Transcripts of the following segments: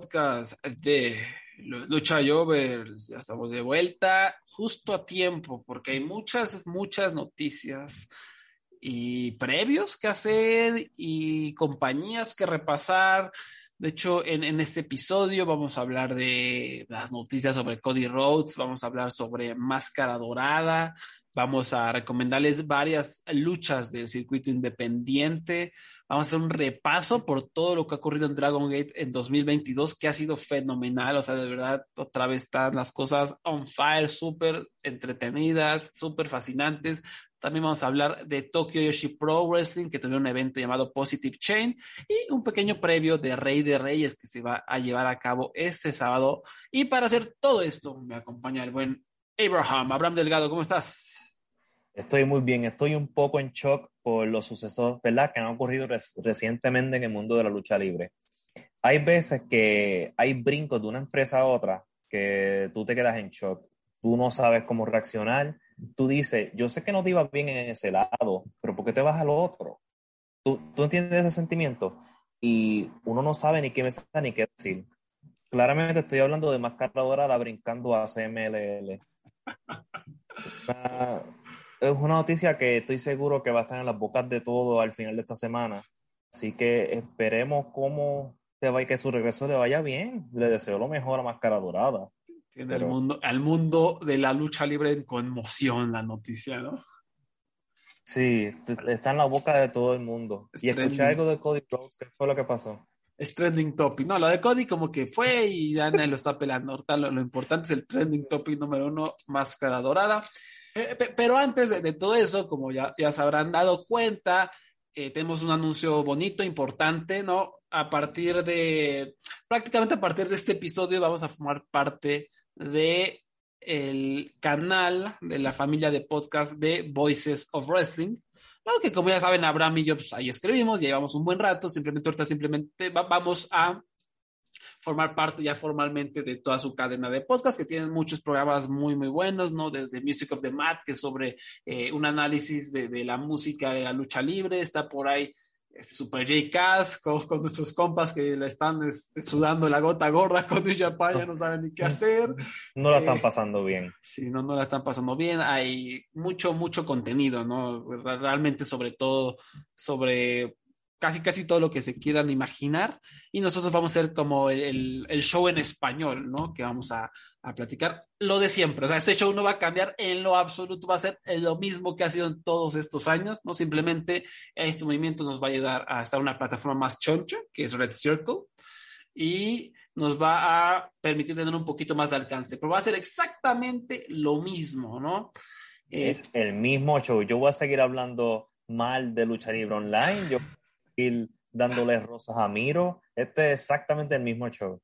Podcast de Lucha Jovers. Ya estamos de vuelta justo a tiempo porque hay muchas, muchas noticias y previos que hacer y compañías que repasar. De hecho, en, en, este episodio vamos a hablar de las noticias sobre Cody Rhodes, vamos a hablar sobre Máscara Dorada, vamos a recomendarles varias luchas del circuito independiente, vamos a hacer un repaso por todo lo que ha ocurrido en Dragon Gate en 2022, que ha sido fenomenal, o sea, de verdad, otra vez están las cosas on fire, súper entretenidas, súper fascinantes. También vamos a hablar de Tokyo Yoshi Pro Wrestling, que tuvieron un evento llamado Positive Chain, y un pequeño previo de Rey de Reyes que se va a llevar a cabo este sábado. Y para hacer todo esto, me acompaña el buen Abraham. Abraham Delgado, ¿cómo estás? Estoy muy bien, estoy un poco en shock por los sucesos ¿verdad? que han ocurrido recientemente en el mundo de la lucha libre. Hay veces que hay brincos de una empresa a otra que tú te quedas en shock, tú no sabes cómo reaccionar tú dices, yo sé que no te iba bien en ese lado, pero ¿por qué te vas al otro? ¿Tú, tú entiendes ese sentimiento? Y uno no sabe ni qué me ni qué decir. Claramente estoy hablando de Máscara Dorada brincando a CMLL. es una noticia que estoy seguro que va a estar en las bocas de todo al final de esta semana. Así que esperemos cómo te va, que su regreso le vaya bien. Le deseo lo mejor a Máscara Dorada. Tiene el mundo, al mundo de la lucha libre en conmoción la noticia, ¿no? Sí, está en la boca de todo el mundo. y escuché algo de Cody Rhodes, ¿qué fue lo que pasó? Es trending topic. No, lo de Cody como que fue y ya nadie lo está pelando. Ahorita lo, lo, importante es el trending topic número uno, máscara dorada. Eh, pero antes de, todo eso, como ya, ya se habrán dado cuenta, eh, tenemos un anuncio bonito, importante, ¿no? A partir de, prácticamente a partir de este episodio vamos a formar parte de el canal de la familia de podcast de Voices of Wrestling. ¿no? Que como ya saben, Abraham y yo pues, ahí escribimos, llevamos un buen rato, simplemente ahorita simplemente va, vamos a formar parte ya formalmente de toda su cadena de podcast, que tienen muchos programas muy, muy buenos, ¿no? Desde Music of the Mat, que es sobre eh, un análisis de, de, la música de la lucha libre, está por ahí este Super J Cass con, con, nuestros compas que le están este, sudando la gota gorda con New Japan, ya no saben ni qué hacer. No la están eh, pasando bien. Sí, no, no la están pasando bien. Hay mucho, mucho contenido, ¿no? Realmente sobre todo sobre casi casi todo lo que se quieran imaginar y nosotros vamos a hacer como el, el show en español, ¿no? Que vamos a, a, platicar lo de siempre, o sea, este show no va a cambiar en lo absoluto, va a ser lo mismo que ha sido en todos estos años, ¿no? Simplemente este movimiento nos va a ayudar a estar en una plataforma más choncha, que es Red Circle, y nos va a permitir tener un poquito más de alcance, pero va a ser exactamente lo mismo, ¿no? Es eh, el mismo show, yo voy a seguir hablando mal de lucha libre online, yo dándole rosas a Miro. Este es exactamente el mismo show.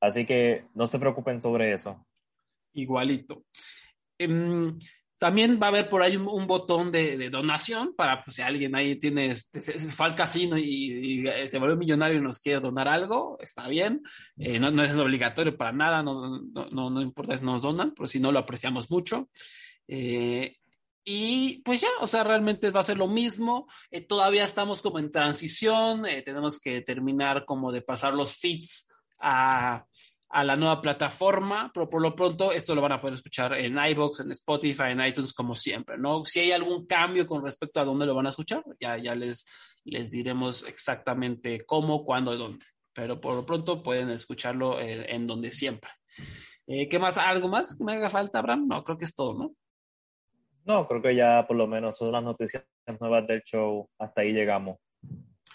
Así que no se preocupen sobre eso. Igualito. Um, también va a haber por ahí un, un botón de, de, donación para pues, si alguien ahí tiene, este, se, se fue al casino y, y, se volvió millonario y nos quiere donar algo, está bien. Eh, no, no, es obligatorio para nada, no, no, no importa si nos donan, pero si no lo apreciamos mucho. Eh, y pues ya, o sea, realmente va a ser lo mismo. Eh, todavía estamos como en transición, eh, tenemos que terminar como de pasar los feeds a, a la nueva plataforma, pero por lo pronto esto lo van a poder escuchar en iBox, en Spotify, en iTunes, como siempre, ¿no? Si hay algún cambio con respecto a dónde lo van a escuchar, ya, ya les, les diremos exactamente cómo, cuándo y dónde. Pero por lo pronto pueden escucharlo en, donde siempre. Eh, ¿Qué más? ¿Algo más que me haga falta, Abraham? No, creo que es todo, ¿no? No, creo que ya por lo menos son las noticias nuevas del show. Hasta ahí llegamos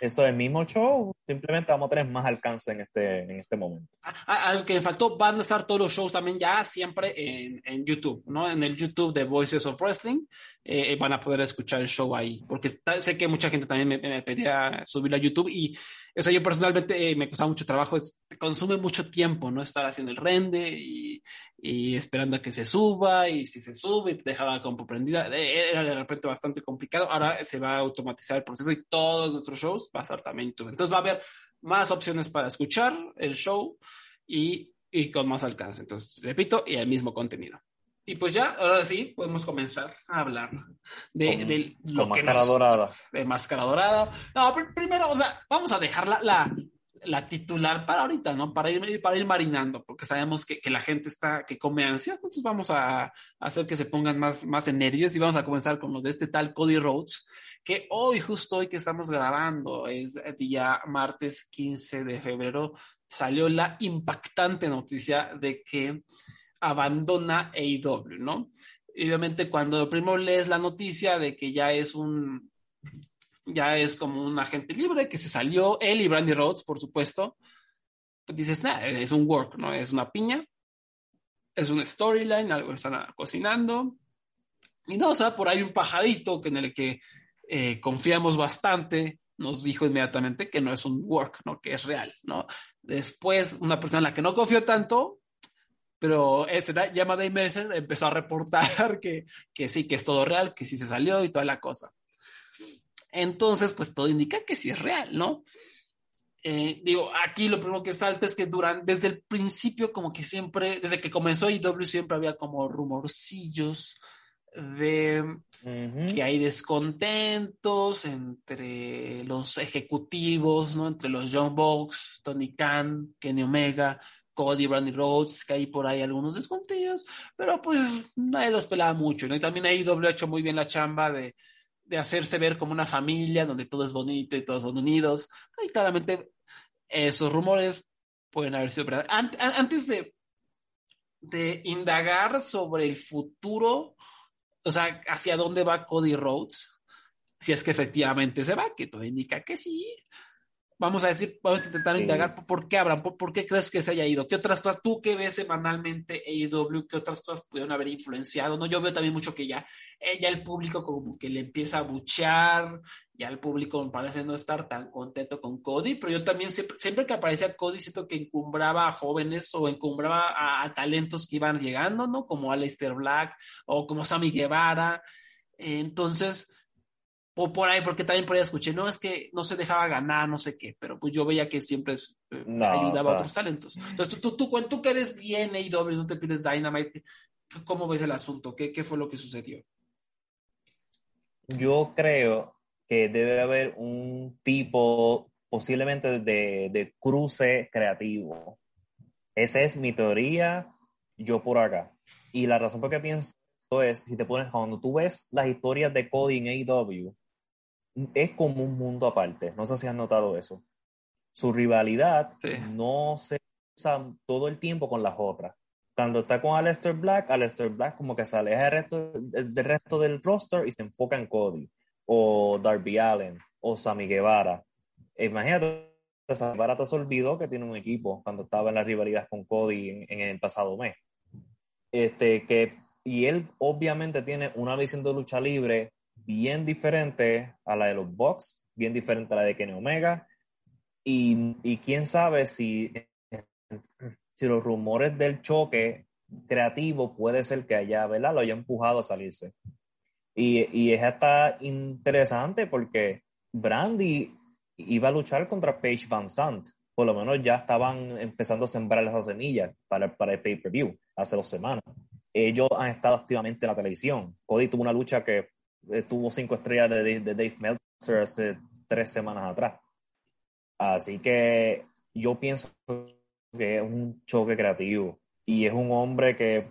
eso es el mismo show, simplemente vamos a tener más alcance en este, en este momento. Algo que faltó, van a estar todos los shows también ya siempre en, en YouTube, ¿no? En el YouTube de Voices of Wrestling eh, van a poder escuchar el show ahí, porque sé que mucha gente también me, me pedía subirlo a YouTube y eso yo personalmente eh, me costaba mucho trabajo, es, consume mucho tiempo, ¿no? Estar haciendo el rende y, y, esperando a que se suba y si se sube te deja la compu prendida, eh, era de repente bastante complicado, ahora se va a automatizar el proceso y todos nuestros shows va a estar también YouTube. Entonces va a haber más opciones para escuchar el show y, y con más alcance. Entonces, repito, y el mismo contenido. Y pues ya, ahora sí, podemos comenzar a hablar de, con, de lo con que máscara nos, dorada. De máscara dorada. No, primero, o sea, vamos a dejar la, la, la, titular para ahorita, ¿no? Para ir, para ir marinando, porque sabemos que, que la gente está, que come ansias, entonces vamos a, a, hacer que se pongan más, más en nervios y vamos a comenzar con los de este tal Cody Rhodes, que hoy, justo hoy que estamos grabando, es día martes 15 de febrero, salió la impactante noticia de que abandona AEW, ¿no? Y obviamente cuando primero lees la noticia de que ya es un, ya es como un agente libre, que se salió, él y Brandy Rhodes, por supuesto, pues dices, nada, es un work, ¿no? Es una piña, es un storyline, algo están cocinando. Y no, o sea, por ahí un pajarito en el que eh, confiamos bastante, nos dijo inmediatamente que no es un work, ¿no? Que es real, ¿no? Después, una persona en la que no confió tanto, pero este llama Dave Mercer empezó a reportar que, que sí, que es todo real, que sí se salió y toda la cosa. Entonces, pues todo indica que sí es real, ¿no? Eh, digo, aquí lo primero que salta es que durante, desde el principio, como que siempre, desde que comenzó IW, siempre había como rumorcillos de uh -huh. que hay descontentos entre los ejecutivos, ¿no? Entre los John Box, Tony Khan, Kenny Omega, Cody, Brandy Rhodes, que hay por ahí algunos descontillos, pero pues nadie los pelaba mucho, ¿no? Y también ha hecho muy bien la chamba de, de hacerse ver como una familia donde todo es bonito y todos son unidos. Y claramente esos rumores pueden haber sido verdad. Antes de, de indagar sobre el futuro, o sea, hacia dónde va Cody Rhodes, si es que efectivamente se va, que todo indica que sí, vamos a decir, vamos a intentar sí. indagar por qué Abraham, por, por, qué crees que se haya ido, qué otras cosas, tú que ves semanalmente AEW, qué otras cosas pudieron haber influenciado, ¿no? Yo veo también mucho que ya, eh, ya el público como que le empieza a buchear, ya el público me parece no estar tan contento con Cody, pero yo también siempre, siempre que aparecía Cody siento que encumbraba a jóvenes o encumbraba a, a talentos que iban llegando, ¿no? Como Aleister Black o como Sammy Guevara, entonces o por ahí, porque también por ahí escuché, no, es que no se dejaba ganar, no sé qué, pero pues yo veía que siempre eh, no, ayudaba o sea, a otros talentos. Entonces, tú, tú, tú, tú que eres bien AEW, no te pides Dynamite, ¿cómo ves el asunto? ¿Qué, ¿Qué fue lo que sucedió? Yo creo que debe haber un tipo posiblemente de, de cruce creativo. Esa es mi teoría, yo por acá. Y la razón por qué pienso es, si te pones, cuando tú ves las historias de Cody en AEW, es como un mundo aparte. No sé si has notado eso. Su rivalidad sí. no se usa todo el tiempo con las otras. Cuando está con Aleister Black, Aleister Black como que se aleja del resto, del resto del roster y se enfoca en Cody, o Darby Allen, o Sammy Guevara. Imagínate, Sammy Guevara se olvidó que tiene un equipo cuando estaba en la rivalidad con Cody en, en el pasado mes. Este, que, y él obviamente tiene una visión de lucha libre bien diferente a la de los Bucks, bien diferente a la de Kenny Omega. Y, y quién sabe si, si los rumores del choque creativo puede ser que haya, ¿verdad? Lo haya empujado a salirse. Y, y es hasta interesante porque Brandy iba a luchar contra Paige Van Sant. Por lo menos ya estaban empezando a sembrar esas semillas para, para el pay-per-view hace dos semanas. Ellos han estado activamente en la televisión. Cody tuvo una lucha que tuvo cinco estrellas de, de, Dave Meltzer hace tres semanas atrás. Así que yo pienso que es un choque creativo y es un hombre que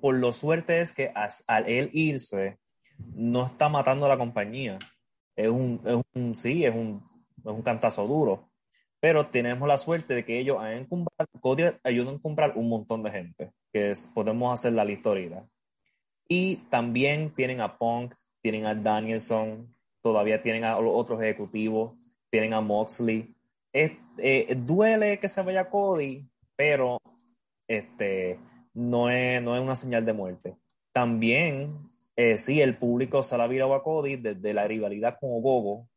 por lo suerte es que al él irse no está matando a la compañía. Es un, es un sí, es un, es un cantazo duro. Pero tenemos la suerte de que ellos ayudan a comprar un montón de gente, que es, podemos hacer la lista ahorita. Y también tienen a Punk, tienen a Danielson, todavía tienen a los otros ejecutivos, tienen a Moxley. Eh, duele que se vaya Cody, pero este, no, es, no es una señal de muerte. También, eh, sí, el público se la virado a Cody desde la rivalidad con Gogo.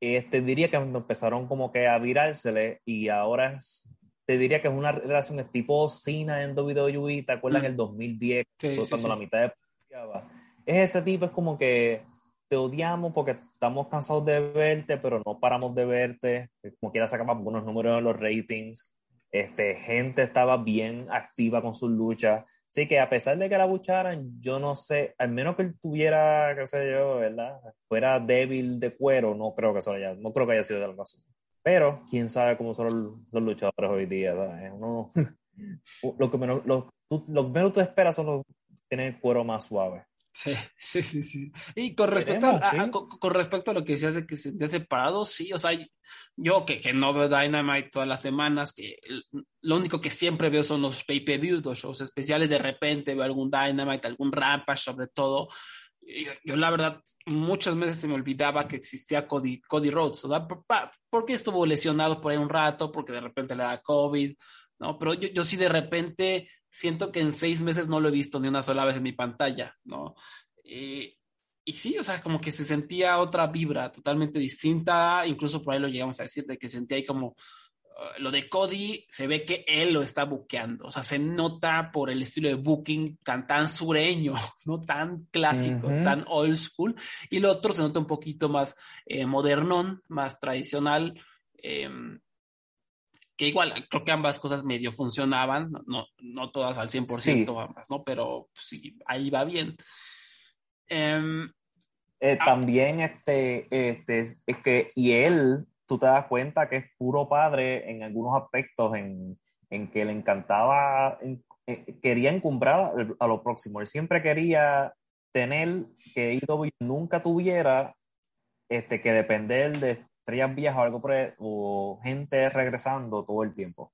Este, diría que empezaron como que a virársele y ahora te diría que es una relación tipo Cena en WWE, ¿te acuerdas en el 2010? cuando la mitad de... Es ese tipo, es como que te odiamos porque estamos cansados de verte, pero no paramos de verte. Como quiera sacamos buenos números en los ratings. Este, gente estaba bien activa con sus luchas. Así que a pesar de que la bucharan, yo no sé, al menos que él tuviera, qué sé yo, ¿verdad? Fuera débil de cuero, no creo que eso haya, no creo que haya sido. Pero quién sabe cómo son los, luchadores hoy día, lo, que menos, lo, lo menos tú esperas son los tener cuero más suave. Sí, sí, sí, sí. Y con respecto, a, con, respecto a lo que decías de que se ha separado, sí, o sea, yo que, que, no veo Dynamite todas las semanas, que lo único que siempre veo son los pay-per-views, los shows especiales, de repente veo algún Dynamite, algún Rampage sobre todo. Yo, la verdad, muchas veces se me olvidaba que existía Cody, Cody Rhodes, ¿verdad? porque estuvo lesionado por ahí un rato, porque de repente le da COVID, ¿no? Pero yo, yo sí de repente siento que en seis meses no lo he visto ni una sola vez en mi pantalla, ¿no? y sí, o sea, como que se sentía otra vibra totalmente distinta, incluso por ahí lo llegamos a decir, de que sentía ahí como uh, lo de Cody, se ve que él lo está buqueando, o sea, se nota por el estilo de booking tan, tan sureño, no tan clásico, tan old school, y lo otro se nota un poquito más eh, modernón, más tradicional. Eh, que igual creo que ambas cosas medio funcionaban, no, no todas al 100% ambas, ¿no? Pero pues, sí, ahí va bien. Em, eh, ah. también este, este, es que, y él, tú te das cuenta que es puro padre en algunos aspectos, en, en que le encantaba, eh, quería encumbrar a lo próximo, él siempre quería tener que IW nunca tuviera este, que depender de estrellas viejas o algo por o gente regresando todo el tiempo.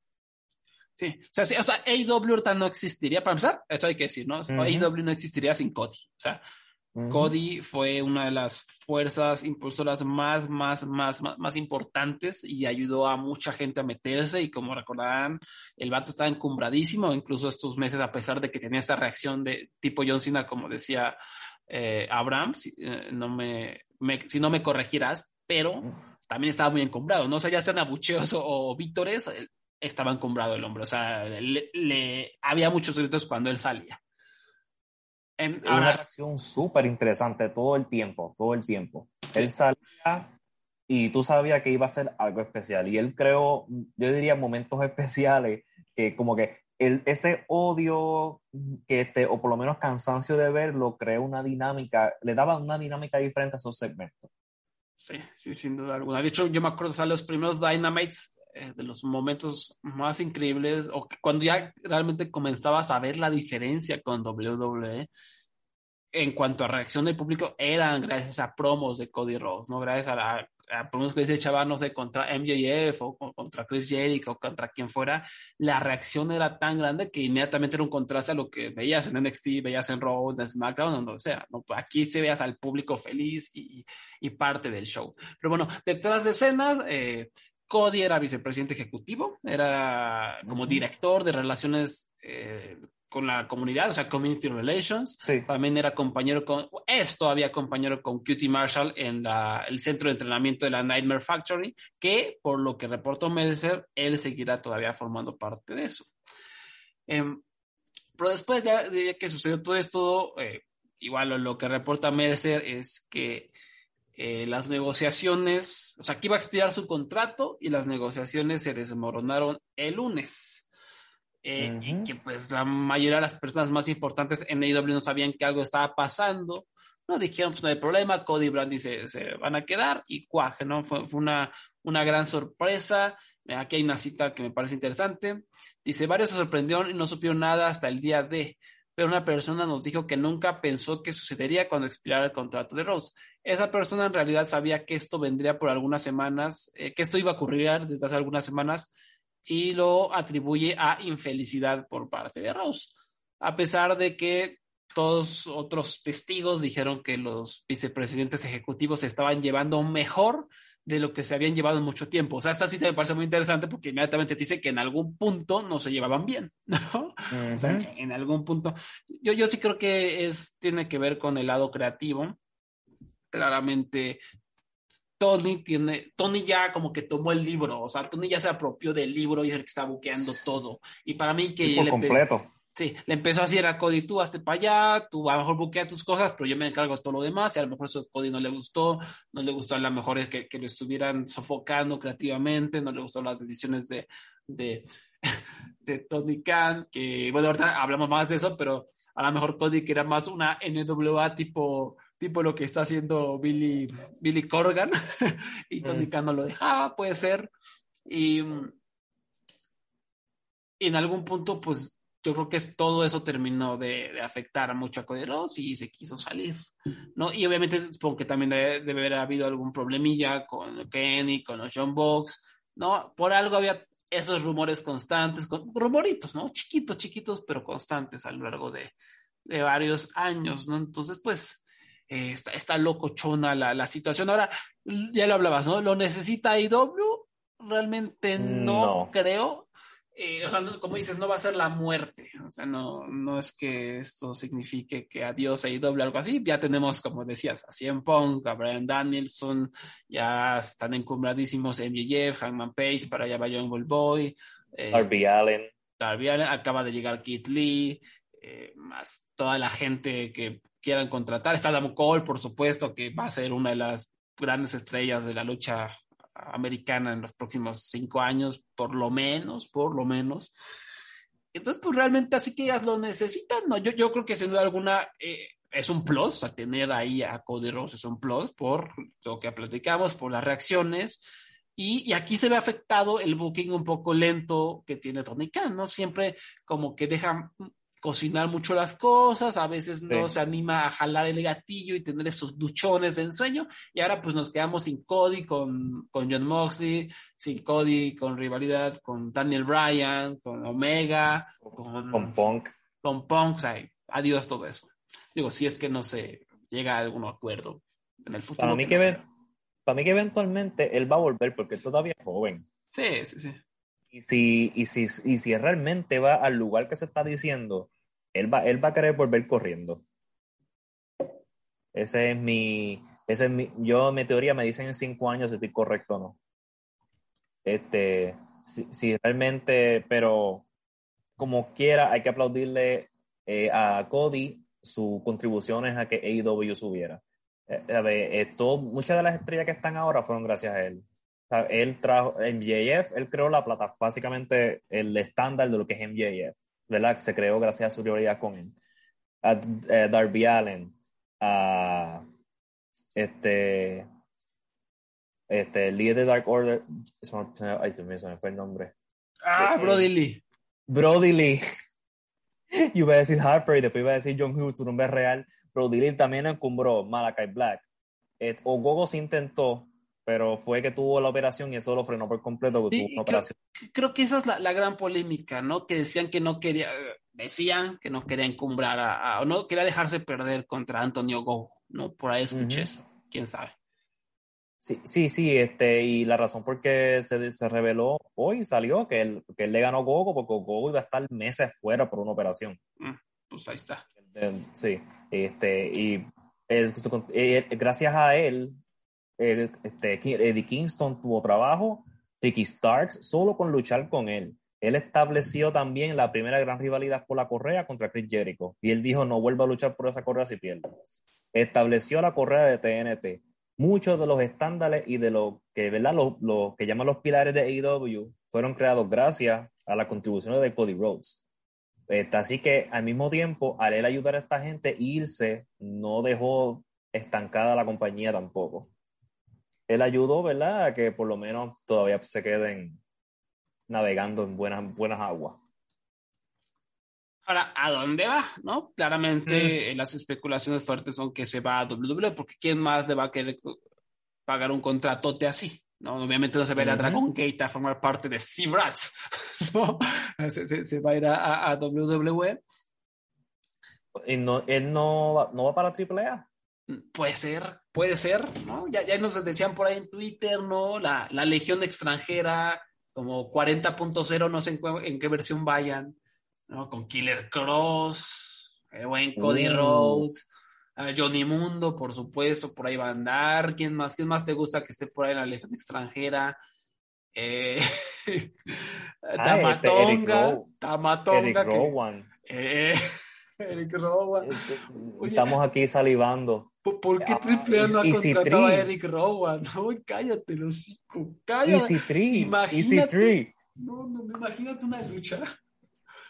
Sí, o sea, sí, o sea AEW no existiría, para empezar, eso hay que decir, ¿no? AEW no existiría sin Cody. O sea, Cody fue una de las fuerzas impulsoras más, más, más, más, más, importantes y ayudó a mucha gente a meterse y como recordarán, el vato estaba encumbradísimo, incluso estos meses, a pesar de que tenía esta reacción de tipo John Cena, como decía eh, Abraham, si, eh, no me, si no me corregirás, pero también estaba muy encumbrado, ¿no? O sea, ya sean abucheos o, vítores, estaba encumbrado el hombre, o sea, le, había muchos gritos cuando él salía. En, una reacción súper interesante todo el tiempo, todo el tiempo. Él salía y tú sabías que iba a ser algo especial y él creó, yo diría, momentos especiales que como que el, ese odio que este, o por lo menos cansancio de verlo creó una dinámica, le daba una dinámica diferente a esos segmentos. Sí, sí, sin duda alguna. De hecho, yo me acuerdo, o los primeros Dynamites eh, de los momentos más increíbles, o cuando ya realmente comenzabas a ver la diferencia con WWE en cuanto a reacción del público, eran gracias a promos de Cody Rhodes, ¿no? Gracias a la por lo menos que dice chaval, no sé, contra MJF o, contra Chris Jericho o contra quien fuera, la reacción era tan grande que inmediatamente era un contraste a lo que veías en NXT, veías en Raw, en SmackDown, donde sea. ¿no? Pues aquí se veas al público feliz y, y, parte del show. Pero bueno, detrás de escenas, eh, Cody era vicepresidente ejecutivo, era como director de relaciones eh, con la comunidad, o sea, Community Relations. También era compañero con, es todavía compañero con Cutie Marshall en el centro de entrenamiento de la Nightmare Factory, que por lo que reportó Mercer, él seguirá todavía formando parte de eso. Em, pero después ya de que sucedió todo esto, eh, igual lo, que reporta Mercer es que eh, las negociaciones, o sea, que iba a expirar su contrato y las negociaciones se desmoronaron el lunes. Eh, y que pues la mayoría de las personas más importantes en AEW no sabían que algo estaba pasando, no dijeron pues no hay problema, Cody y Brandy se, se van a quedar y cuaje, ¿no? Fue, fue una, una, gran sorpresa, Aquí hay una cita que me parece interesante. Dice, varios se sorprendieron y no supieron nada hasta el día D, pero una persona nos dijo que nunca pensó que sucedería cuando expirara el contrato de Rose. Esa persona en realidad sabía que esto vendría por algunas semanas, eh, que esto iba a ocurrir desde hace algunas semanas y lo atribuye a infelicidad por parte de Rose, a pesar de que todos otros testigos dijeron que los vicepresidentes ejecutivos estaban llevando mejor de lo que se habían llevado en mucho tiempo. O sea, esta cita me parece muy interesante porque inmediatamente te dice que en algún punto no se llevaban bien, ¿no? O sea, en algún punto. Yo, yo sí creo que es, tiene que ver con el lado creativo. Claramente, Tony tiene, Tony ya como que tomó el libro, o sea, Tony ya se apropió del libro y es el que está buqueando todo. Y para mí que... por completo. Sí, le empezó a decir a Cody, tú hazte para allá, tú a lo mejor buquea tus cosas, pero yo me encargo de todo lo demás, y a lo mejor eso a Cody no le gustó, no le gustó a lo mejor que, que lo estuvieran sofocando creativamente, no le gustaron las decisiones de, de, de Tony Khan, que bueno, ahorita hablamos más de eso, pero a lo mejor Cody que era más una NWA tipo, tipo lo que está haciendo Billy, Billy Corgan, y Tony mm. Khan no lo deja, ah, puede ser, y, y en algún punto pues yo creo que es, todo eso terminó de, afectar mucho a Cody y se quiso salir, ¿no? Y obviamente supongo que también debe, haber habido algún problemilla con Kenny, con los John Box, ¿no? Por algo había esos rumores constantes, rumoritos, ¿no? Chiquitos, chiquitos, pero constantes a lo largo de, varios años, ¿no? Entonces, pues, eh, está, está locochona la, la situación. Ahora, ya lo hablabas, ¿no? ¿Lo necesita IW? Realmente no. creo. Eh, o sea, como dices, no va a ser la muerte. O sea, no, no es que esto signifique que adiós y doble algo así. Ya tenemos, como decías, a Cien Pong, a Brian Danielson, ya están encumbradísimos MJF, Hangman Page, para allá va John Boy. Eh, Darby Allen. Darby Allen, acaba de llegar Keith Lee, eh, más toda la gente que quieran contratar. Está Adam Cole, por supuesto, que va a ser una de las grandes estrellas de la lucha americana en los próximos cinco años, por lo menos, por lo menos. Entonces, pues realmente así que ellas lo necesitan, ¿no? Yo, yo creo que sin duda alguna eh, es un plus, a tener ahí a Cody Rose es un plus por lo que platicamos, por las reacciones. Y, y, aquí se ve afectado el booking un poco lento que tiene Tony Khan, ¿no? Siempre como que deja cocinar mucho las cosas, a veces no se anima a jalar el gatillo y tener esos duchones de ensueño, y ahora pues nos quedamos sin Cody con, con John Moxley, sin Cody con rivalidad con Daniel Bryan, con Omega, con, con Punk. Con Punk, o sea, adiós todo eso. Digo, si es que no se llega a algún acuerdo en el futuro. Para mí que, para mí que eventualmente él va a volver porque todavía es joven. Sí, sí, sí. Y si, y, si, y si realmente va al lugar que se está diciendo, él va, él va a querer volver corriendo. Ese es mi, ese es mi, yo, mi teoría me dicen en cinco años si estoy correcto o no. Este, si, realmente, pero como quiera, hay que aplaudirle eh, a Cody sus contribuciones a que AEW subiera. Eh, muchas de las estrellas que están ahora fueron gracias a él él trajo MJF, él creó la plata, básicamente el estándar de lo que es MJF, ¿verdad? Se creó gracias a su rivalidad con él. A, eh, Darby Allen, a este, este, el líder de Dark Order, ay, Dios mío, se me fue el nombre. Ah, eh, Brody Lee. Brody Lee. Yo iba a decir Harper y después iba a decir John Hughes, su nombre real. Brody Lee también encumbró Malakai Black. Eh, Ogogo se intentó, pero fue que tuvo la operación y eso lo frenó por completo. tuvo una operación. Creo, que esa es la, gran polémica, ¿no? Que decían que no quería, decían que no quería encumbrar a, o no quería dejarse perder contra Antonio Go, ¿no? Por ahí escuché eso, quién sabe. Sí, sí, sí, este, y la razón por qué se, se reveló hoy salió que él, que él le ganó Gogo porque Gogo iba a estar meses fuera por una operación. Mm, pues ahí está. Sí, este, y eh, gracias a él, este, Eddie Kingston tuvo trabajo, Ricky Starks, solo con luchar con él. Él estableció también la primera gran rivalidad por la correa contra Chris Jericho. Y él dijo, no vuelva a luchar por esa correa si pierde. Estableció la correa de TNT. Muchos de los estándares y de lo que, ¿verdad? Lo, que llaman los pilares de AEW fueron creados gracias a las contribuciones de Cody Rhodes. Este, así que al mismo tiempo, al él ayudar a esta gente irse, no dejó estancada la compañía tampoco él ayudó, ¿verdad? A que por lo menos todavía se queden navegando en buenas, buenas aguas. Ahora, ¿a dónde va? ¿No? Claramente las especulaciones fuertes son que se va a WWE, porque ¿quién más le va a querer pagar un contratote así? ¿no? Obviamente no se va a ir a Dragon Gate a formar parte de Seabrats, ¿no? Se, se, va a ir a, a, WWE. ¿Y no, él no no va para AAA? Puede ser, puede ser, ¿no? Ya, ya nos decían por ahí en Twitter, ¿no? La, la Legión Extranjera, como 40.0, no sé en, en, qué versión vayan, ¿no? Con Killer Cross, el buen Cody uh. Rhodes, Johnny Mundo, por supuesto, por ahí va a andar. ¿Quién más? ¿Quién más te gusta que esté por ahí en la Legión Extranjera? Eh, ah, Tamatonga, este, Tamatonga. Eric Rowan. Eh, Eric Rowan. Estamos aquí salivando. ¿Por, qué AAA no ha contratado a Eric Rowan? No, cállate, hocico. Cállate. Easy 3. Imagínate, No, no, imagínate una lucha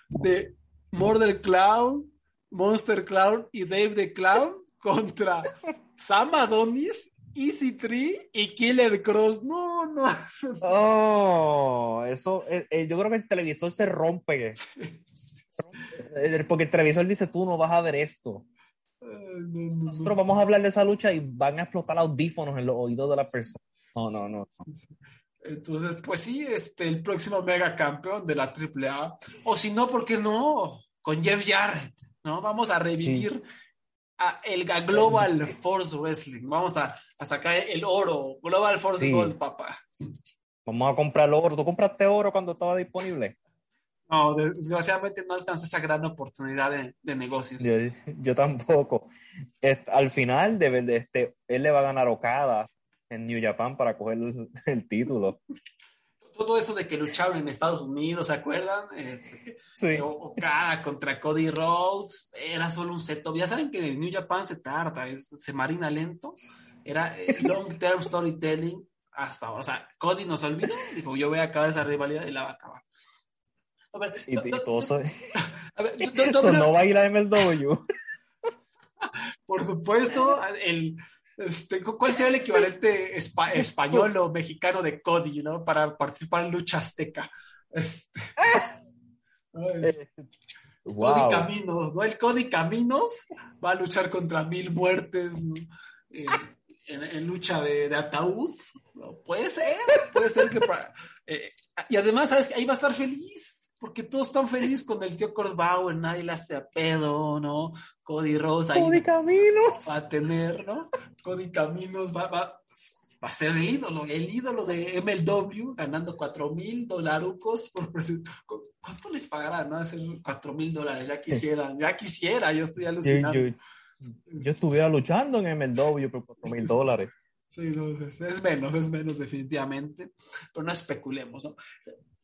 de Murder Cloud, Monster Cloud y Dave the Clown contra Sam Adonis, Easy Tree y Killer Cross. No, no. Oh, eso, eh, eh, yo creo que el televisor se rompe. Eh, porque el televisor dice, tú no vas a ver esto. Nosotros vamos a hablar de esa lucha y van a explotar audífonos en los oídos de la persona. No, no, no. Entonces, pues sí, este, el próximo mega campeón de la AAA. O si no, ¿por qué no? Con Jeff Jarrett, ¿no? Vamos a revivir a el Global Force Wrestling. Vamos a, a sacar el oro. Global Force Gold, papá. Vamos a comprar el oro. ¿Tú compraste oro cuando estaba disponible? No, desgraciadamente no alcancé esa gran oportunidad de, de negocios. Yo, yo tampoco. al final, de, de, este, él le va a ganar Okada en New Japan para coger el, el título. Todo eso de que luchaban en Estados Unidos, ¿se acuerdan? Este, sí. Okada contra Cody Rhodes, era solo un setup. Ya saben que en New Japan se tarda, se marina lento. Era eh, long term storytelling hasta ahora. O sea, Cody nos olvidó, dijo, yo voy a acabar esa rivalidad y la va a acabar. A ver, y, y todo a ver, no va a ir a MLW. Por supuesto, el, este, ¿cuál sería el equivalente español o mexicano de Cody, ¿no? Para participar en lucha azteca. Cody Caminos, ¿no? El Cody Caminos va a luchar contra mil muertes en, lucha de, ataúd. Puede ser, puede ser que para... Eh, y además, ¿sabes? Ahí va a estar feliz porque todos están felices con el tío Bauer, nadie le hace a pedo, ¿no? Cody Rose Cody Caminos. Va a tener, ¿no? Cody Caminos va, va, va, a ser el ídolo, el ídolo de MLW, ganando cuatro mil dolarucos por ¿Cuánto les pagarán, no? Hacer cuatro mil dólares, ya quisieran, ya quisiera, yo estoy alucinando. Yo, yo, estuviera luchando en MLW por cuatro mil dólares. Sí, no, es, es, menos, es menos definitivamente, pero no especulemos, ¿no?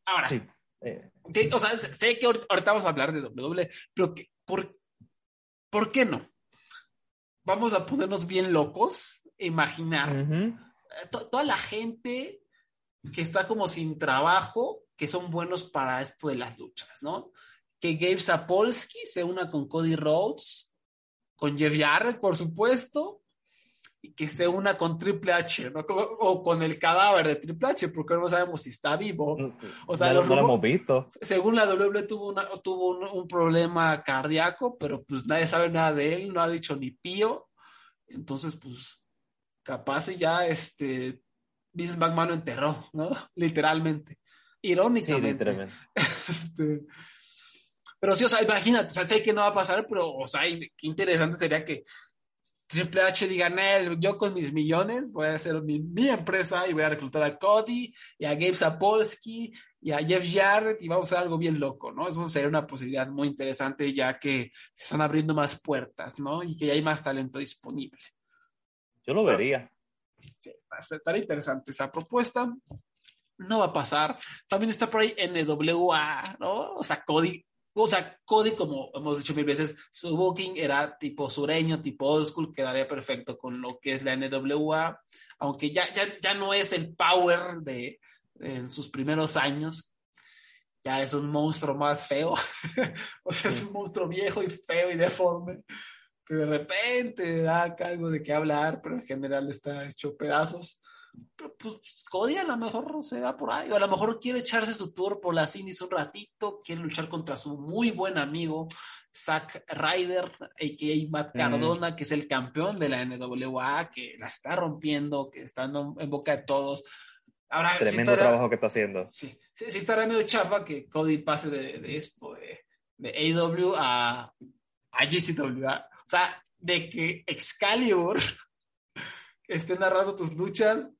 Ahora, sí. Eh, o sea, sé que ahorita vamos a hablar de W, pero por, ¿por qué no? Vamos a ponernos bien locos, imaginar eh, toda la gente que está como sin trabajo, que son buenos para esto de las luchas, ¿no? Que Gabe Sapolsky se una con Cody Rhodes, con Jeff Jarrett, por supuesto, y que se una con Triple H, ¿no? o con el cadáver de Triple H, porque no sabemos si está vivo. O sea, no, lo hemos visto. Según la WWE tuvo, una, tuvo un, problema cardíaco, pero pues nadie sabe nada de él, no ha dicho ni pío. Entonces, pues, capaz ya este Vince McMahon lo enterró, ¿no? Literalmente. Irónicamente. este, pero sí, o sea, imagínate, o sea, sé que no va a pasar, pero, o sea, qué interesante sería que Triple H diga, yo con mis millones voy a hacer mi, empresa y voy a reclutar a Cody y a Gabe Sapolsky y a Jeff Jarrett y vamos a hacer algo bien loco, ¿no? Eso sería una posibilidad muy interesante ya que se están abriendo más puertas, ¿no? Y que ya hay más talento disponible. Yo lo vería. Sí, estaría interesante esa propuesta. No va a pasar. También está por ahí NWA, ¿no? O sea, Cody o sea, Cody, como hemos dicho mil veces, su booking era tipo sureño, tipo old school, quedaría perfecto con lo que es la NWA, aunque ya, ya, ya no es el power de en sus primeros años, ya es un monstruo más feo, o sea, es un monstruo viejo y feo y deforme, que de repente da algo de qué hablar, pero en general está hecho pedazos. Pues Cody a lo mejor se va por ahí, o a lo mejor quiere echarse su tour por las indies un ratito, quiere luchar contra su muy buen amigo Zack Ryder, a.k.a. Matt mm. Cardona, que es el campeón de la NWA, que la está rompiendo, que está en boca de todos. Ahora, Tremendo trabajo que está haciendo. Sí, sí, sí estará medio chafa que Cody pase de, esto, de, de AW a, a GCW. O sea, de que Excalibur esté narrando tus luchas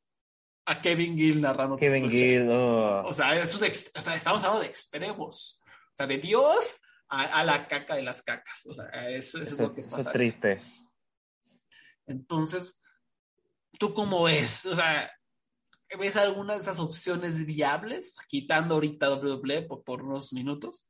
a Kevin Gill narrando Kevin. Gill, oh. O sea, es un o sea, estamos hablando de extremos. O sea, de Dios a, la caca de las cacas. O sea, eso, es lo que Eso es triste. Entonces, ¿tú cómo ves? O sea, ¿ves alguna de esas opciones viables? Quitando ahorita WWE por, por unos minutos.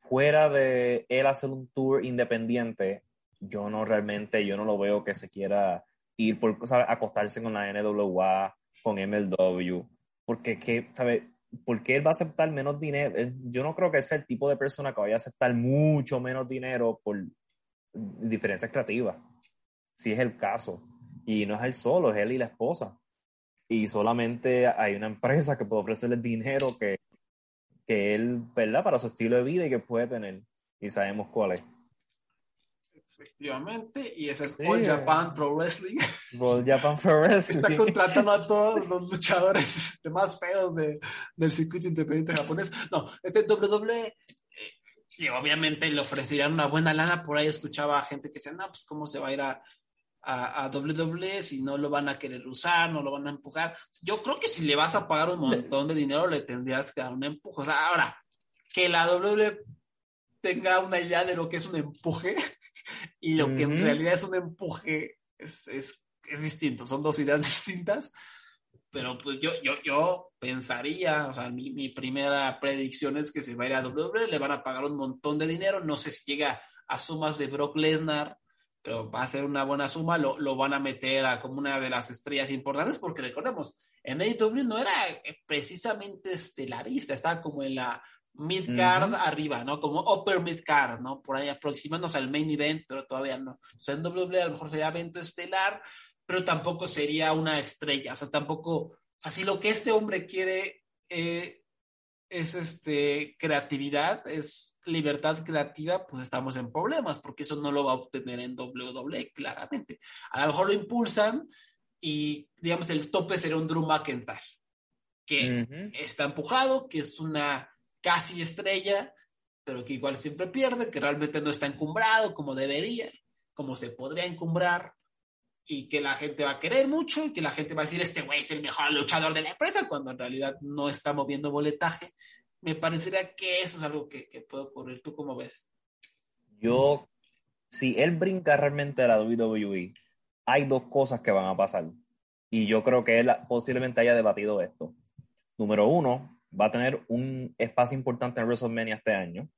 Fuera de él hacer un tour independiente, yo no realmente, yo no lo veo que se quiera ir por acostarse con la NWA, con MLW, porque que, ¿sabes? ¿Por qué él va a aceptar menos dinero? Yo no creo que sea el tipo de persona que vaya a aceptar mucho menos dinero por diferencias creativas, si es el caso. Y no es él solo, es él y la esposa. Y solamente hay una empresa que puede ofrecerle dinero que, que él, ¿verdad? Para su estilo de vida y que puede tener. Y sabemos cuál es. Efectivamente, y ese es All Japan Pro Wrestling. All Japan Pro Wrestling. Está contratando a todos los luchadores más feos de, del circuito independiente japonés. No, este WWE, y obviamente le ofrecerían una buena lana. Por ahí escuchaba a gente que decía, no, pues cómo se va a ir a, a, a, WWE si no lo van a querer usar, no lo van a empujar. Yo creo que si le vas a pagar un montón de dinero, le tendrías que dar un empuje. O sea, ahora, que la WWE tenga una idea de lo que es un empuje y lo que en realidad es un empuje es, es, es, distinto, son dos ideas distintas, pero pues yo, yo, yo pensaría, o sea, mi, mi, primera predicción es que se va a ir a WWE, le van a pagar un montón de dinero, no sé si llega a sumas de Brock Lesnar, pero va a ser una buena suma, lo, lo van a meter a como una de las estrellas importantes, porque recordemos, en AEW no era precisamente estelarista, estaba como en la mid-card arriba, ¿no? Como upper mid-card, ¿no? Por ahí aproximándose al main event, pero todavía no. O sea, en WWE a lo mejor sería evento estelar, pero tampoco sería una estrella, o sea, tampoco, o sea, si lo que este hombre quiere eh, es este, creatividad, es libertad creativa, pues estamos en problemas, porque eso no lo va a obtener en WWE, claramente. A lo mejor lo impulsan y, digamos, el tope sería un Drew McIntyre, que está empujado, que es una casi estrella, pero que igual siempre pierde, que realmente no está encumbrado como debería, como se podría encumbrar, y que la gente va a querer mucho, y que la gente va a decir, este güey es el mejor luchador de la empresa, cuando en realidad no está moviendo boletaje. Me parecería que eso es algo que, puede ocurrir. ¿Tú cómo ves? Yo, si él brinca realmente a la WWE, hay dos cosas que van a pasar. Y yo creo que él posiblemente haya debatido esto. Número uno, va a tener un espacio importante en WrestleMania este año.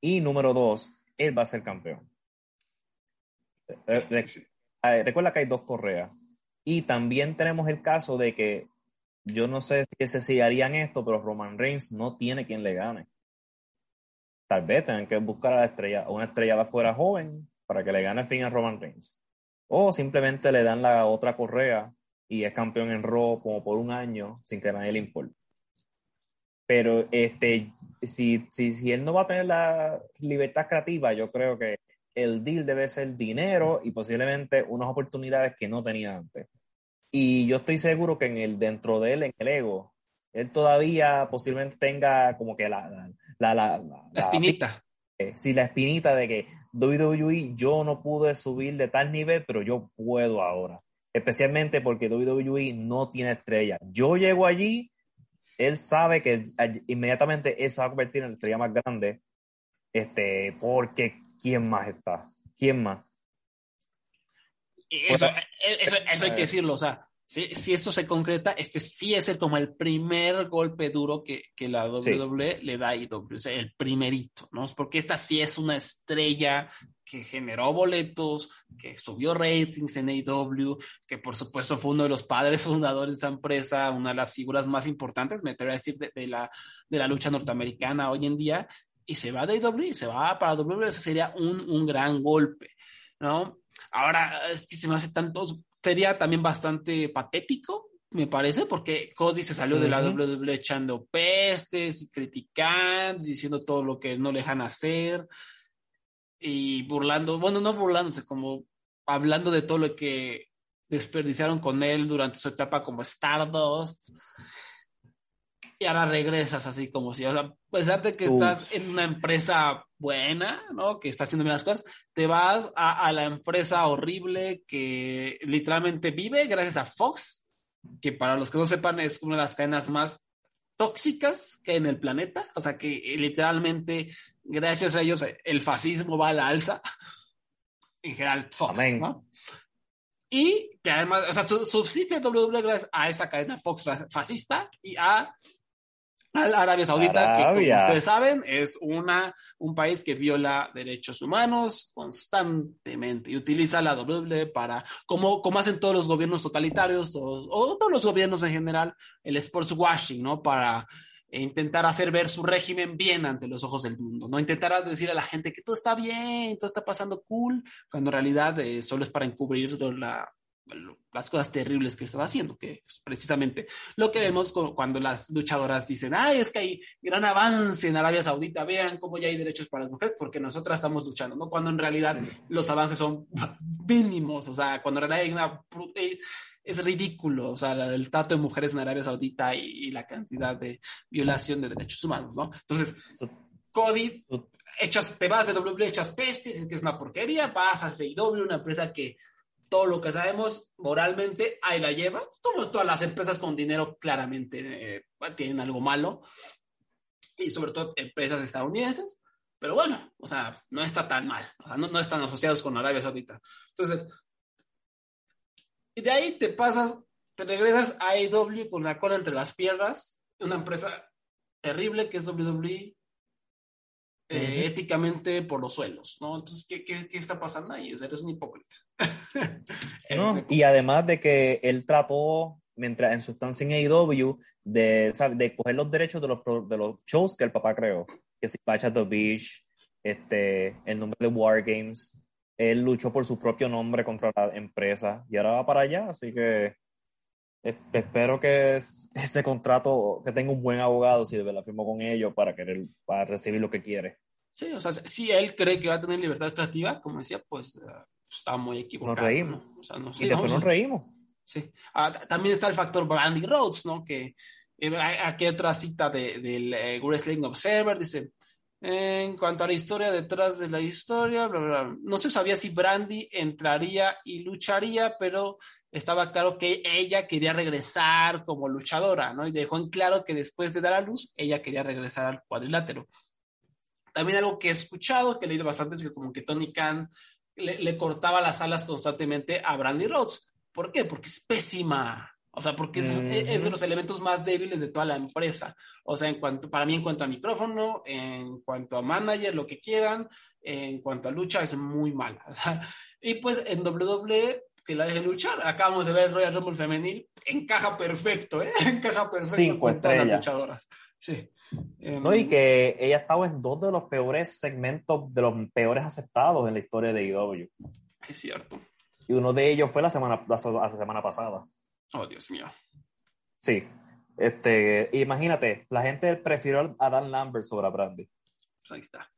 Y número dos, él va a ser campeón. Eh, eh, recuerda que hay dos correas. Y también tenemos el caso de que yo no sé si se harían esto, pero Roman Reigns no tiene quien le gane. Tal vez tengan que buscar a la estrella, una estrella de afuera joven para que le gane fin a Roman Reigns. O simplemente le dan la otra correa y es campeón en Raw como por un año sin que nadie le importe. Pero este, si, si, si él no va a tener la libertad creativa, yo creo que el deal debe ser dinero y posiblemente unas oportunidades que no tenía antes. Y yo estoy seguro que en el, dentro de él, en el ego, él todavía posiblemente tenga como que la... La, la, la, espinita. sí, la espinita de que WWE yo no pude subir de tal nivel, pero yo puedo ahora. Especialmente porque WWE no tiene estrella. Yo llego allí él sabe que inmediatamente él se va a convertir en la estrella más grande, este, porque ¿quién más está? ¿Quién más? Eso, eso, hay que decirlo, o sea, si, si, esto se concreta, este sí es el, como el primer golpe duro que, que la WWE le da a IW, o sea, el primerito, ¿no? Porque esta sí es una estrella que generó boletos, que subió ratings en AEW, que por supuesto fue uno de los padres fundadores de esa empresa, una de las figuras más importantes, me atrevo a decir, de, la, de la lucha norteamericana hoy en día, y se va de AEW y se va para WWE, ese sería un, un gran golpe, ¿no? Ahora, es que se me hace tantos sería también bastante patético, me parece, porque Cody se salió de la. WWE echando pestes, y criticando, diciendo todo lo que no le dejan hacer y burlando, bueno, no burlándose, como hablando de todo lo que desperdiciaron con él durante su etapa como Stardust. Y ahora regresas así como si, o sea, a pesar de que Uf. estás en una empresa buena, ¿no? Que está haciendo bien las cosas, te vas a, a la empresa horrible que literalmente vive gracias a Fox, que para los que no sepan es una de las cadenas más tóxicas que en el planeta, o sea que eh, literalmente gracias a ellos el fascismo va a la alza, en general Fox. ¿no? Y que además, o sea, su- subsiste WWE gracias a esa cadena Fox fa- fascista y a, Arabia Saudita, que como ustedes saben es una, un país que viola derechos humanos constantemente y utiliza la WWE para, como, como hacen todos los gobiernos totalitarios, todos, o todos los gobiernos en general, el sports washing, ¿no? Para e intentar hacer ver su régimen bien ante los ojos del mundo, ¿no? Intentar decir a la gente que todo está bien, todo está pasando cool, cuando en realidad eh, solo es para encubrir la, lo- las cosas terribles que están haciendo, que es precisamente lo que vemos cu- cuando las luchadoras dicen, ay, es que hay gran avance en Arabia Saudita, vean cómo ya hay derechos para las mujeres, porque nosotras estamos luchando, ¿no? Cuando en realidad los avances son mínimos, o sea, cuando en realidad hay una... eh, es ridículo, o sea, el trato de mujeres en Arabia Saudita y, y la cantidad de violación de derechos humanos, ¿no? Entonces, Cody, echas, te vas de WWE, echas pestes, que es una porquería, vas a CIW, una empresa que todo lo que sabemos moralmente ahí la lleva, como todas las empresas con dinero claramente eh, tienen algo malo, y sobre todo empresas estadounidenses, pero bueno, o sea, no está tan mal, o sea, no, no están asociados con Arabia Saudita. Entonces, y de ahí te pasas, te regresas a AEW con la cola entre las piernas, una empresa terrible que es WWE, eh, éticamente por los suelos, ¿no? Entonces, ¿qué, qué, qué está pasando ahí? Eres un hipócrita. Un Y además de que él trató, mientras en su estancia en AEW, de, de coger los derechos de los, de los shows que el papá creó. Que si Patch at the Beach, este, el nombre de War Games. Él luchó por su propio nombre contra la empresa y ahora va para allá, así que espero que es- ese contrato, que tenga un buen abogado si de verdad firmó con ellos para querer, para recibir lo que quiere. Sí, o sea, si él cree que va a tener libertad creativa, como decía, pues eh, está muy equivocado. Nos reímos. ¿no? O sea, no Y sé, después ¿no? nos reímos. Sí. Ah, también está el factor Brandy Rhodes, ¿no? Que eh, aquí hay otra cita de- del eh, Wrestling Observer, dice, en cuanto a la historia detrás de la historia, bla, bla, bla, no se sabía si Brandy entraría y lucharía, pero estaba claro que ella quería regresar como luchadora, ¿no? Y dejó en claro que después de dar a luz, ella quería regresar al cuadrilátero. También algo que he escuchado, que he leído bastante, es que como que Tony Khan le, le cortaba las alas constantemente a Brandy Rhodes. ¿Por qué? Porque es pésima. O sea, porque es, es de los elementos más débiles de toda la empresa. O sea, en cuanto, para mí, en cuanto a micrófono, en cuanto a manager, lo que quieran, en cuanto a lucha, es muy mala. Y pues en WWE, que la dejen luchar. Acabamos de ver el Royal Rumble femenil, encaja perfecto, ¿eh? Encaja perfecto Cinco con todas las luchadoras. Sí. Em, No, y que ella estaba en dos de los peores segmentos, de los peores aceptados en la historia de AEW. Es cierto. Y uno de ellos fue la semana, la, se- la semana pasada. Oh, Dios mío. Sí. Este, imagínate, la gente prefirió a Dan Lambert sobre a Brandy. Pues ahí está.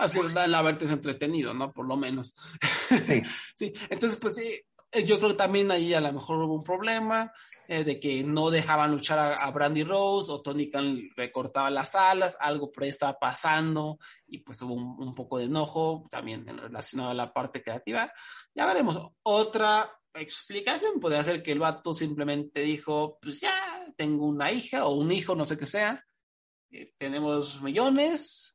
Así es, la verte entretenido, ¿no? Por lo menos. Sí. Sí, entonces, pues sí, yo creo que también ahí a lo mejor hubo un problema eh, de que no dejaban luchar a, a Brandy Rose o Tony Khan recortaba las alas, algo por ahí estaba pasando y pues hubo un, un poco de enojo también relacionado a la parte creativa. Ya veremos. Otra explicación podría ser que el vato simplemente dijo, pues ya, tengo una hija o un hijo, no sé qué sea, eh, tenemos millones,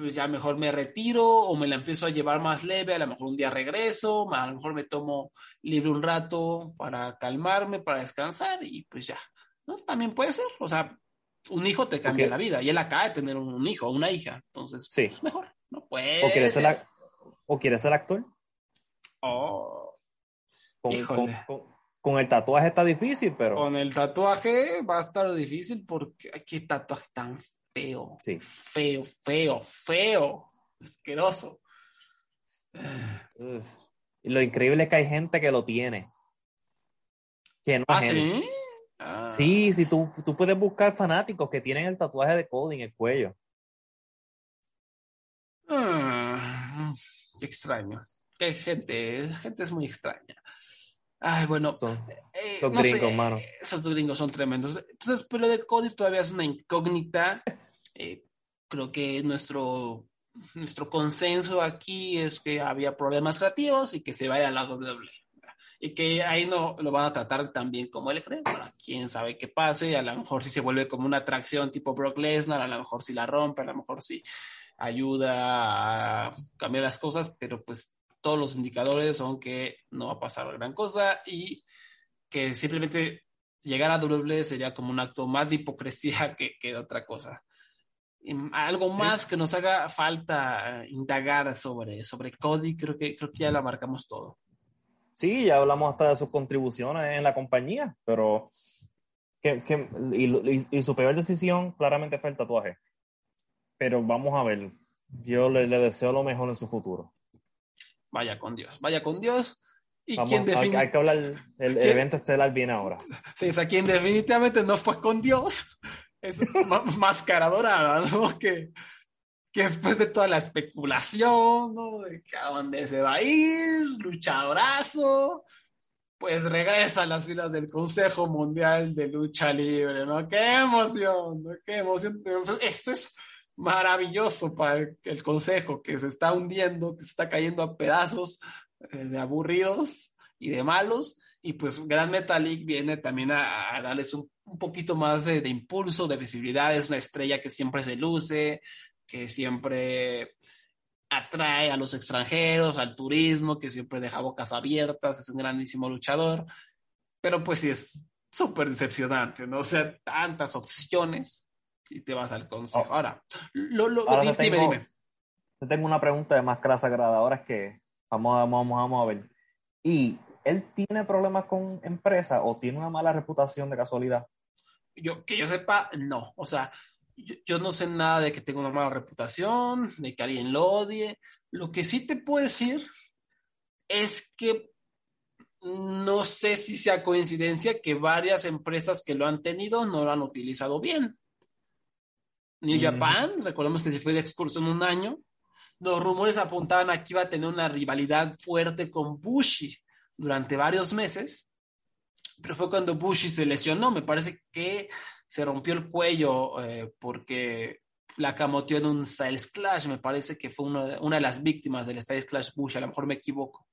pues ya mejor me retiro o me la empiezo a llevar más leve, a lo mejor un día regreso, a lo mejor me tomo libre un rato para calmarme, para descansar y pues ya, ¿no? También puede ser, o sea, un hijo te cambia la vida y él acaba de tener un hijo o una hija, entonces, Sí. pues mejor, ¿no? Puede ¿O quieres ser, o quieres ser actor? Oh, Con, Híjole. con- con- con el tatuaje está difícil, pero con el tatuaje va a estar difícil porque ay, qué tatuaje tan feo, sí. feo, feo, feo, asqueroso. Uf. Lo increíble es que hay gente que lo tiene. que no ¿Ah, es sí? Ah. Sí, sí, tú, tú puedes buscar fanáticos que tienen el tatuaje de Cody en el cuello. Ah, qué extraño. Qué gente, gente es muy extraña. Ay, bueno, Son eh, no sé, gringos, mano. esos gringos son tremendos. Entonces, pero lo de Cody todavía es una incógnita. Eh, creo que nuestro, nuestro consenso aquí es que había problemas creativos y que se vaya a la WWE. Y que ahí no lo van a tratar tan bien como él cree. Bueno, quién sabe qué pase. A lo mejor si se vuelve como una atracción tipo Brock Lesnar, a lo mejor si la rompe, a lo mejor si ayuda a cambiar las cosas, pero pues todos los indicadores son que no va a pasar gran cosa y que simplemente llegar a WWE sería como un acto más de hipocresía que, que de otra cosa. Y algo más que nos haga falta indagar sobre, sobre Cody, creo que, creo que ya lo marcamos todo. Sí, ya hablamos hasta de sus contribuciones en la compañía, pero que, que- y, y- y su peor decisión claramente fue el tatuaje. Pero vamos a ver, yo le, le deseo lo mejor en su futuro. Vaya con Dios, vaya con Dios. Y Vamos, quien hay, que hablar, el, el evento estelar viene ahora. Sí, o sea, quien definitivamente no fue con Dios es Máscara Dorada, ¿no? Que, que después de toda la especulación, ¿no? De que a dónde se va a ir, luchadorazo, pues regresa a las filas del Consejo Mundial de Lucha Libre, ¿no? ¡Qué emoción! ¿no? ¡Qué emoción! Entonces, esto es maravilloso para el, Consejo, que se está hundiendo, que se está cayendo a pedazos eh, de aburridos y de malos. Y pues Gran Metalik viene también a, a darles un, un poquito más de, de impulso, de visibilidad. Es una estrella que siempre se luce, que siempre atrae a los extranjeros, al turismo, que siempre deja bocas abiertas, es un grandísimo luchador, pero pues sí es súper decepcionante, ¿no? O sea, tantas opciones y te vas al consejo. Oh. Ahora, lo, lo, Ahora dime, te tengo- dime. Te tengo una pregunta de máscara sagrada. Ahora es que vamos, a- vamos, vamos a ver. ¿Y él tiene problemas con empresa o tiene una mala reputación de casualidad? Yo, que yo sepa, no. O sea, yo, yo no sé nada de que tenga una mala reputación, de que alguien lo odie. Lo que sí te puedo decir es que no sé si sea coincidencia que varias empresas que lo han tenido no lo han utilizado bien. New Mm. Japan, recordemos que se fue de excursión un año. Los rumores apuntaban a que iba a tener una rivalidad fuerte con Bushi durante varios meses, pero fue cuando Bushi se lesionó. Me parece que se rompió el cuello eh, porque la camoteó en un Styles Clash. Me parece que fue una de, una de las víctimas del Styles Clash Bushi, a lo mejor me equivoco.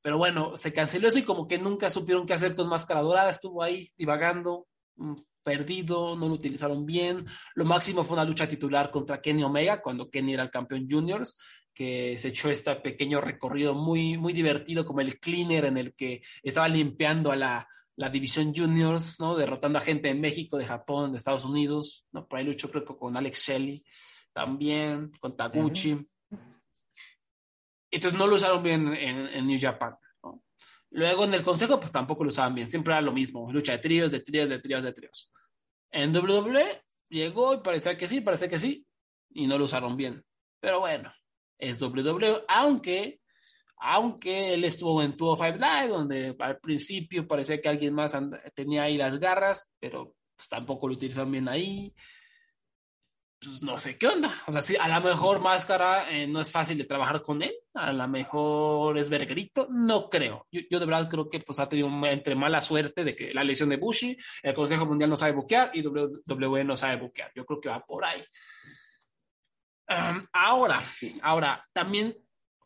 Pero bueno, se canceló eso y como que nunca supieron qué hacer con Máscara Dorada. Estuvo ahí divagando, mm, perdido, no lo utilizaron bien. Lo máximo fue una lucha titular contra Kenny Omega, cuando Kenny era el campeón juniors, que se echó este pequeño recorrido muy, muy divertido, como el cleaner en el que estaba limpiando a la, la división juniors, ¿no? Derrotando a gente de México, de Japón, de Estados Unidos, ¿no? Por ahí luchó creo que con Alex Shelley también, con Taguchi. Entonces no lo usaron bien en, en New Japan, ¿no? Luego en el consejo, pues tampoco lo usaban bien, siempre era lo mismo, lucha de tríos, de tríos, de tríos, de tríos. En WWE llegó y parecía que sí, parecía que sí, y no lo usaron bien. Pero bueno, es WWE, aunque, aunque él estuvo en 205 Live, donde al principio parecía que alguien más tenía ahí las garras, pero pues, tampoco lo utilizaron bien ahí. Pues no sé qué onda. O sea, sí, a lo mejor Máscara eh, no es fácil de trabajar con él, a lo mejor es verguerito, no creo. Yo, yo de verdad creo que pues ha tenido entre mala suerte de que la lesión de Bushi, el Consejo Mundial no sabe buquear y WWE no sabe buquear. Yo creo que va por ahí. Um, ahora, ahora, también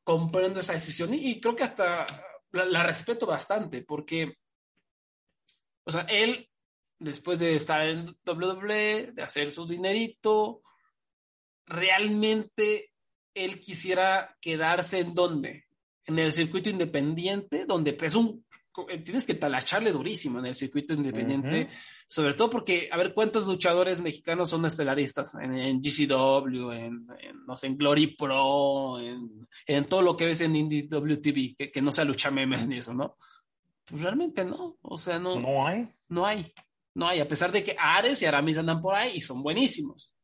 comprendo esa decisión y, y creo que hasta la, la respeto bastante porque, o sea, él, después de estar en WWE, de hacer su dinerito, realmente él quisiera quedarse en donde? En el circuito independiente, donde es un, tienes que talacharle durísimo en el circuito independiente, sobre todo porque, a ver, ¿cuántos luchadores mexicanos son estelaristas en, en GCW, en, en, no sé, en Glory Pro, en, en todo lo que ves en Indie WTV, que, que no sea lucha memes ni eso, ¿no? Pues realmente no, o sea, no, No hay. no hay, no hay, a pesar de que Ares y Aramis andan por ahí y son buenísimos.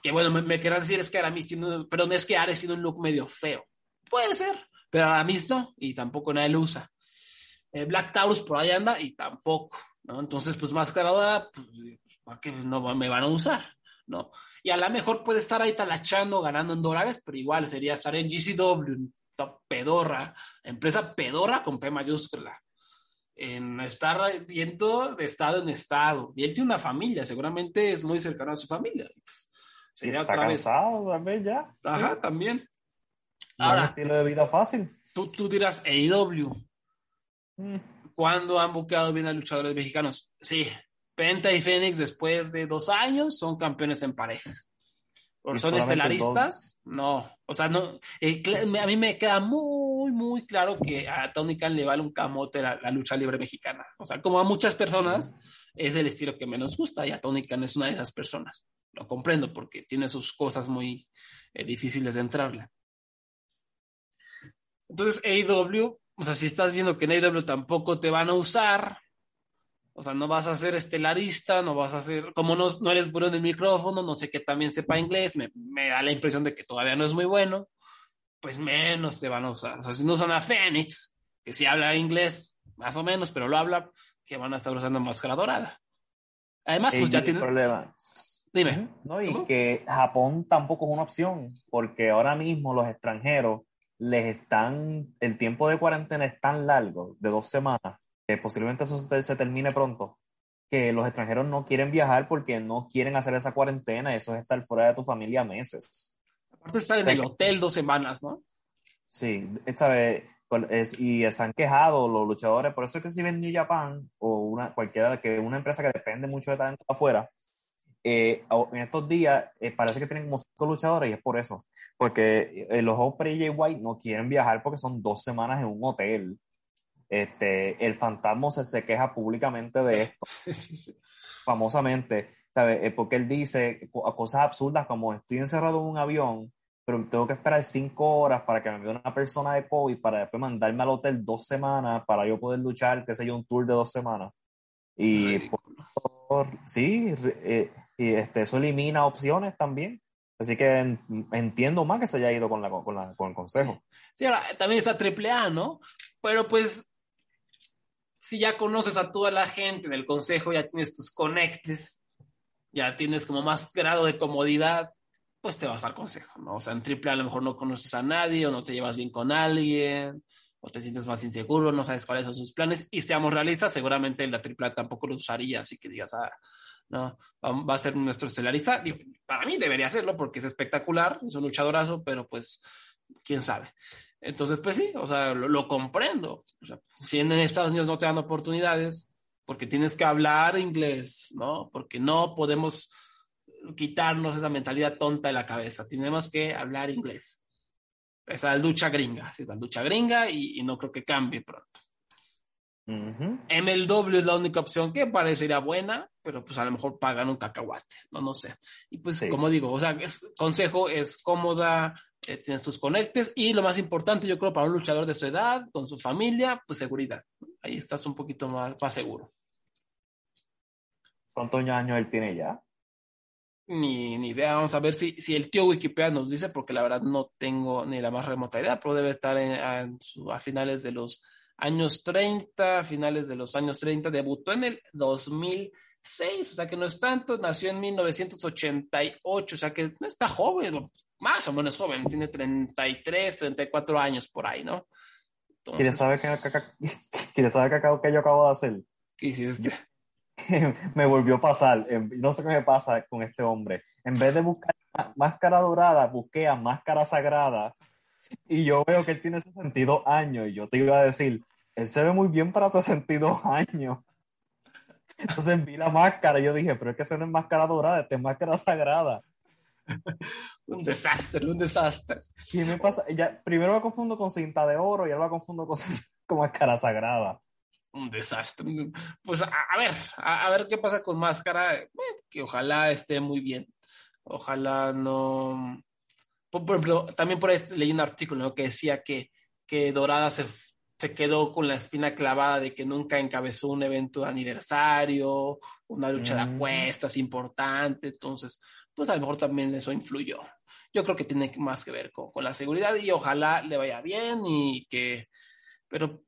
Que bueno, me, me decir es que Aramis tiene, perdón, es que Ares tiene un look medio feo. Puede ser, pero Aramis no, y tampoco nadie lo usa. Eh, Black Taurus por ahí anda y tampoco, ¿no? Entonces, pues Máscara pues, ¿para qué no me van a usar? ¿No? Y a lo mejor puede estar ahí talachando, ganando en dólares, pero igual sería estar en GCW, pedorra, empresa pedorra con P mayúscula, en estar viendo de estado en estado. Y él tiene una familia, seguramente es muy cercano a su familia. Pues, sería está otra cansado, vez. ya. Ajá, también. Ahora, un estilo de vida fácil. Tú, tú dirás AEW. Mm. ¿Cuándo han buscado bien a luchadores mexicanos? Sí, Penta y Fénix después de dos años son campeones en parejas. ¿Son estelaristas? No. O sea, no. Eh, a mí me queda muy, muy claro que a Tony Khan le vale un camote la, lucha libre mexicana. O sea, como a muchas personas, es el estilo que menos gusta y a Tony Khan es una de esas personas. Lo comprendo porque tiene sus cosas muy eh, difíciles de entrarle. Entonces, AEW, o sea, si estás viendo que en AEW tampoco te van a usar, o sea, no vas a ser estelarista, no vas a ser, como no, no eres bueno en el micrófono, no sé que también sepa inglés, me, me, da la impresión de que todavía no es muy bueno, pues menos te van a usar. O sea, si no usan a Phoenix, que sí habla inglés, más o menos, pero lo habla, que van a estar usando máscara dorada. Además, pues ya tiene... problema. Dime. No, y que Japón tampoco es una opción, porque ahora mismo los extranjeros les están, el tiempo de cuarentena es tan largo, de dos semanas, que posiblemente eso se, termine pronto, que los extranjeros no quieren viajar porque no quieren hacer esa cuarentena, eso es estar fuera de tu familia meses. Aparte estar en el hotel dos semanas, ¿no? Sí, esta vez, es, y se han quejado los luchadores, por eso es que si ven New Japan o una, cualquiera, que una empresa que depende mucho de talento afuera, eh, en estos días eh, parece que tienen como cinco luchadores y es por eso, porque eh, los Osprey y Jay White no quieren viajar porque son dos semanas en un hotel este, el fantasma se, queja públicamente de esto, famosamente, ¿sabes? Porque él dice cosas absurdas como estoy encerrado en un avión, pero tengo que esperar cinco horas para que me envíe una persona de COVID para después mandarme al hotel dos semanas para yo poder luchar, qué sé yo, un tour de dos semanas. Y sí, eh, y este, eso elimina opciones también. Así que entiendo más que se haya ido con, la, con, la, con el consejo. Sí, ahora también es a triple A, ¿no? Pero pues si ya conoces a toda la gente del consejo, ya tienes tus conectes, ya tienes como más grado de comodidad, pues te vas al consejo, ¿no? O sea, en triple a lo mejor no conoces a nadie o no te llevas bien con alguien o te sientes más inseguro, no sabes cuáles son sus planes y seamos realistas, seguramente la triple A tampoco lo usaría, así que digas, ah, no, va a ser nuestro estelarista. para mí debería serlo porque es espectacular, es un luchadorazo, pero pues, quién sabe. Entonces, pues sí, o sea, lo, comprendo. O sea, si en Estados Unidos no te dan oportunidades, porque tienes que hablar inglés, ¿no? Porque no podemos quitarnos esa mentalidad tonta de la cabeza. Tenemos que hablar inglés. Esa es lucha gringa, es la lucha gringa y, no creo que cambie pronto. MLW es la única opción que parecería buena, pero pues a lo mejor pagan un cacahuate, no, no sé. Y pues como digo, o sea, es, consejo es cómoda, eh, tienes tus conectes y lo más importante yo creo para un luchador de su edad, con su familia, pues seguridad. Ahí estás un poquito más, más seguro. ¿Cuántos años él tiene ya? Ni, ni, idea, vamos a ver si, si el tío Wikipedia nos dice, porque la verdad no tengo ni la más remota idea, pero debe estar en, a finales de los años 30, a finales de los años 30, debutó en el 2006, o sea que no es tanto, nació en 1988, o sea que no está joven, más o menos joven, tiene 33, 34 años por ahí, ¿no? ¿Quieres saber qué, ¿Quieres saber qué, yo acabo de hacer? ¿Qué hiciste? me volvió a pasar, em, no sé qué me pasa con este hombre. En vez de buscar máscara dorada, busqué a máscara sagrada y yo veo que él tiene 62 años y yo te iba a decir, él se ve muy bien para 62 años. Entonces vi la máscara y yo dije, pero es que esa no es máscara dorada, esta es máscara sagrada. un desastre, un desastre. Y me pasa, ya, primero lo confundo con cinta de oro y ahora lo confundo con, con máscara sagrada. Un desastre. Pues a, ver, a, ver qué pasa con máscara, eh, que ojalá esté muy bien. Ojalá no. Por, ejemplo, también por ahí leí un artículo que decía que, que Dorada se, se quedó con la espina clavada de que nunca encabezó un evento de aniversario, una lucha de mm. apuestas importante. Entonces, pues a lo mejor también eso influyó. Yo creo que tiene más que ver con, la seguridad y ojalá le vaya bien y que, pero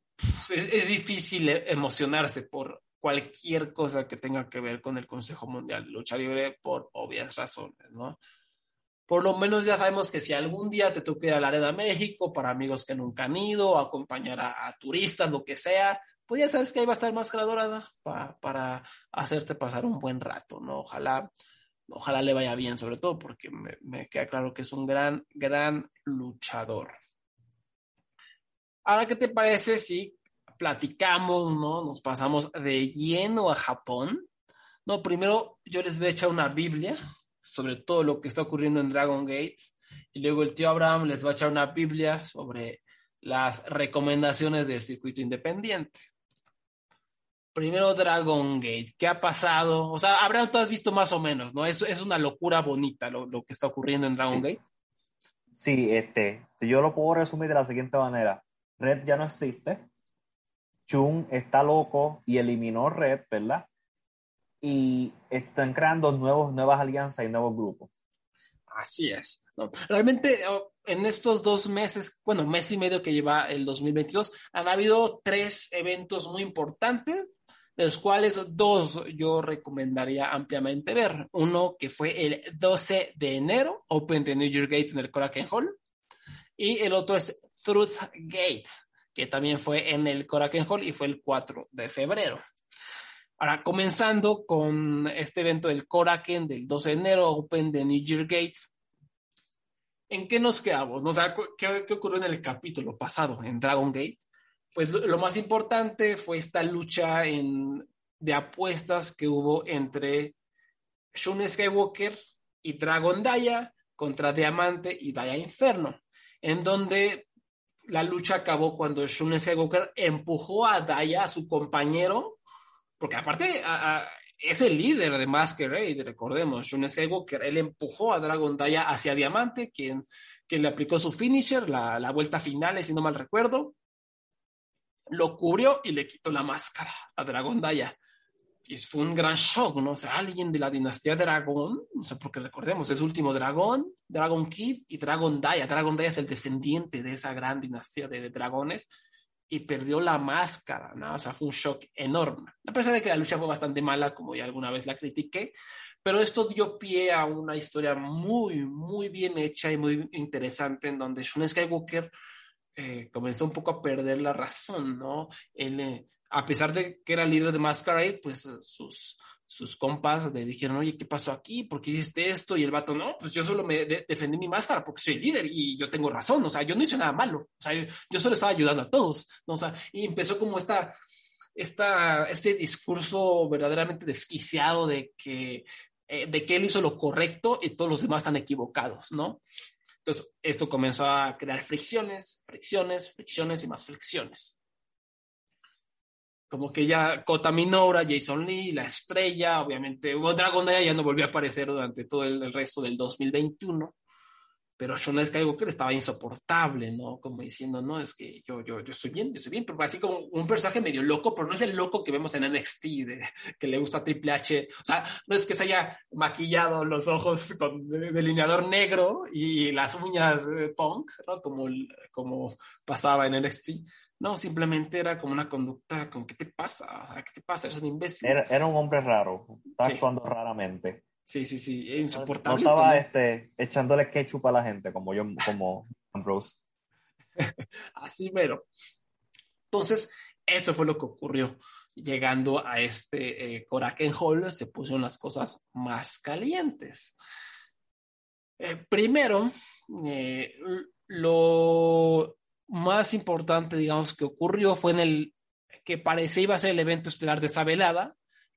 es, es, difícil emocionarse por cualquier cosa que tenga que ver con el Consejo Mundial de Lucha Libre por obvias razones, ¿no? Por lo menos ya sabemos que si algún día te toca ir a la Arena México para amigos que nunca han ido, acompañar a, turistas, lo que sea, pues ya sabes que ahí va a estar Dorada para, para hacerte pasar un buen rato, ¿no? Ojalá, ojalá le vaya bien, sobre todo porque me, queda claro que es un gran, gran luchador. Ahora, ¿qué te parece si platicamos, ¿no? Nos pasamos de lleno a Japón. No, primero yo les voy a echar una Biblia sobre todo lo que está ocurriendo en Dragon Gate y luego el tío Abraham les va a echar una Biblia sobre las recomendaciones del circuito independiente. Primero Dragon Gate, ¿qué ha pasado? O sea, tú has visto más o menos, ¿no? Es, es una locura bonita lo, lo, que está ocurriendo en Dragon sí. Gate. Sí, este, yo lo puedo resumir de la siguiente manera. Red ya no existe. Chun está loco y eliminó Red, ¿verdad? Y están creando nuevos, nuevas alianzas y nuevos grupos. Así es. ¿no? Realmente en estos dos meses, bueno, mes y medio que lleva el 2022, han habido tres eventos muy importantes, de los cuales dos yo recomendaría ampliamente ver. Uno que fue el 12 de enero, Open the New Year Gate en el Korakuen Hall, y el otro es Truth Gate, que también fue en el Korakuen Hall y fue el 4 de febrero. Ahora, comenzando con este evento del Koraken del 12 de enero, Open the New Year Gate. ¿En qué nos quedamos? O sea, ¿qué, ¿qué, ocurrió en el capítulo pasado, en Dragon Gate? Pues lo, más importante fue esta lucha de apuestas que hubo entre Shun Skywalker y Dragon Daya contra Diamante y Daya Inferno, en donde la lucha acabó cuando Shun Skywalker empujó a Daya, a su compañero, porque aparte es el líder de Masquerade, recordemos, Shun Skywalker, él empujó a Dragon Daya hacia Diamante, quien, le aplicó su finisher, la, vuelta final, si no mal recuerdo, lo cubrió y le quitó la máscara a Dragon Daya. Y fue un gran shock, ¿no? O sea, alguien de la dinastía Dragón, no sé por qué recordemos, es último dragón, Dragon Kid y Dragon Daya. Dragon Daya es el descendiente de esa gran dinastía de, de dragones y perdió la máscara, ¿no? O sea, fue un shock enorme. A pesar de que la lucha fue bastante mala, como ya alguna vez la critiqué, pero esto dio pie a una historia muy, muy bien hecha y muy interesante en donde Shun Skywalker eh, comenzó un poco a perder la razón, ¿no? Él, eh, a pesar de que era líder de Masquerade, pues sus, sus compas le dijeron, oye, ¿qué pasó aquí? ¿Por qué hiciste esto? Y el vato, no, pues yo solo me de defendí mi máscara porque soy líder y yo tengo razón, o sea, yo no hice nada malo, o sea, yo, yo solo estaba ayudando a todos, ¿no? O sea, y empezó como esta, esta, este discurso verdaderamente desquiciado de que, eh, de que él hizo lo correcto y todos los demás están equivocados, ¿no? Entonces, esto comenzó a crear fricciones, fricciones, fricciones y más fricciones. Como que ya Kota Minora, Jason Lee, la estrella, obviamente Dragon Daya ya no volvió a aparecer durante todo el, el resto del 2021, pero Shun Skywalker estaba insoportable, ¿no? Como diciendo, no, es que yo, yo, yo estoy bien, yo estoy bien, pero así como un personaje medio loco, pero no es el loco que vemos en NXT, de, que le gusta Triple H, o sea, no es que se haya maquillado los ojos con delineador negro y las uñas de punk, ¿no? Como, como pasaba en NXT, no, simplemente era como una conducta, como, ¿qué te pasa? O sea, ¿qué te pasa? Eres un imbécil. Era, era un hombre raro, estaba sí. actuando raramente. Sí, sí, sí, insoportable. No, no estaba este, echándole ketchup a la gente como yo, como Ambrose. Así mero. Entonces, eso fue lo que ocurrió. Llegando a este eh, Koraken Hall, se pusieron las cosas más calientes. Eh, primero, eh, lo más importante, digamos, que ocurrió fue en el que parecía iba a ser el evento estelar de esa velada,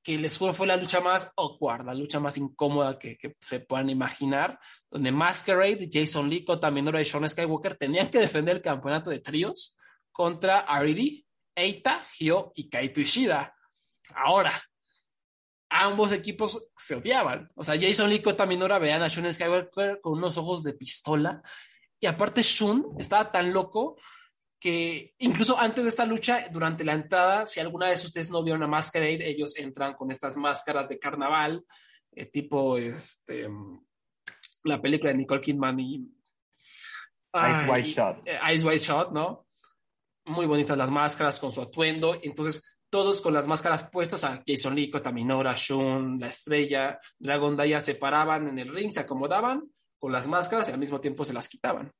que les fue, la lucha más awkward, la lucha más incómoda que, se puedan imaginar, donde Masquerade, Jason Lee, Kota Minoru y Sean Skywalker tenían que defender el campeonato de tríos contra RD, Eita, Hyo y Kaito Ishida. Ahora, ambos equipos se odiaban. O sea, Jason Lee y Kota Minoru veían a Sean Skywalker con unos ojos de pistola. Y aparte, Shun estaba tan loco que incluso antes de esta lucha, durante la entrada, si alguna vez ustedes no vieron a Masquerade, ellos entran con estas máscaras de carnaval, eh, tipo este, la película de Nicole Kidman y Ice White Shot. Eh, Ice White Shot, ¿no? muy bonitas las máscaras con su atuendo. Entonces, todos con las máscaras puestas, a Jason Lee, Taminora, Shun, La Estrella, Dragon Daya, se paraban en el ring, se acomodaban con las máscaras y al mismo tiempo se las quitaban.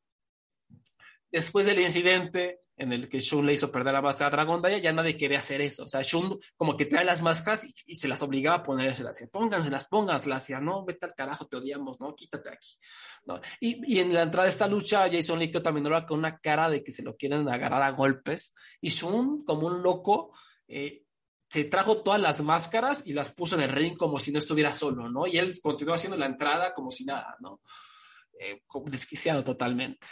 Después del incidente en el que Shun le hizo perder la máscara a Dragon Daya, ya nadie quería hacer eso. O sea, Shun como que trae las máscaras y, se las obligaba a ponérselas. Pónganselas, pónganselas. Decía, no, vete al carajo, te odiamos, ¿no? Quítate aquí. ¿no? Y, y en la entrada de esta lucha, Jason Lee también era con una cara de que se lo quieren agarrar a golpes. Y Shun, como un loco, eh, se trajo todas las máscaras y las puso en el ring como si no estuviera solo, ¿no? Y él continuó haciendo la entrada como si nada, ¿no? Eh, desquiciado totalmente.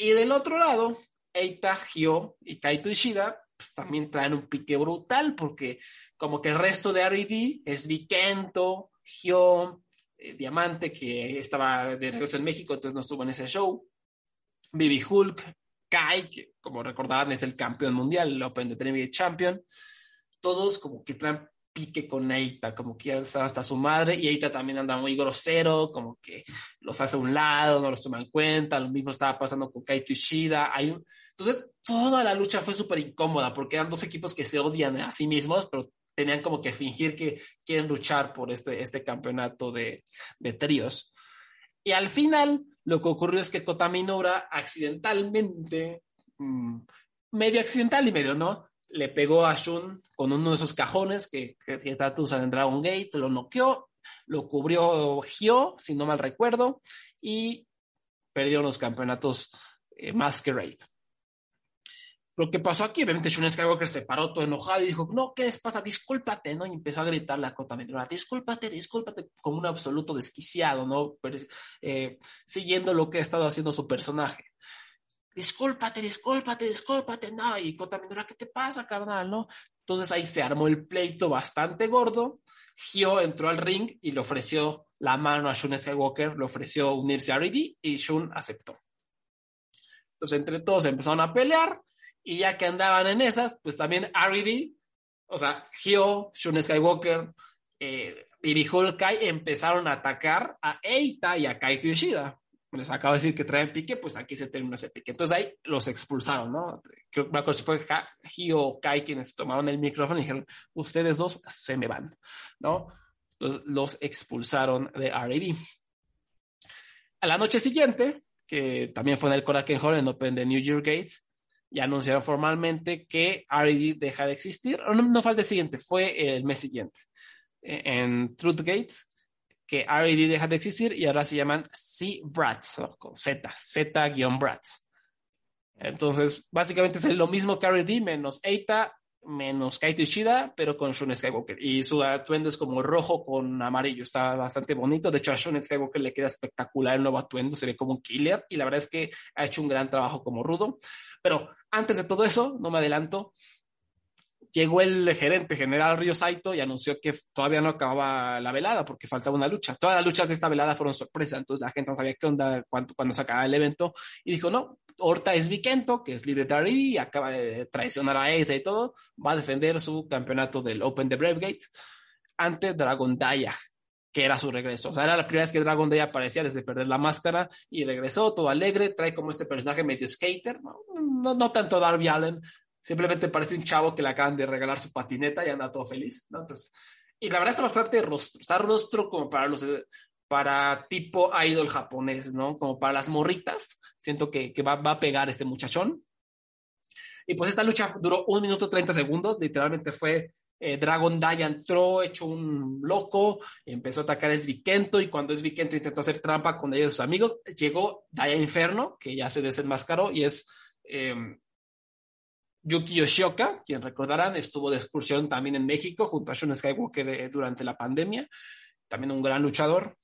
Y del otro lado, Eita, Hyo y Kaito Ishida, pues también traen un pique brutal, porque como que el resto de R.E.D. es Vikento, Hyo, eh, Diamante, que estaba de regreso en México, entonces no estuvo en ese show, Bibi Hulk, Kai, que como recordarán es el campeón mundial, el Open de Champion, todos como que traen pique con Eita, como que hasta su madre, y Eita también anda muy grosero, como que los hace a un lado, no los toma en cuenta, lo mismo estaba pasando con Kaito Ishida, hay un... entonces toda la lucha fue súper incómoda, porque eran dos equipos que se odian a sí mismos, pero tenían como que fingir que quieren luchar por este, este campeonato de, de tríos. Y al final, lo que ocurrió es que Kotaminora accidentalmente, mm, medio accidental y medio no, le pegó a Shun con uno de esos cajones que, que, que en Dragon Gate, lo noqueó, lo cubrió Hyo, si no mal recuerdo, y perdió los campeonatos eh, Masquerade. Lo que pasó aquí, obviamente Shun Skywalker se paró todo enojado y dijo, no, ¿qué les pasa? Discúlpate, ¿no? Y empezó a gritarle a Kota discúlpate, discúlpate, como un absoluto desquiciado, ¿no? Eh, siguiendo lo que ha estado haciendo su personaje discúlpate, discúlpate, discúlpate, no, y Kota ¿qué te pasa, carnal, no? Entonces ahí se armó el pleito bastante gordo, Hyo entró al ring y le ofreció la mano a Shun Skywalker, le ofreció unirse a R.E.D. y Shun aceptó. Entonces entre todos empezaron a pelear y ya que andaban en esas, pues también R.E.D., o sea, Hyo, Shun Skywalker, eh, y Kai empezaron a atacar a Eita y a Kaito Yoshida les acabo de decir que traen pique, pues aquí se termina ese pique. Entonces ahí los expulsaron, ¿no? Creo que si fue Hio o Kai quienes tomaron el micrófono y dijeron, ustedes dos se me van, ¿no? Entonces los expulsaron de R.A.D. A la noche siguiente, que también fue en el Korakuen Hall en Open de New Year Gate, ya anunciaron formalmente que R.A.D. deja de existir. No, no fue el siguiente, fue el mes siguiente. E, en Truth Gate, que R.A.D. deja de existir y ahora se llaman C-Brats, con Z, Z-Brats. Entonces, básicamente es lo mismo que R.A.D. menos Eita, menos Kaito Ishida, pero con Shun Skywalker. Y su atuendo es como rojo con amarillo, está bastante bonito. De hecho, a Shun Skywalker le queda espectacular el nuevo atuendo, se ve como un killer y la verdad es que ha hecho un gran trabajo como rudo. Pero antes de todo eso, no me adelanto, llegó el gerente general Río Saito y anunció que todavía no acababa la velada porque faltaba una lucha. Todas las luchas de esta velada fueron sorpresa, entonces la gente no sabía qué onda cuando, cuando se acababa el evento y dijo, no, Horta es Vikento, que es líder de y acaba de traicionar a Eita y todo, va a defender su campeonato del Open de Bravegate ante Dragon Daya, que era su regreso. O sea, era la primera vez que Dragon Daya aparecía desde perder la máscara y regresó todo alegre, trae como este personaje medio skater, no, no, no tanto Darby Allen, Simplemente parece un chavo que le acaban de regalar su patineta y anda todo feliz, ¿no? Entonces, y la verdad está bastante rostro, está rostro como para los, para tipo idol japonés, ¿no? Como para las morritas. Siento que, que va, va, a pegar este muchachón. Y pues esta lucha duró un minuto 30 segundos, literalmente fue eh, Dragon Daya entró hecho un loco, empezó a atacar a Svikento y cuando Svikento intentó hacer trampa con ellos sus amigos, llegó Daya Inferno, que ya se desenmascaró y es eh, Yuki Yoshioka, quien recordarán, estuvo de excursión también en México junto a Shun Skywalker eh, durante la pandemia, también un gran luchador.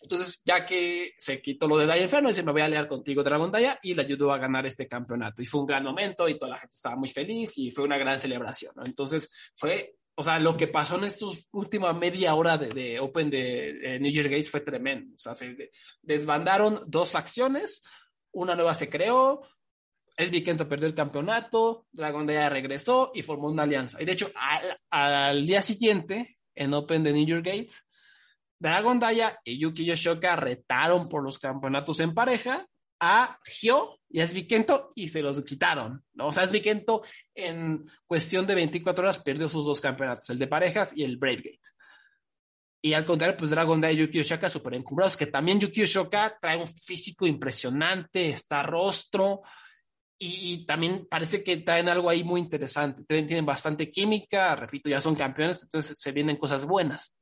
Entonces, ya que se quitó lo de Daya Inferno, dice, me voy a aliar contigo, Dragon Daya, y le ayudó a ganar este campeonato. Y fue un gran momento y toda la gente estaba muy feliz y fue una gran celebración. Entonces, fue, o sea, lo que pasó en estos últimos media hora de, Open de, New Year Gates fue tremendo. O sea, se desbandaron dos facciones, una nueva se creó, es Vikento perdió el campeonato, Dragon Daya regresó y formó una alianza. Y de hecho, al, día siguiente, en Open de New York Gate, Dragon Daya y Yuki Yoshioka retaron por los campeonatos en pareja a Gio y a Svikento y se los quitaron, ¿no? O sea, Svikento en cuestión de 24 horas perdió sus dos campeonatos, el de parejas y el Bravegate. Y al contrario, pues Dragon Day y Yuki Osaka súper encumbrados, que también Yuki Osaka trae un físico impresionante, está rostro, y, también parece que traen algo ahí muy interesante. Tienen, bastante química, repito, ya son campeones, entonces se vienen cosas buenas.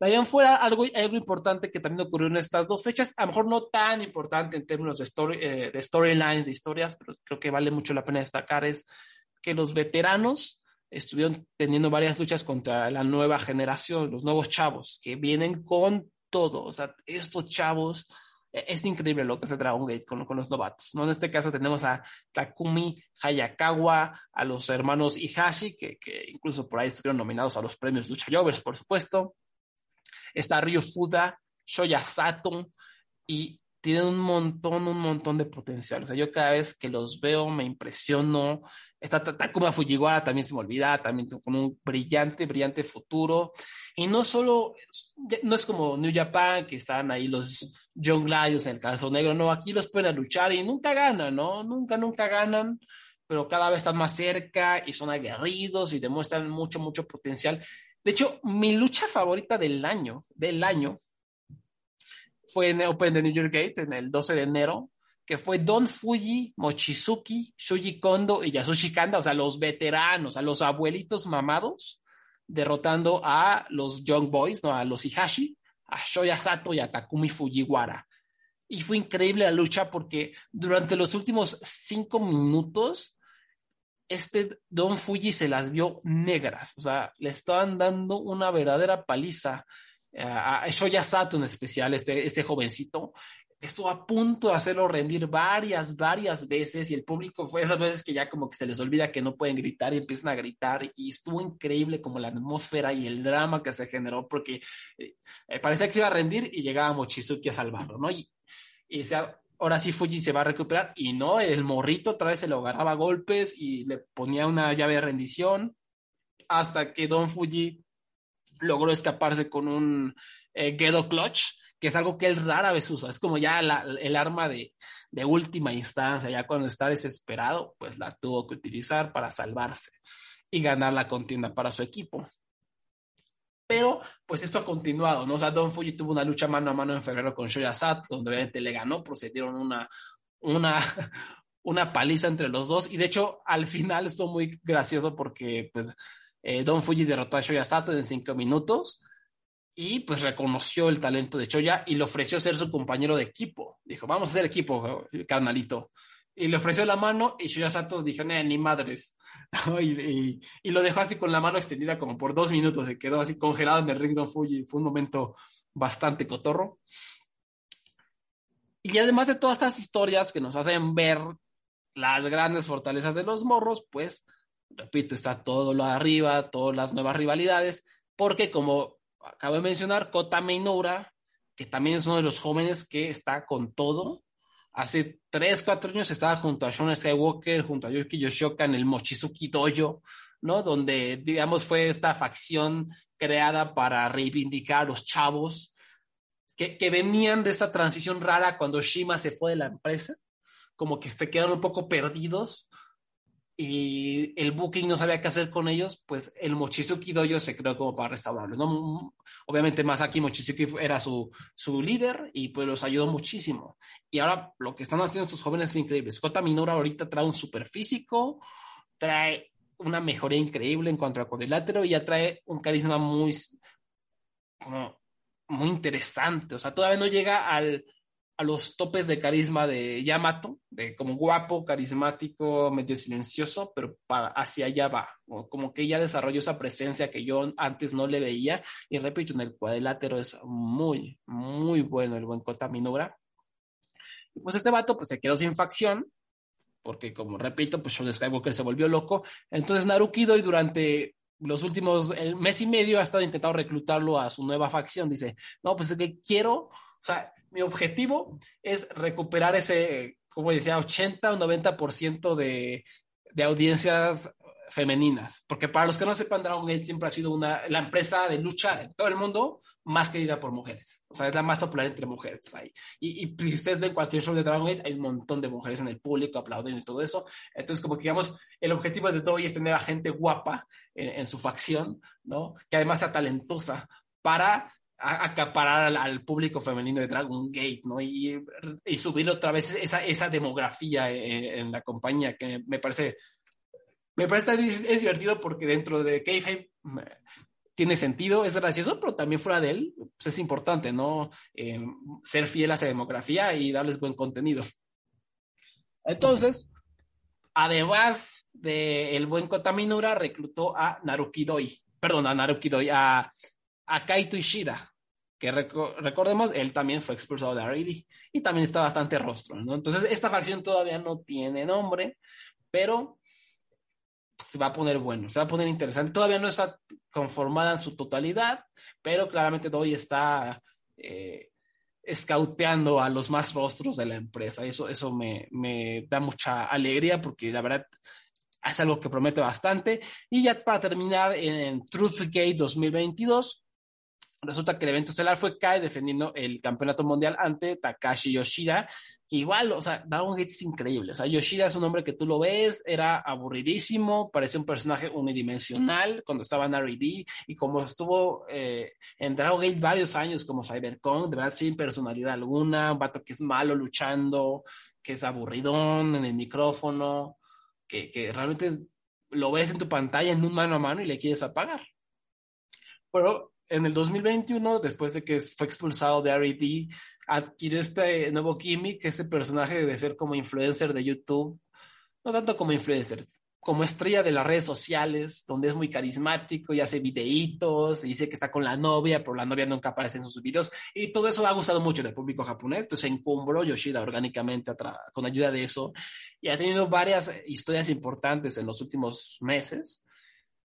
De ahí fuera, algo, algo importante que también ocurrió en estas dos fechas, a lo mejor no tan importante en términos de, story, eh, de storylines, de historias, pero creo que vale mucho la pena destacar, es que los veteranos estuvieron teniendo varias luchas contra la nueva generación, los nuevos chavos, que vienen con todo. O sea, estos chavos, es increíble lo que hace Dragon Gate con, los novatos. ¿no? En este caso tenemos a Takumi Hayakawa, a los hermanos Ihashi, que, que incluso por ahí estuvieron nominados a los premios Lucha Jovers, por supuesto. Está Ryu Fuda, Shoya Sato, y tienen un montón, un montón de potencial. O sea, yo cada vez que los veo me impresiono. Esta Takuma Fujiwara también se me olvida, también con un brillante, brillante futuro. Y no solo, no es como New Japan, que están ahí los John en el calzón negro, no, aquí los pueden luchar y nunca ganan, ¿no? Nunca, nunca ganan, pero cada vez están más cerca y son aguerridos y demuestran mucho, mucho potencial. De hecho, mi lucha favorita del año, del año, fue en Open de New York Gate en el 12 de enero, que fue Don Fuji, Mochizuki, Shuji Kondo y Yasushi Kanda, o sea, los veteranos, a los abuelitos mamados, derrotando a los Young Boys, ¿no? a los Ihashi, a Shoya Sato y a Takumi Fujiwara. Y fue increíble la lucha porque durante los últimos cinco minutos, este Don Fuji se las vio negras, o sea, le estaban dando una verdadera paliza a Shoya Sato en especial, este, este jovencito, estuvo a punto de hacerlo rendir varias, varias veces y el público fue esas veces que ya como que se les olvida que no pueden gritar y empiezan a gritar y estuvo increíble como la atmósfera y el drama que se generó porque eh, parecía que se iba a rendir y llegaba Mochizuki a salvarlo, ¿no? Y, y ahora sí Fuji se va a recuperar y no, el morrito otra vez se lo agarraba golpes y le ponía una llave de rendición hasta que Don Fuji logró escaparse con un eh, Gedo Clutch, que es algo que él rara vez usa. Es como ya el arma de, de, última instancia, ya cuando está desesperado, pues la tuvo que utilizar para salvarse y ganar la contienda para su equipo. Pero, pues esto ha continuado, ¿no? O sea, Don Fuji tuvo una lucha mano a mano en febrero con Shoya Sat, donde obviamente le ganó, procedieron una, una, una paliza entre los dos. Y de hecho, al final estuvo muy gracioso porque, pues, eh, Don Fuji derrotó a Shoya Sato en cinco minutos y pues reconoció el talento de Shoya y le ofreció ser su compañero de equipo. Dijo, vamos a ser equipo, carnalito. Y le ofreció la mano y Shoya Sato dijo, ni madres. y, y, lo dejó así con la mano extendida como por dos minutos. Se quedó así congelado en el ring Don Fuji. Fue un momento bastante cotorro. Y además de todas estas historias que nos hacen ver las grandes fortalezas de los morros, pues repito, está todo lo de arriba, todas las nuevas rivalidades, porque como acabo de mencionar, Kota Meinora, que también es uno de los jóvenes que está con todo, hace 3, 4 años estaba junto a Sean Skywalker, junto a Yuki Yoshioka en el Mochizuki Dojo, ¿no? Donde, digamos, fue esta facción creada para reivindicar a los chavos que, que venían de esa transición rara cuando Shima se fue de la empresa, como que se quedaron un poco perdidos y el booking no sabía qué hacer con ellos, pues el Mochizuki Dojo se creó como para restaurarlos, ¿no? Obviamente Masaki Mochizuki era su, su líder y pues los ayudó muchísimo. Y ahora lo que están haciendo estos jóvenes es increíble. Kota Minora ahorita trae un super físico, trae una mejoría increíble en cuanto al cuadrilátero y ya trae un carisma muy, como, muy interesante. O sea, todavía no llega al, a los topes de carisma de Yamato, de como guapo, carismático, medio silencioso, pero para, hacia allá va, como que ella desarrolló esa presencia que yo antes no le veía, y repito, en el cuadrilátero es muy, muy bueno el buen Kota Minoura. Y pues este vato pues se quedó sin facción, porque como repito, pues Sean Skywalker se volvió loco, entonces Naruki Doi durante los últimos el mes y medio ha estado intentando reclutarlo a su nueva facción, dice, no, pues es que quiero, o sea, mi objetivo es recuperar ese, como decía, 80 o 90% de, de audiencias femeninas, porque para los que no sepan, Dragon Gate siempre ha sido una, la empresa de lucha en todo el mundo más querida por mujeres, o sea, es la más popular entre mujeres ahí. Y, y si ustedes ven cualquier show de Dragon Gate, hay un montón de mujeres en el público aplaudiendo y todo eso. Entonces, como que digamos, el objetivo de Doi es tener a gente guapa en, su facción, ¿no? Que además sea talentosa para acaparar al, público femenino de Dragon Gate, ¿no? Y, subir otra vez esa, esa demografía en, la compañía, que me parece me parece es, divertido porque dentro de Kayfabe tiene sentido, es gracioso, pero también fuera de él pues es importante, ¿no? Eh, ser fiel a esa demografía y darles buen contenido. Entonces, además del el buen Kotaminura, reclutó a Naruki Doi, perdón, a Naruki Doi, a, a Kaito Ishida, que recordemos, él también fue expulsado de R.E.D. y también está bastante rostro, ¿no? Entonces, esta facción todavía no tiene nombre, pero se va a poner bueno, se va a poner interesante. Todavía no está conformada en su totalidad, pero claramente hoy está eh, escauteando a los más rostros de la empresa. Eso, eso me, me da mucha alegría porque la verdad es algo que promete bastante. Y ya para terminar, en Truthgate 2022, resulta que el evento estelar fue Kai defendiendo el campeonato mundial ante Takashi Yoshida. igual, o sea, Dragon Gate es increíble. O sea, Yoshida es un hombre que tú lo ves, era aburridísimo, parecía un personaje unidimensional cuando estaba en R&D y como estuvo eh, en Dragon Gate varios años como Cybercon, de verdad sin personalidad alguna, un vato que es malo luchando, que es aburridón en el micrófono, que, que realmente lo ves en tu pantalla en un mano a mano y le quieres apagar. Pero en el 2021, después de que fue expulsado de R&D, adquirió este nuevo gimmick, ese personaje de ser como influencer de YouTube, no tanto como influencer, como estrella de las redes sociales, donde es muy carismático y hace videitos, y dice que está con la novia, pero la novia nunca aparece en sus videos, y todo eso ha gustado mucho del público japonés, entonces se encumbró Yoshida orgánicamente con ayuda de eso, y ha tenido varias historias importantes en los últimos meses,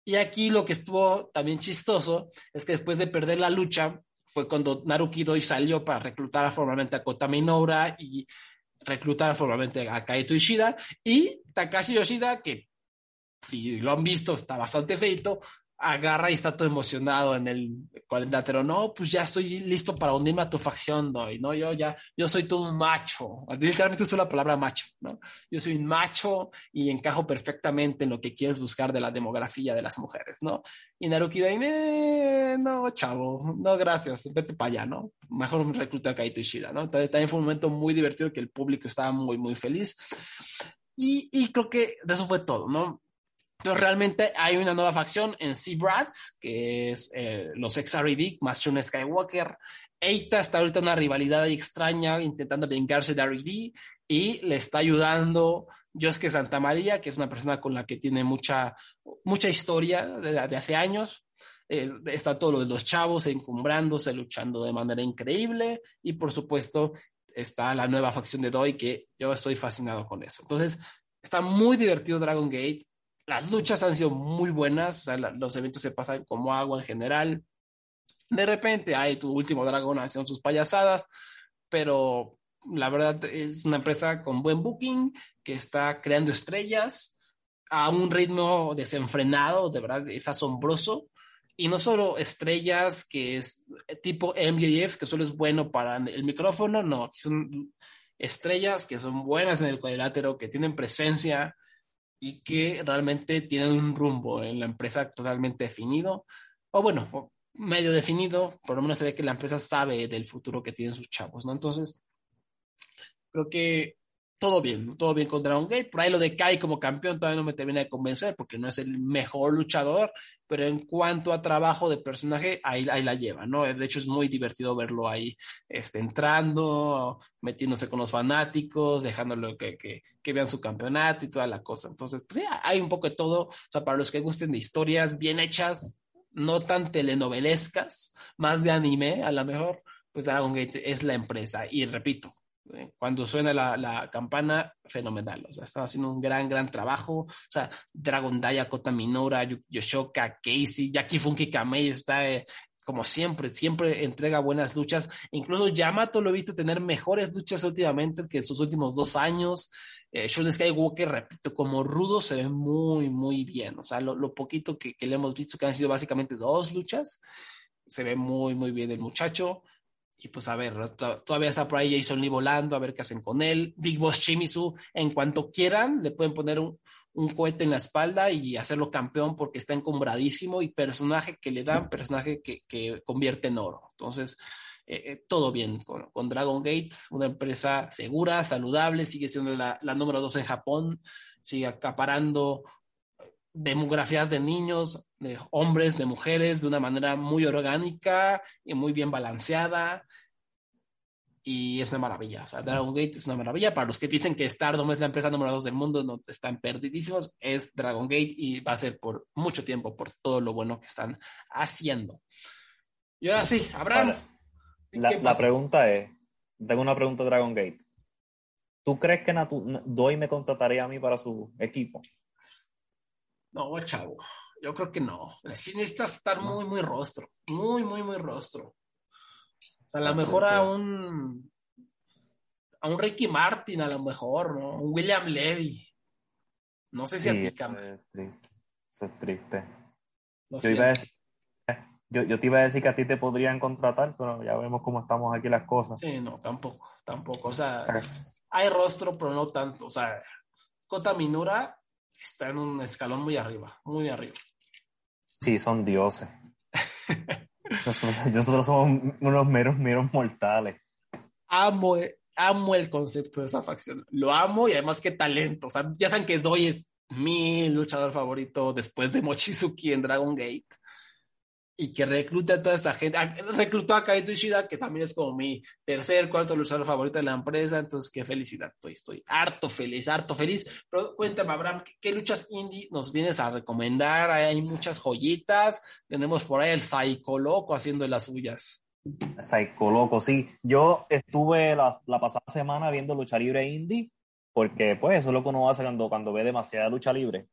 y aquí lo que estuvo también chistoso es que después de perder la lucha fue cuando Naruki Doi salió para reclutar formalmente a Kota Minoura y reclutar formalmente a Kaito Ishida. Y Takashi Yoshida, que si lo han visto está bastante feito, agarra y está todo emocionado en el cuadrilátero. No, pues ya estoy listo para unirme a tu facción, doy, ¿no? Yo ya, yo soy todo un macho. Literalmente uso la palabra macho, ¿no? Yo soy un macho y encajo perfectamente en lo que quieres buscar de la demografía de las mujeres, ¿no? Y Naruki eh, no, chavo, no, gracias, vete para allá, ¿no? Mejor me recluta a Kaito Ishida, ¿no? También fue un momento muy divertido que el público estaba muy, muy feliz. Y, y creo que eso fue todo, ¿no? Entonces, realmente hay una nueva facción en Sea-Brats, que es eh, los ex-R.E.D. más Shun Skywalker. Eita está ahorita en una rivalidad extraña intentando vengarse de R.E.D. y le está ayudando Josuke Santa María, que es una persona con la que tiene mucha, mucha historia de, hace años. Eh, está todo lo de los chavos encumbrándose, luchando de manera increíble. Y por supuesto, está la nueva facción de Doi, que yo estoy fascinado con eso. Entonces, está muy divertido Dragon Gate las luchas han sido muy buenas, los eventos se pasan como agua en general. De repente hay tu último dragón haciendo sus payasadas, pero la verdad es una empresa con buen booking que está creando estrellas a un ritmo desenfrenado, de verdad es asombroso. Y no solo estrellas que es tipo MJF, que solo es bueno para el micrófono, no, son estrellas que son buenas en el cuadrilátero, que tienen presencia, y que realmente tienen un rumbo en la empresa totalmente definido, o bueno, medio definido, por lo menos se ve que la empresa sabe del futuro que tienen sus chavos, ¿no? Entonces, creo que todo bien, todo bien con Dragon Gate. Por ahí lo de Kai como campeón todavía no me termina de convencer porque no es el mejor luchador, pero en cuanto a trabajo de personaje, ahí, ahí la lleva, ¿no? De hecho, es muy divertido verlo ahí este, entrando, metiéndose con los fanáticos, dejándolo que, que, que, vean su campeonato y toda la cosa. Entonces, pues sí, hay un poco de todo. O sea, para los que gusten de historias bien hechas, no tan telenovelescas, más de anime, a lo mejor, pues Dragon Gate es la empresa. Y repito, cuando suena la, la, campana, fenomenal. O sea, están haciendo un gran, gran trabajo. O sea, Dragon Daya, Kota Minora, Yoshoka, Casey, Jackie Funky Kamei está eh, como siempre, siempre entrega buenas luchas. Incluso Yamato lo he visto tener mejores luchas últimamente que en sus últimos dos años. Eh, Shun Skywalker, repito, como rudo se ve muy, muy bien. O sea, lo, poquito que, le hemos visto, que han sido básicamente dos luchas, se ve muy, muy bien el muchacho. Y pues a ver, todavía está por ahí Jason Lee volando, a ver qué hacen con él. Big Boss Shimizu, en cuanto quieran, le pueden poner un, un cohete en la espalda y hacerlo campeón porque está encumbradísimo y personaje que le dan, personaje que, que convierte en oro. Entonces, eh, eh, todo bien con, con, Dragon Gate, una empresa segura, saludable, sigue siendo la, la número dos en Japón, sigue acaparando demografías de niños, de hombres, de mujeres, de una manera muy orgánica y muy bien balanceada y es una maravilla. O sea, Dragon Gate es una maravilla. Para los que piensen que Stardom es la empresa número dos del mundo, no están perdidísimos. Es Dragon Gate y va a ser por mucho tiempo por todo lo bueno que están haciendo. Y ahora sí, Abraham. La, pregunta es: tengo una pregunta Dragon Gate. ¿Tú crees que Doi me contrataría a mí para su equipo? No, chavo. Yo creo que no. Sí necesitas estar muy, muy rostro. Muy, muy, muy rostro. O sea, a lo mejor a un a un Ricky Martin, a lo mejor, ¿no? Un William Levy. No sé si sí, aplica. Eso es triste. yo, iba a decir, yo, te iba a decir que a ti te podrían contratar, pero ya vemos cómo estamos aquí las cosas. Sí, no, tampoco, tampoco. O sea, hay rostro, pero no tanto. O sea, Kota Minura está en un escalón muy arriba, muy arriba. Sí, son dioses. Nosotros, somos unos meros, meros mortales. Amo, amo el concepto de esa facción. Lo amo y además qué talento. O sea, ya saben que Doi es mi luchador favorito después de Mochizuki en Dragon Gate y que reclute a toda esta gente. Ah, reclutó a Kaito Ishida, que también es como mi tercer, cuarto luchador favorito de la empresa. Entonces, qué felicidad. Estoy, estoy harto feliz, harto feliz. Pero cuéntame, Abraham, ¿qué, luchas indie nos vienes a recomendar? Hay muchas joyitas. Tenemos por ahí el Psycho Loco haciendo las suyas. Psycho Loco, sí. Yo estuve la, la, pasada semana viendo lucha libre indie, porque pues eso es lo que uno hace cuando, cuando ve demasiada lucha libre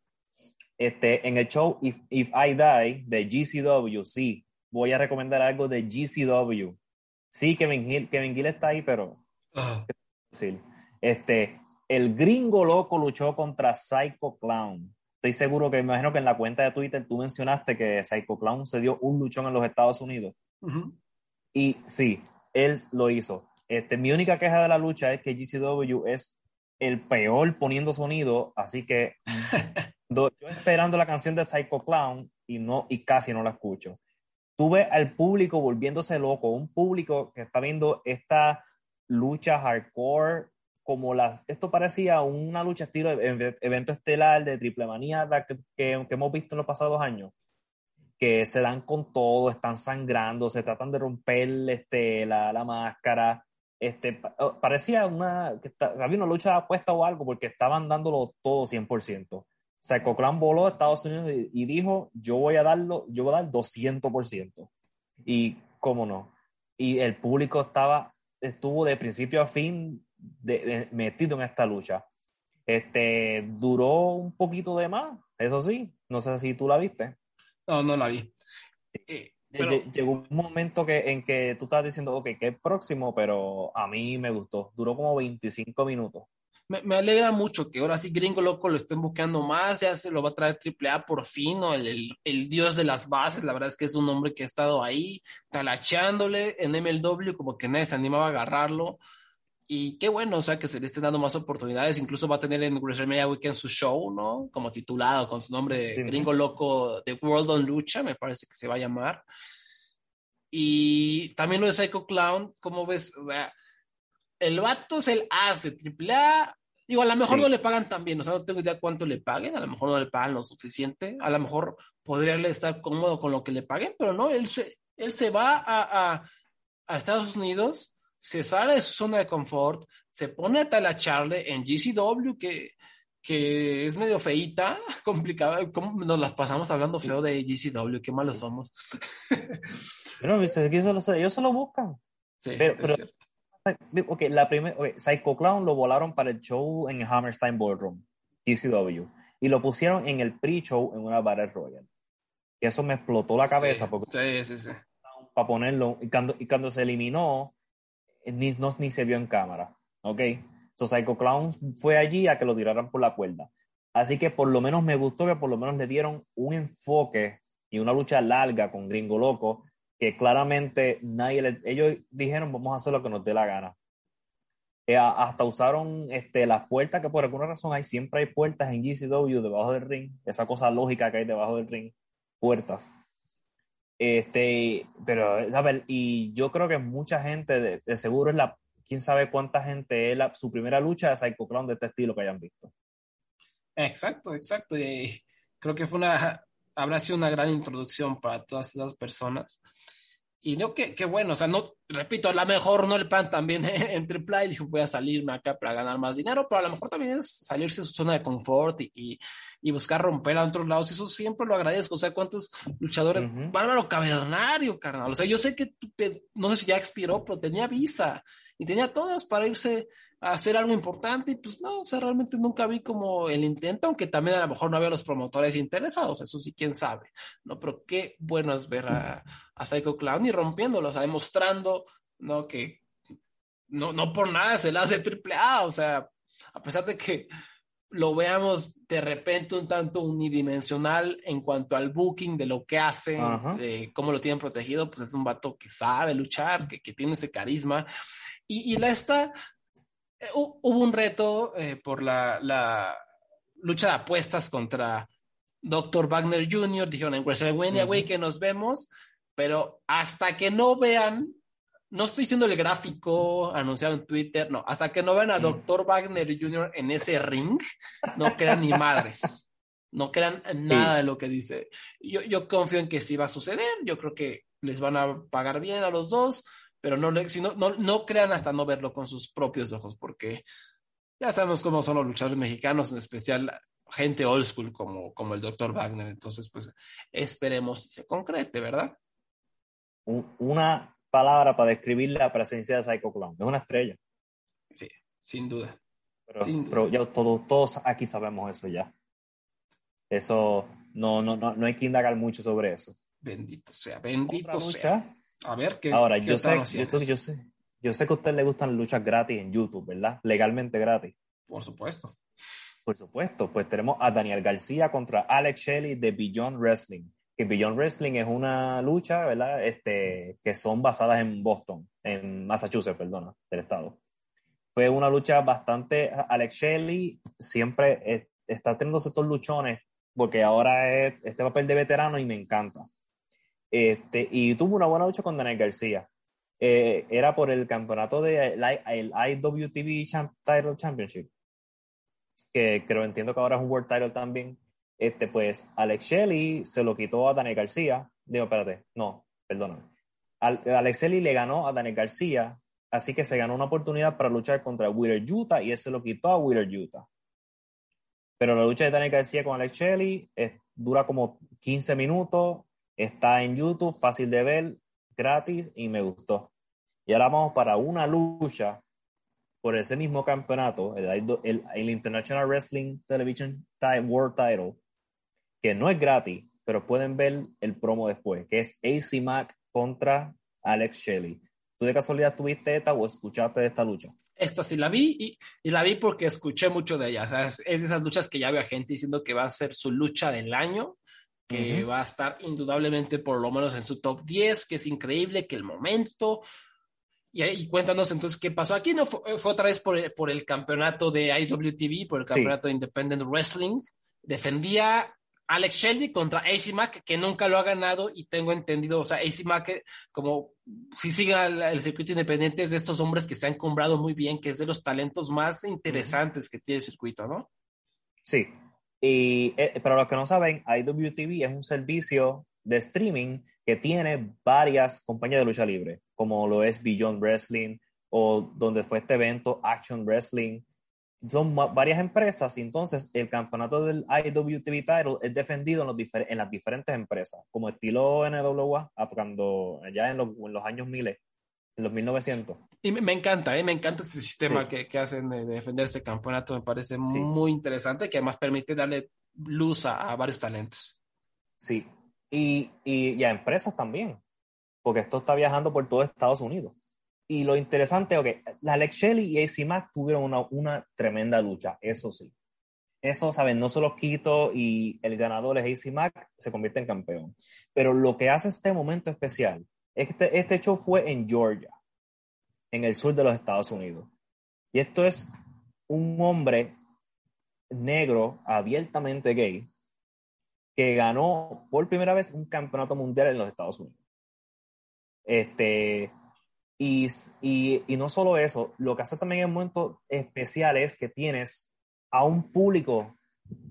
este, en el show If, If I Die de GCW, sí, voy a recomendar algo de GCW. Sí, Kevin Hill, Kevin Gill está ahí, pero... Sí. Este, el gringo loco luchó contra Psycho Clown. Estoy seguro que, me imagino que en la cuenta de Twitter tú mencionaste que Psycho Clown se dio un luchón en los Estados Unidos. Y sí, él lo hizo. Este, mi única queja de la lucha es que GCW es el peor poniendo sonido, así que yo esperando la canción de Psycho Clown y, no, y casi no la escucho. Tuve al público volviéndose loco, un público que está viendo esta lucha hardcore como las, esto parecía una lucha estilo evento estelar de triple manía que, que, hemos visto en los pasados años, que se dan con todo, están sangrando, se tratan de romper este, la, la máscara, este, parecía una, que había una lucha de apuesta o algo porque estaban dándolo todo 100%. Psycho Clown voló a Estados Unidos y, dijo, yo voy a darlo, yo voy a dar 200%. Y cómo no. Y el público estaba, estuvo de principio a fin metido en esta lucha. Este, duró un poquito de más, eso sí. No sé si tú la viste. No, no la vi. Eh, llegó un momento que, en que tú estabas diciendo, ok, que es próximo, pero a mí me gustó. Duró como 25 minutos me, alegra mucho que ahora sí Gringo Loco lo estén buscando más, ya se lo va a traer AAA por fin, ¿no? el, el, dios de las bases, la verdad es que es un hombre que ha estado ahí talachándole en MLW, como que nadie se animaba a agarrarlo. Y qué bueno, o sea, que se le estén dando más oportunidades. Incluso va a tener en WrestleMania Weekend su show, ¿no? Como titulado con su nombre de Gringo Loco The World on Lucha, me parece que se va a llamar. Y también lo de Psycho Clown, ¿cómo ves? O sea, el vato es el as de AAA. Digo, a lo mejor no le pagan tan bien, o sea, no tengo idea cuánto le paguen, a lo mejor no le pagan lo suficiente, a lo mejor podría estar cómodo con lo que le paguen, pero no, él se, él se va a, a, a Estados Unidos, se sale de su zona de confort, se pone a talacharle en GCW, que, que es medio feita, complicada, ¿cómo nos las pasamos hablando feo de GCW? Qué malos somos. pero, viste, ellos solo buscan. Sí, pero, Ok, la primera, Psycho Clown lo volaron para el show en el Hammerstein Ballroom, GCW, y lo pusieron en el pre-show en una Battle Royal. Y eso me explotó la cabeza porque sí, sí, sí. para ponerlo, y cuando, y cuando se eliminó, ni, no, ni se vio en cámara, ¿ok? So Psycho Clown fue allí a que lo tiraran por la cuerda. Así que por lo menos me gustó que por lo menos le dieron un enfoque y una lucha larga con Gringo Loco, que claramente nadie le, ellos dijeron vamos a hacer lo que nos dé la gana. Eh, hasta usaron este, las puertas, que por alguna razón hay, siempre hay puertas en GCW debajo del ring, esa cosa lógica que hay debajo del ring, puertas. Este, pero, ver, y yo creo que mucha gente, de, seguro es la, quién sabe cuánta gente es la, su primera lucha de Psycho Clown de este estilo que hayan visto. Exacto, exacto. Y creo que fue una, habrá sido una gran introducción para todas esas personas. Y no, que, bueno, o sea, no, repito, a lo mejor no le pan también en triple y dijo, voy a salirme acá para ganar más dinero, pero a lo mejor también es salirse de su zona de confort y, y, buscar romper a otros lados. Y eso siempre lo agradezco. O sea, ¿cuántos luchadores? Bárbaro Cavernario, carnal. O sea, yo sé que, no sé si ya expiró, pero tenía visa y tenía todas para irse hacer algo importante y pues no, o sea, realmente nunca vi como el intento, aunque también a lo mejor no había los promotores interesados, eso sí, quién sabe, ¿no? Pero qué bueno es ver a, a Psycho Clown y rompiéndolo, o sea, demostrando, ¿no? Que no, no por nada se le hace triple A, o sea, a pesar de que lo veamos de repente un tanto unidimensional en cuanto al booking de lo que hace, de cómo lo tienen protegido, pues es un vato que sabe luchar, que, que tiene ese carisma y, y la esta, hubo un reto eh, por la, la, lucha de apuestas contra Dr. Wagner Jr., dijeron en WrestleMania, güey, que nos vemos, pero hasta que no vean, no estoy diciendo el gráfico anunciado en Twitter, no, hasta que no vean a Dr. Wagner Jr. en ese ring, no crean ni madres. No crean nada de lo que dice. Yo, yo confío en que sí va a suceder. Yo creo que les van a pagar bien a los dos pero no, no, no, crean hasta no verlo con sus propios ojos, porque ya sabemos cómo son los luchadores mexicanos, en especial gente old school como, como el doctor Wagner. Entonces, pues esperemos se concrete, ¿verdad? Una palabra para describir la presencia de Psycho Clown. Es una estrella. Sí, sin duda. Pero, ya todos, todos aquí sabemos eso ya. Eso no, no, no, no hay que indagar mucho sobre eso. Bendito sea, bendito sea. A ver, ¿qué Ahora, yo, sé, yo, yo, sé, yo sé que a usted le gustan luchas gratis en YouTube, ¿verdad? Legalmente gratis. Por supuesto. Por supuesto, pues tenemos a Daniel García contra Alex Shelley de Beyond Wrestling. Que Beyond Wrestling es una lucha, ¿verdad? Este, que son basadas en Boston, en Massachusetts, perdona, del estado. Fue una lucha bastante. Alex Shelley siempre está teniendo estos luchones porque ahora es este papel de veterano y me encanta. Este, y tuvo una buena lucha con Daniel García. Eh, era por el campeonato de el, IWTV Title Championship, que creo entiendo que ahora es un World Title también. Este, pues Alex Shelley se lo quitó a Daniel García. Digo, espérate, no, perdóname. Alex Shelley le ganó a Daniel García, así que se ganó una oportunidad para luchar contra Wheeler Utah y él se lo quitó a Wheeler Utah. Pero la lucha de Daniel García con Alex Shelley dura como 15 minutos Está en YouTube, fácil de ver, gratis y me gustó. Y ahora vamos para una lucha por ese mismo campeonato, el, International Wrestling Television World Title, que no es gratis, pero pueden ver el promo después, que es AC Mac contra Alex Shelley. ¿Tú de casualidad tuviste esta o escuchaste esta lucha? Esta sí la vi y, la vi porque escuché mucho de ella. Es de esas luchas que ya veo a gente diciendo que va a ser su lucha del año que va a estar indudablemente por lo menos en su top 10, que es increíble, que el momento. Y, y cuéntanos entonces qué pasó. Aquí no fue, otra vez por, por, el campeonato de IWTV, por el campeonato de Independent Wrestling. Defendía Alex Shelley contra AC Mac, que nunca lo ha ganado y tengo entendido, o sea, AC Mac, como si sigue el, circuito independiente, es de estos hombres que se han comprado muy bien, que es de los talentos más interesantes que tiene el circuito, ¿no? Sí, y eh, para los que no saben, IWTV es un servicio de streaming que tiene varias compañías de lucha libre, como lo es Beyond Wrestling o donde fue este evento Action Wrestling. Son varias empresas y entonces el campeonato del IWTV title es defendido en, los las diferentes empresas, como estilo NWA, cuando ya en los, años miles en los 1900. Y me, encanta, ¿eh? me encanta este sistema que, que, hacen de defender ese campeonato, me parece muy interesante, que además permite darle luz a, varios talentos. Sí, y, y, a empresas también, porque esto está viajando por todo Estados Unidos. Y lo interesante, ok, la Alex Shelley y AC Mack tuvieron una, una tremenda lucha, eso sí. Eso, ¿saben? No se los quito y el ganador es AC Mack, se convierte en campeón. Pero lo que hace este momento especial este, este show fue en Georgia, en el sur de los Estados Unidos. Y esto es un hombre negro, abiertamente gay, que ganó por primera vez un campeonato mundial en los Estados Unidos. Este, y, y, no solo eso, lo que hace también en un momento especial es que tienes a un público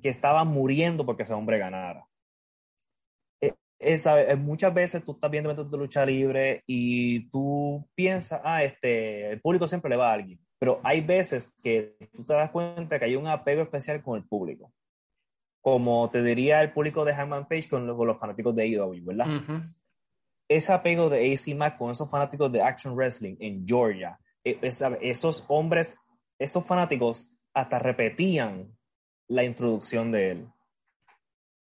que estaba muriendo porque ese hombre ganara. Esa, e, muchas veces tú estás viendo eventos de lucha libre y tú piensas, ah, este, el público siempre le va a alguien. Pero hay veces que tú te das cuenta que hay un apego especial con el público. Como te diría el público de Hangman Page con los, con los fanáticos de AEW, ¿verdad? Ese apego de AC Mac con esos fanáticos de Action Wrestling en Georgia, e, esos hombres, esos fanáticos hasta repetían la introducción de él.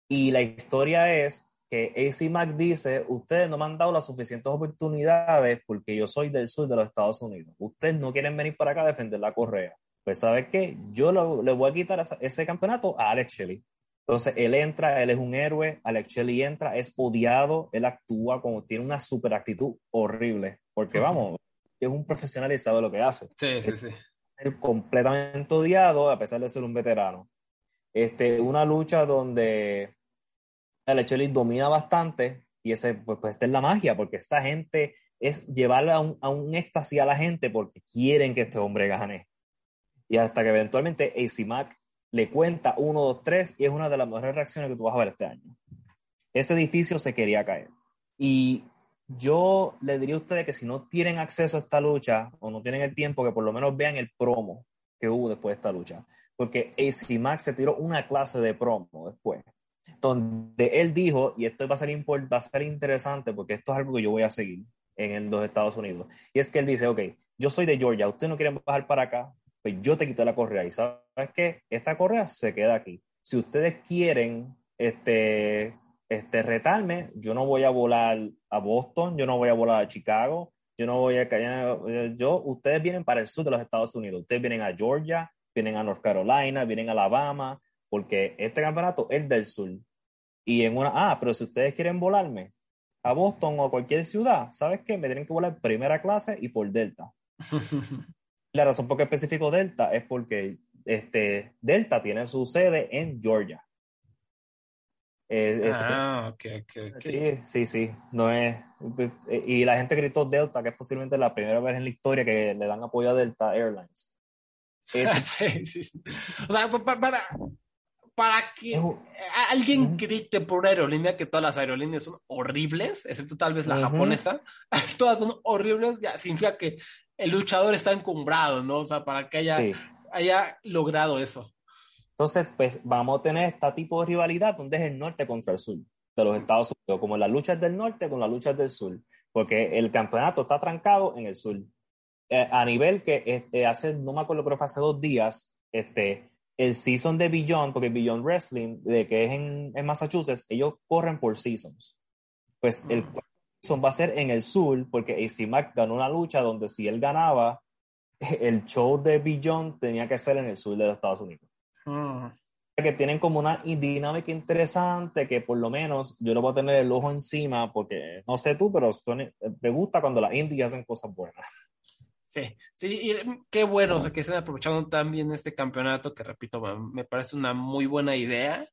Y la historia es que AC Mac dice, ustedes no me han dado las suficientes oportunidades porque yo soy del sur de los Estados Unidos. Ustedes no quieren venir para acá a defender la correa. Pues ¿sabes qué? Yo le voy a quitar ese campeonato a Alex Shelley. Entonces él entra, él es un héroe, Alex Shelley entra, es odiado, él actúa como tiene una super actitud horrible, porque vamos, es un profesional y sabe lo que hace. Sí, sí, sí. Es completamente odiado a pesar de ser un veterano. Este, una lucha donde el Shelley domina bastante y ese, pues, pues esta es la magia, porque esta gente es llevarle a un, a un éxtasis a la gente porque quieren que este hombre gane. Y hasta que eventualmente AC le cuenta uno, dos, tres y es una de las mejores reacciones que tú vas a ver este año. Ese edificio se quería caer. Y yo le diría a ustedes que si no tienen acceso a esta lucha o no tienen el tiempo, que por lo menos vean el promo que hubo después de esta lucha. Porque AC se tiró una clase de promo después donde él dijo, y esto va a, ser va a ser interesante porque esto es algo que yo voy a seguir en los Estados Unidos, y es que él dice, ok, yo soy de Georgia, ustedes no quieren bajar para acá, pues yo te quité la correa, y ¿sabes qué? Esta correa se queda aquí. Si ustedes quieren este, este, retarme, yo no voy a volar a Boston, yo no voy a volar a Chicago, yo no voy a caer, yo, ustedes vienen para el sur de los Estados Unidos, ustedes vienen a Georgia, vienen a North Carolina, vienen a Alabama, porque este campeonato es del sur. Y en una, ah, pero si ustedes quieren volarme a Boston o a cualquier ciudad, ¿sabes qué? Me tienen que volar primera clase y por Delta. La razón por qué específico Delta es porque este, Delta tiene su sede en Georgia. Eh, este, ah, ok, ok, Sí, sí, sí. No es, y la gente gritó Delta, que es posiblemente la primera vez en la historia que le dan apoyo a Delta Airlines. sí, sí, sí. O sea, para, para que alguien grite por una aerolínea que todas las aerolíneas son horribles, excepto tal vez la japonesa, todas son horribles, ya significa que el luchador está encumbrado, ¿no? O sea, para que haya, haya logrado eso. Entonces, pues vamos a tener este tipo de rivalidad donde es el norte contra el sur de los Estados Unidos, como las luchas del norte con las luchas del sur, porque el campeonato está trancado en el sur. Eh, a nivel que este, hace, no me acuerdo, pero fue hace dos días, este, el season de Beyond, porque Beyond Wrestling, de que es en, en Massachusetts, ellos corren por seasons. Pues el mm. season va a ser en el sur, porque AC Mac ganó una lucha donde si él ganaba, el show de Beyond tenía que ser en el sur de los Estados Unidos. Mm. Que tienen como una dinámica interesante que por lo menos yo lo voy a tener el ojo encima, porque no sé tú, pero me gusta cuando las indies hacen cosas buenas. Sí, sí, y mm, qué bueno, o sea, que estén aprovechando tan bien este campeonato, que repito, me parece una muy buena idea.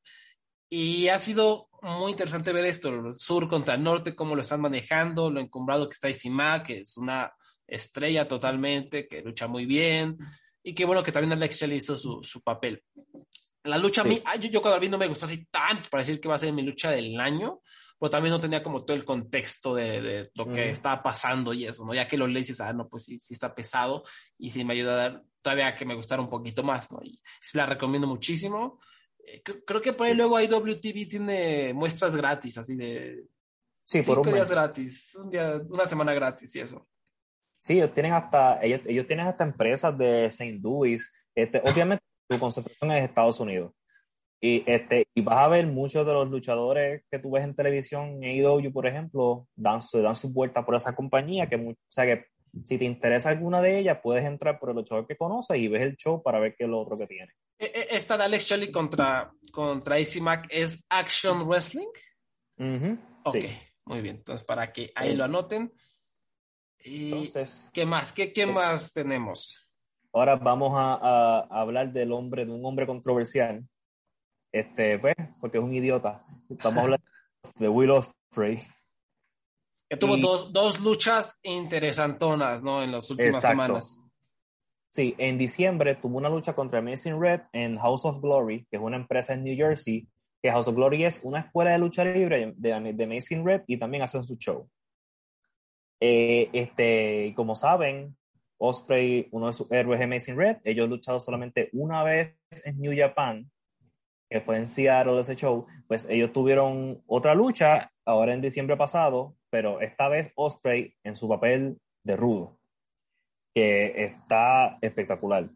Y ha sido muy interesante ver esto, el sur contra el norte, cómo lo están manejando, lo encumbrado que está Isima, que es una estrella totalmente, que lucha muy bien, y qué bueno que también Alex Shelley hizo su, su papel. La lucha, a mí, yo, yo cuando vi no me gustó así tanto para decir que va a ser mi lucha del año, pero también no tenía como todo el contexto de, de lo que estaba pasando y eso, ¿no? Ya que lo lees y dices, ah, no, pues sí, sí está pesado y sí me ayuda a dar todavía que me gustara un poquito más, ¿no? Y sí la recomiendo muchísimo. Eh, creo que por ahí luego IWTV tiene muestras gratis, así de... Sí, por un días gratis, un día, una semana gratis y eso. Sí, ellos tienen hasta, ellos, ellos tienen hasta empresas de St. Louis. Este, obviamente su concentración es Estados Unidos. Y, este, y vas a ver muchos de los luchadores que tú ves en televisión, en AEW, por ejemplo, dan, se dan su vuelta por esa compañía, que, o sea, que si te interesa alguna de ellas, puedes entrar por el luchador que conoces y ves el show para ver qué es lo otro que tiene. E, e, esta de Alex Shelley contra, contra AC Mac es Action Wrestling. Ok, muy bien. Entonces, para que ahí lo anoten. Entonces, ¿qué más? ¿Qué, qué eh, más tenemos? Ahora vamos a, hablar del hombre, de un hombre controversial. Este, pues, porque es un idiota. Estamos hablando de Will Ospreay. Que tuvo dos, dos, luchas interesantonas, ¿no? En las últimas semanas. Sí, en diciembre tuvo una lucha contra Amazing Red en House of Glory, que es una empresa en New Jersey, que House of Glory es una escuela de lucha libre de, de Amazing Red y también hacen su show. Eh, este, como saben, Osprey, uno de sus héroes de Amazing Red, ellos luchado solamente una vez en New Japan, que fue en Seattle ese show, pues ellos tuvieron otra lucha ahora en diciembre pasado, pero esta vez Osprey en su papel de rudo, que está espectacular.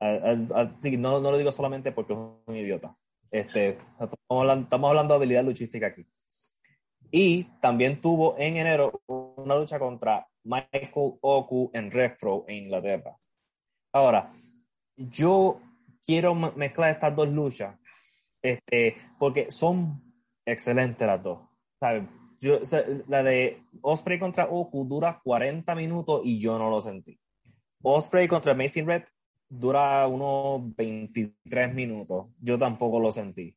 No, no lo digo solamente porque es un idiota. Este, estamos, hablando, estamos hablando de habilidad luchística aquí. Y también tuvo en enero una lucha contra Michael Oku en Refro en Inglaterra. Ahora, yo quiero mezclar estas dos luchas este, porque son excelentes las dos. Yo, la de Osprey contra Oku dura 40 minutos y yo no lo sentí. Osprey contra Amazing Red dura unos 23 minutos. Yo tampoco lo sentí.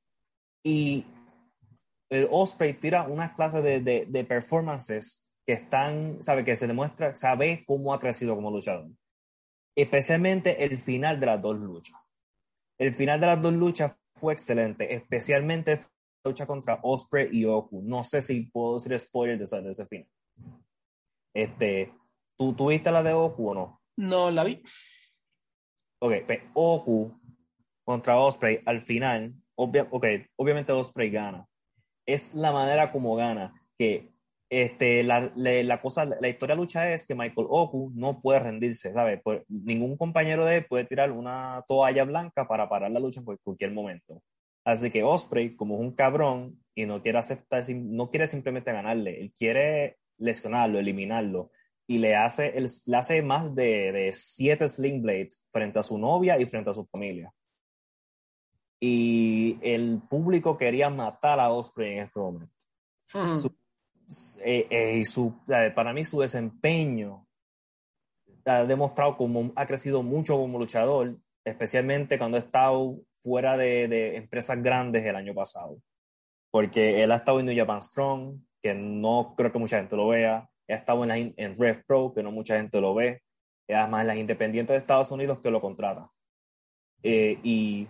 Y el Osprey tira unas clases de, de, de, performances que están, sabe, que se demuestra, sabe cómo ha crecido como luchador. Especialmente el final de las dos luchas. El final de las dos luchas fue excelente, especialmente la lucha contra Osprey y Oku. No sé si puedo decir spoiler de ese, de ese final. Este, ¿tú tuviste la de Oku o no? No, la vi. Ok, pero Oku contra Osprey al final, okay, obviamente Osprey gana es la manera como gana. Que este, la, la, cosa, la historia de lucha es que Michael Oku no puede rendirse, ¿sabes? Pues, ningún compañero de él puede tirar una toalla blanca para parar la lucha en cualquier momento. Así que Osprey, como es un cabrón y no quiere aceptar, no quiere simplemente ganarle, él quiere lesionarlo, eliminarlo. Y le hace, él, le hace más de, de siete sling blades frente a su novia y frente a su familia y el público quería matar a Osprey en este momento. Eh, eh, y su, para mí su desempeño ha demostrado cómo ha crecido mucho como luchador, especialmente cuando ha estado fuera de, de, empresas grandes el año pasado. Porque él ha estado en New Japan Strong, que no creo que mucha gente lo vea. Ha estado en, la, en Rev Pro, que no mucha gente lo ve. Y además en las independientes de Estados Unidos que lo contratan. Eh, y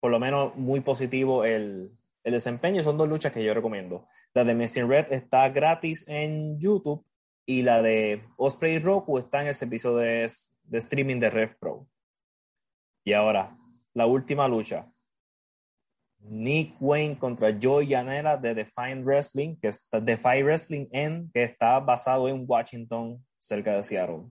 por lo menos muy positivo el, el desempeño. Son dos luchas que yo recomiendo. La de Messi Red está gratis en YouTube y la de Osprey Roku está en el servicio de, streaming de Rev Pro. Y ahora, la última lucha. Nick Wayne contra Joey Janela de Define Wrestling, que está Defy Wrestling en, que está basado en Washington, cerca de Seattle.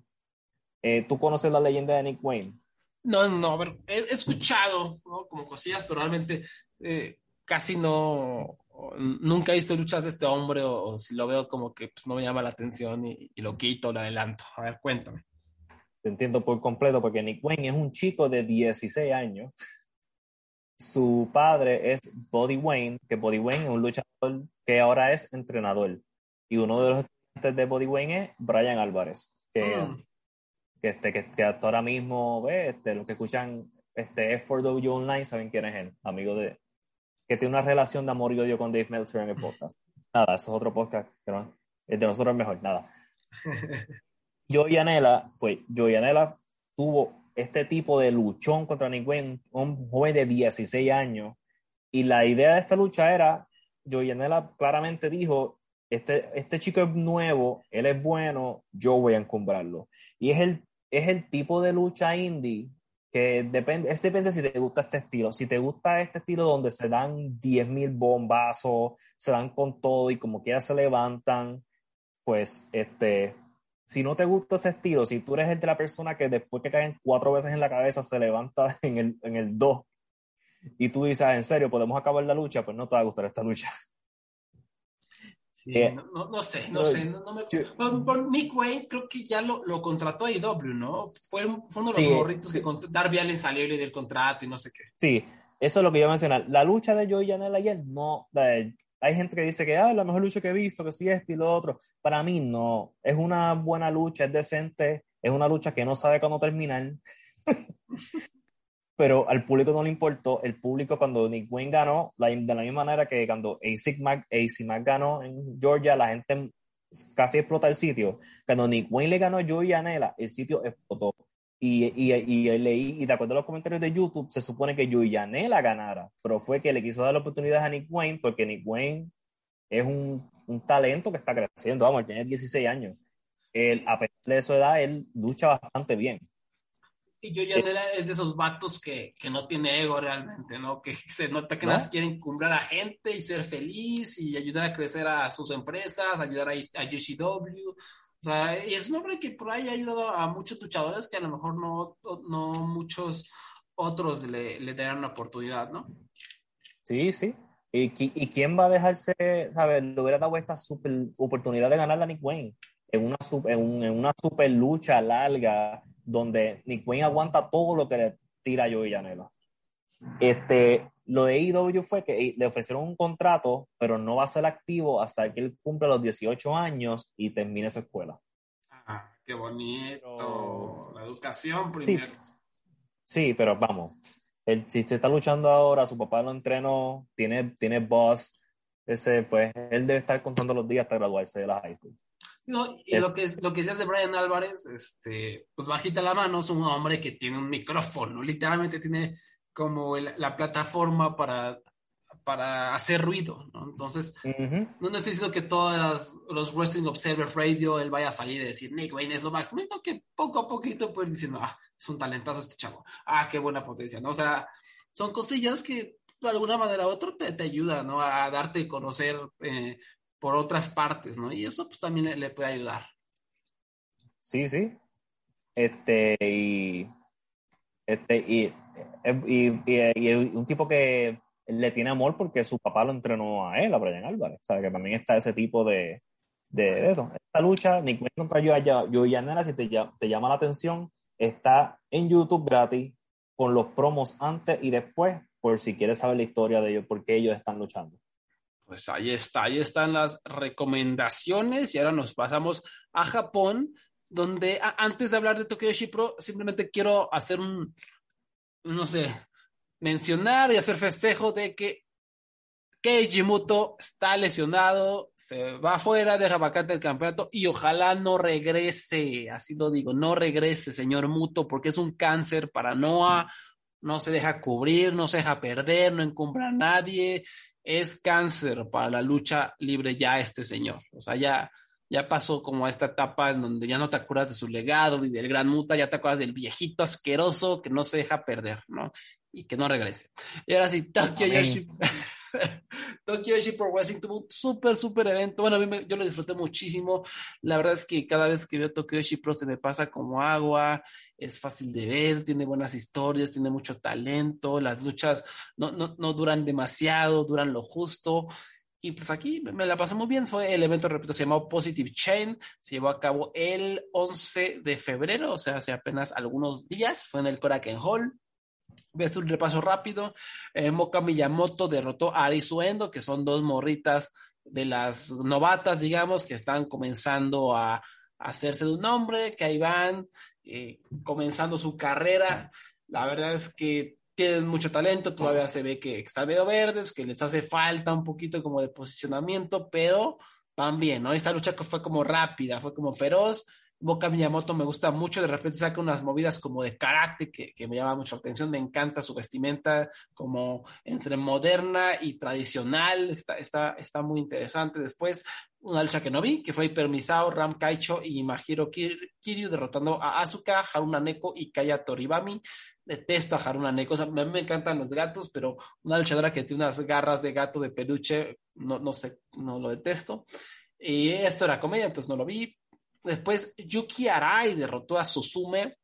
Eh, ¿Tú conoces la leyenda de Nick Wayne? No, no, ver, he, escuchado, ¿no? Como cosillas, pero realmente eh, casi no, nunca he visto luchas de este hombre o, si lo veo como que pues, no me llama la atención y, lo quito, lo adelanto. A ver, cuéntame. Te entiendo por completo porque Nick Wayne es un chico de 16 años. Su padre es Body Wayne, que Body Wayne es un luchador que ahora es entrenador. Y uno de los estudiantes de Body Wayne es Brian Álvarez, que mm que, este, que, hasta ahora mismo, ve, este, los que escuchan este F4W Online saben quién es él, amigo de, que tiene una relación de amor y odio con Dave Meltzer en el podcast. Nada, eso es otro podcast, pero el de nosotros es mejor, nada. Joey Anela, pues, Joey Anela tuvo este tipo de luchón contra Nick Wayne, un joven de 16 años, y la idea de esta lucha era, Joey Anela claramente dijo, este, este chico es nuevo, él es bueno, yo voy a encumbrarlo. Y es el es el tipo de lucha indie que depende, es depende si te gusta este estilo. Si te gusta este estilo donde se dan 10.000 bombazos, se dan con todo y como que ya se levantan, pues este, si no te gusta ese estilo, si tú eres el de la persona que después que caen cuatro veces en la cabeza se levanta en el, en el 2, y tú dices, ah, en serio, podemos acabar la lucha, pues no te va a gustar esta lucha. Sí, eh, no, no, sé, no, sé. No, me... por, Nick Wayne creo que ya lo, lo contrató a IW, ¿no? Fue, fue uno de los morritos que Darby Allen salió y le dio el contrato y no sé qué. Sí, eso es lo que yo mencioné. La lucha de Joey Janela ayer, no. hay gente que dice que ah, la mejor lucha que he visto, que sí, esto y lo otro. Para mí, no. Es una buena lucha, es decente. Es una lucha que no sabe cuándo terminar. pero al público no le importó. El público cuando Nick Wayne ganó, de la misma manera que cuando AC Mac, ganó en Georgia, la gente casi explota el sitio. Cuando Nick Wayne le ganó a Joey Janela, el sitio explotó. Y, y, y, leí, y de acuerdo a los comentarios de YouTube, se supone que Joey Janela ganara, pero fue que le quiso dar la oportunidad a Nick Wayne porque Nick Wayne es un, un talento que está creciendo. Vamos, tiene 16 años. Él, a pesar de su edad, él lucha bastante bien. Y yo ya es de esos vatos que, que, no tiene ego realmente, ¿no? Que se nota que ¿No? más quieren cumplir a gente y ser feliz y ayudar a crecer a sus empresas, ayudar a, a GCW. O sea, y es un hombre que por ahí ha ayudado a muchos luchadores que a lo mejor no, no muchos otros le, le darán una oportunidad, ¿no? Sí, sí. ¿Y, ¿Y, quién va a dejarse, sabes? Le hubiera dado esta super oportunidad de ganar a Nick Wayne en una, en, en una super lucha larga donde Nick Wayne aguanta todo lo que le tira a Joey Janela. Este, lo de IW fue que le ofrecieron un contrato, pero no va a ser activo hasta que él cumpla los 18 años y termine esa escuela. Ah, qué bonito. La educación primero. Sí, pero vamos. Él, si se está luchando ahora, su papá lo entrenó, tiene, tiene boss, ese, pues él debe estar contando los días hasta graduarse de la high school. No, y lo que, lo que se hace Brian Álvarez, este, pues bajita la mano, es un hombre que tiene un micrófono, literalmente tiene como la plataforma para, para hacer ruido, ¿no? Entonces, no, estoy diciendo que todos los Wrestling Observer Radio él vaya a salir y decir, Nick Wayne es lo más, sino que poco a poquito pues diciendo, ah, es un talentazo este chavo, ah, qué buena potencia, ¿no? O sea, son cosillas que de alguna manera u otra te, te ayudan, ¿no? A darte a conocer eh, por otras partes, ¿no? Y eso pues también le, puede ayudar. Sí, sí. Este, y, este, y, y, un tipo que le tiene amor porque su papá lo entrenó a él, a Brian Álvarez. O sea, que también está ese tipo de, de, eso. Esta lucha, ni contra yo allá, yo y Anela, si te, te llama la atención, está en YouTube gratis con los promos antes y después, por si quieres saber la historia de ellos, por qué ellos están luchando. Pues ahí está, ahí están las recomendaciones y ahora nos pasamos a Japón, donde antes de hablar de Tokyo Pro, simplemente quiero hacer un, no sé, mencionar y hacer festejo de que Keiji Muto está lesionado, se va afuera, deja vacante el campeonato y ojalá no regrese, así lo digo, no regrese, señor Muto, porque es un cáncer para Noah, no se deja cubrir, no se deja perder, no encumbra a nadie, es cáncer para la lucha libre ya este señor. O sea, ya, ya pasó como a esta etapa en donde ya no te acuerdas de su legado y del gran muta, ya te acuerdas del viejito asqueroso que no se deja perder, ¿no? Y que no regrese. Y ahora sí, Tokyo Yoshi. Tokyo Yoshi Pro Wrestling tuvo un súper, súper evento. Bueno, a mí yo lo disfruté muchísimo. La verdad es que cada vez que veo Tokyo Yoshi Pro se me pasa como agua. Es fácil de ver, tiene buenas historias, tiene mucho talento. Las luchas no, no, no duran demasiado, duran lo justo. Y pues aquí me la pasé muy bien. Fue el evento, repito, se llamó Positive Chain. Se llevó a cabo el 11 de febrero, o sea, hace apenas algunos días. Fue en el Korakuen Hall. A hacer un repaso rápido. Eh, Moka Miyamoto derrotó a Arisuendo, que son dos morritas de las novatas, digamos, que están comenzando a, hacerse de un nombre, que ahí van, eh, comenzando su carrera. La verdad es que tienen mucho talento, todavía se ve que están medio verdes, que les hace falta un poquito como de posicionamiento, pero van bien, ¿no? Esta lucha fue como rápida, fue como feroz, Boca Miyamoto me gusta mucho, de repente saca unas movidas como de karate que, me llama mucho la atención, me encanta su vestimenta como entre moderna y tradicional, está, está, está muy interesante. Después, una lucha que no vi, que fue Permisao, Ram Kaicho y Mahiro Kiryu derrotando a Asuka, Haruna Neko y Kaya Toribami. Detesto a Haruna Neko, a mí me encantan los gatos, pero una luchadora que tiene unas garras de gato de peluche, no, no sé, no lo detesto. Y esto era comedia, entonces no lo vi. Después Yuki Arai derrotó a Susume.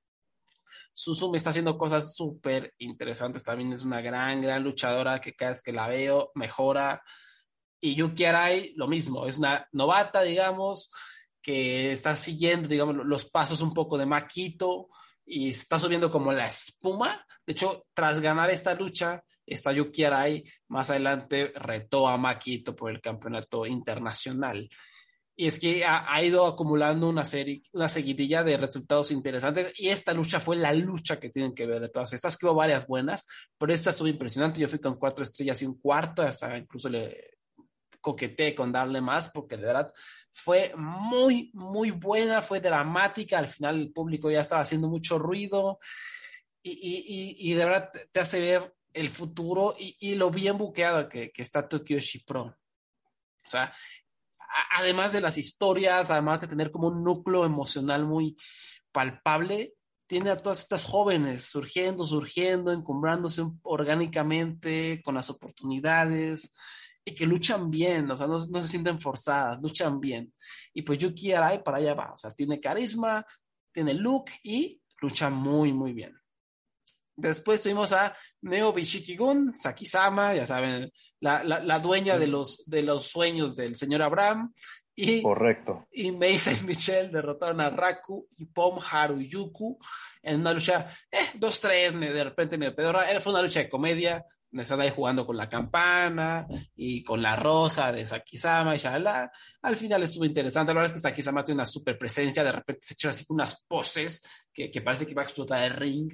Susumi está haciendo cosas súper interesantes. También es una gran, gran luchadora que cada vez que la veo mejora. Y Yuki Arai, lo mismo, es una novata, digamos, que está siguiendo, digamos, los pasos un poco de Maquito y está subiendo como la espuma. De hecho, tras ganar esta lucha, esta Yuki Arai más adelante retó a Maquito por el campeonato internacional. Y es que ha, ido acumulando una serie, una seguidilla de resultados interesantes. Y esta lucha fue la lucha que tienen que ver de todas estas, que hubo varias buenas, pero esta estuvo impresionante. Yo fui con cuatro estrellas y un cuarto, hasta incluso le coqueteé con darle más, porque de verdad fue muy, muy buena, fue dramática. Al final el público ya estaba haciendo mucho ruido y, y, y, de verdad te hace ver el futuro y, y lo bien buqueado que, que está Tokyo Shipro. O sea, además de las historias, además de tener como un núcleo emocional muy palpable, tiene a todas estas jóvenes surgiendo, surgiendo, encumbrándose orgánicamente con las oportunidades y que luchan bien, o sea, no, se sienten forzadas, luchan bien. Y pues Yuki Arai para allá va, o sea, tiene carisma, tiene look y lucha muy, muy bien. Después tuvimos a Neo Bishiki-gun, Sakisama, ya saben, la, la, dueña de los, de los sueños del señor Abraham. Y, Correcto. Y Meisa y Michelle derrotaron a Raku y Pom Haruyuku en una lucha, eh, dos, tres, de repente medio pedorra. Fue una lucha de comedia, me están ahí jugando con la campana y con la rosa de Sakisama y. Al final estuvo interesante. La verdad es que Sakisama tiene una super presencia. De repente se echó así unas poses que, que parece que va a explotar el ring.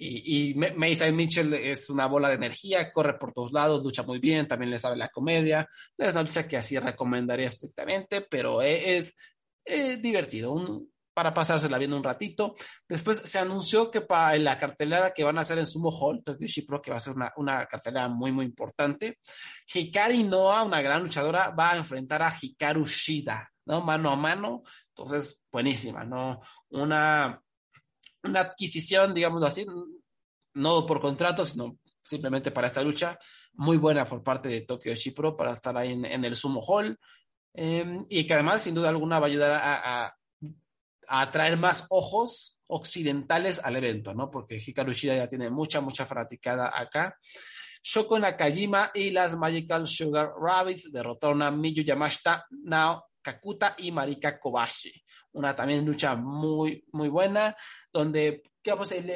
Y, y Mason Mitchell es una bola de energía, corre por todos lados, lucha muy bien, también le sabe la comedia. Es una lucha que así recomendaría estrictamente, pero es, divertido, un, para pasársela viendo un ratito. Después se anunció que para la cartelera que van a hacer en Sumo Hall, Tokyo Pro, que va a ser una, una, cartelera muy, muy importante, Hikari Noa, una gran luchadora, va a enfrentar a Hikaru Shida, ¿no? Mano a mano. Entonces, buenísima, ¿no? Una una adquisición, digamos así, no por contrato, sino simplemente para esta lucha, muy buena por parte de Tokyo Chipro para estar ahí en, el Sumo Hall. Em, y que además, sin duda alguna, va a ayudar a, a, atraer más ojos occidentales al evento, ¿no? Porque Hikaru Shida ya tiene mucha, mucha fanaticada acá. Shoko Nakajima y las Magical Sugar Rabbits derrotaron a Miyu Yamashita, Nao Kakuta y Marika Kobashi. Una también lucha muy, muy buena, donde, digamos, el,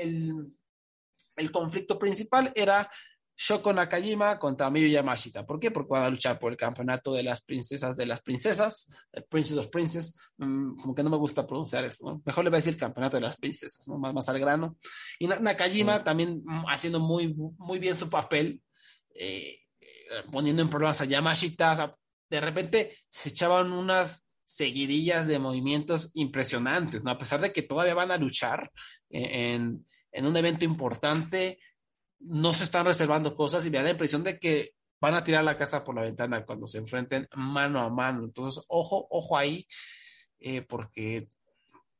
el, conflicto principal era Shoko Nakajima contra Miyu Yamashita. ¿Por qué? Porque van a luchar por el campeonato de las princesas de las princesas, el Princess of Princess, mm, como que no me gusta pronunciar eso, mejor le voy a decir campeonato de las princesas, ¿no? más, más al grano. Y Nakajima también mm, haciendo muy, muy bien su papel, eh, eh, poniendo en problemas a Yamashita, de repente se echaban unas seguidillas de movimientos impresionantes, ¿no? A pesar de que todavía van a luchar en, un evento importante, no se están reservando cosas y me da la impresión de que van a tirar la casa por la ventana cuando se enfrenten mano a mano. Entonces, ojo, ojo ahí, eh, porque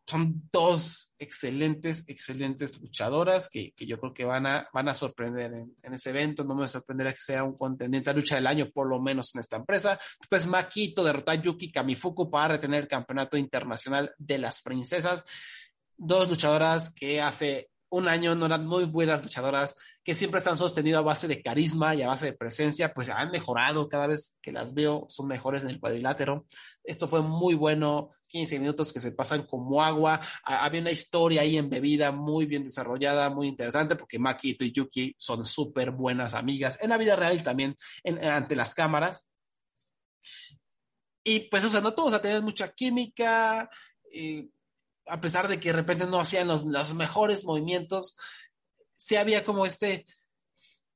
son dos excelentes, excelentes luchadoras que, que, yo creo que van a, van a sorprender en, en, ese evento. No me sorprendería que sea un contendiente a lucha del año, por lo menos en esta empresa. Después Makito derrota a Yuki Kamifuku para retener el campeonato internacional de las princesas. Dos luchadoras que hace un año no eran muy buenas luchadoras, que siempre están sostenidas a base de carisma y a base de presencia, pues han mejorado cada vez que las veo, son mejores en el cuadrilátero. Esto fue muy bueno, 15 minutos que se pasan como agua. Había una historia ahí embebida muy bien desarrollada, muy interesante, porque Maki y Yuki son súper buenas amigas en la vida real también ante las cámaras. Y pues, o sea, no todos, o sea, mucha química. Y, a pesar de que de repente no hacían los, mejores movimientos, sí había como este,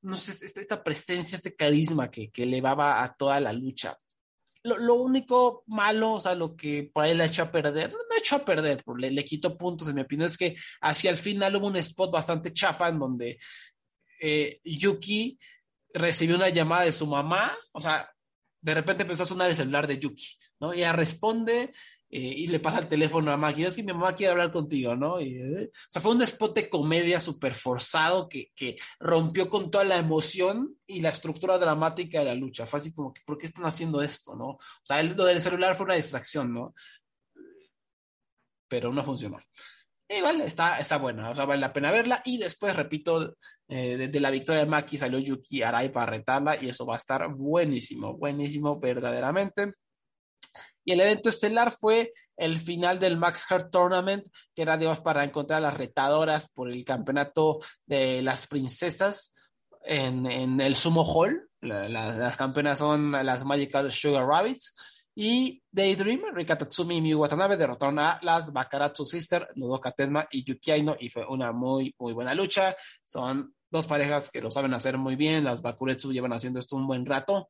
no sé, esta presencia, este carisma que, que elevaba a toda la lucha. Lo, único malo, o sea, lo que por ahí le ha hecho a perder, no ha hecho a perder, le, le quito puntos, en mi opinión, es que hacia el final hubo un spot bastante chafa en donde eh, Yuki recibió una llamada de su mamá, o sea, de repente empezó a sonar el celular de Yuki, ¿no? Ella responde eh, y le pasa el teléfono a Maggie, es que mi mamá quiere hablar contigo, ¿no? Y, eh, o sea, fue un spot de comedia súper forzado que, que, rompió con toda la emoción y la estructura dramática de la lucha. Fue así como que, ¿por qué están haciendo esto, no? O sea, lo del celular fue una distracción, ¿no? Pero no funcionó. igual está, está buena, o sea, vale la pena verla. Y después, repito, eh, desde la victoria de Maki salió Yuki Arai para retarla y eso va a estar buenísimo, buenísimo verdaderamente. Y el evento estelar fue el final del Max Heart Tournament, que era, para encontrar a las retadoras por el campeonato de las princesas en, en el Sumo Hall. La, la, las campeonas son las Magical Sugar Rabbits. Y Daydream, Rika Tatsumi y Miyu Watanabe derrotaron a las Bakaratsu Sister, Nodoka Tenma y Yuki Aino, y fue una muy, muy buena lucha. Son dos parejas que lo saben hacer muy bien, las Bakuretsu llevan haciendo esto un buen rato,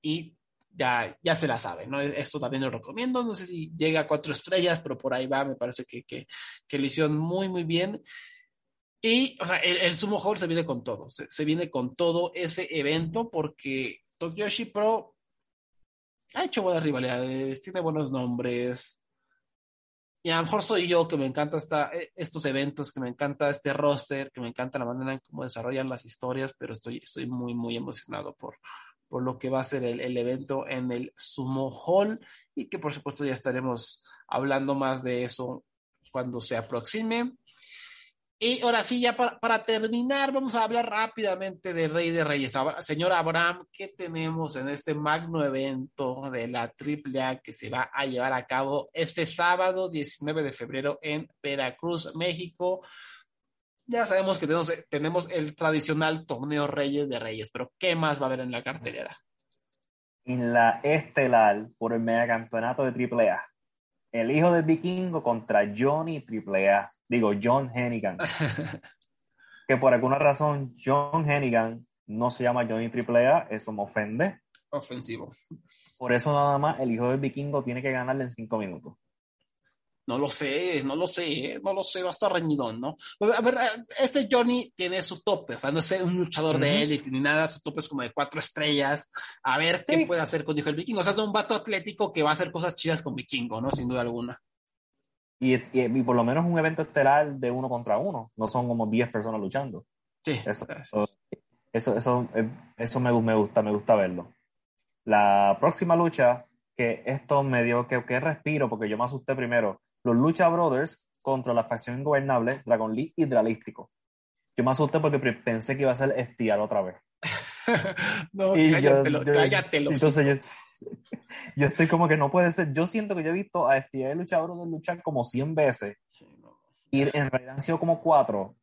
y ya, ya se la saben, ¿no? Esto también lo recomiendo, no sé si llega a cuatro estrellas, pero por ahí va, me parece que, que, que lo hicieron muy, muy bien. Y, o sea, el, el Sumo Hall se viene con todo, se, se viene con todo ese evento porque Tokyoshi Pro ha hecho buenas rivalidades, tiene buenos nombres. Y a lo mejor soy yo que me encanta esta, estos eventos, que me encanta este roster, que me encanta la manera en cómo desarrollan las historias, pero estoy, estoy muy, muy emocionado por, por lo que va a ser el, el, evento en el Sumo Hall y que por supuesto ya estaremos hablando más de eso cuando se aproxime. Y ahora sí, ya para, para, terminar, vamos a hablar rápidamente de Rey de Reyes. Señor Abraham, ¿qué tenemos en este magno evento de la AAA que se va a llevar a cabo este sábado 19 de febrero en Veracruz, México? Ya sabemos que tenemos, tenemos el tradicional torneo Reyes de Reyes, pero ¿qué más va a haber en la cartelera? En la estelar por el megacampeonato de AAA. El hijo del vikingo contra Johnny AAA digo, John Hennigan. que por alguna razón John Hennigan no se llama Johnny AAA, eso me ofende. Ofensivo. Por eso nada más el hijo del vikingo tiene que ganarle en cinco minutos. No lo sé, no lo sé, no lo sé, va a estar reñidón, ¿no? A ver, este Johnny tiene su tope, o sea, no es un luchador uh -huh. de élite ni nada, su tope es como de cuatro estrellas. A ver sí. qué puede hacer con hijo del vikingo. O sea, es un vato atlético que va a hacer cosas chidas con vikingo, ¿no? Sin duda alguna. Y, y, y, por lo menos un evento estelar de uno contra uno, no son como 10 personas luchando. Sí. Eso, eso, eso, eso, eso me, me, gusta, me gusta verlo. La próxima lucha, que esto me dio que, que respiro, porque yo me asusté primero, los Lucha Brothers contra la facción ingobernable, Dragon League Hidralístico. Yo me asusté porque pensé que iba a ser estiar otra vez. no, y cállatelo, yo, yo, cállatelo. Entonces yo, yo estoy como que no puede ser. Yo siento que yo he visto a FTA luchadores de luchar como 100 veces. Y en realidad han sido como cuatro.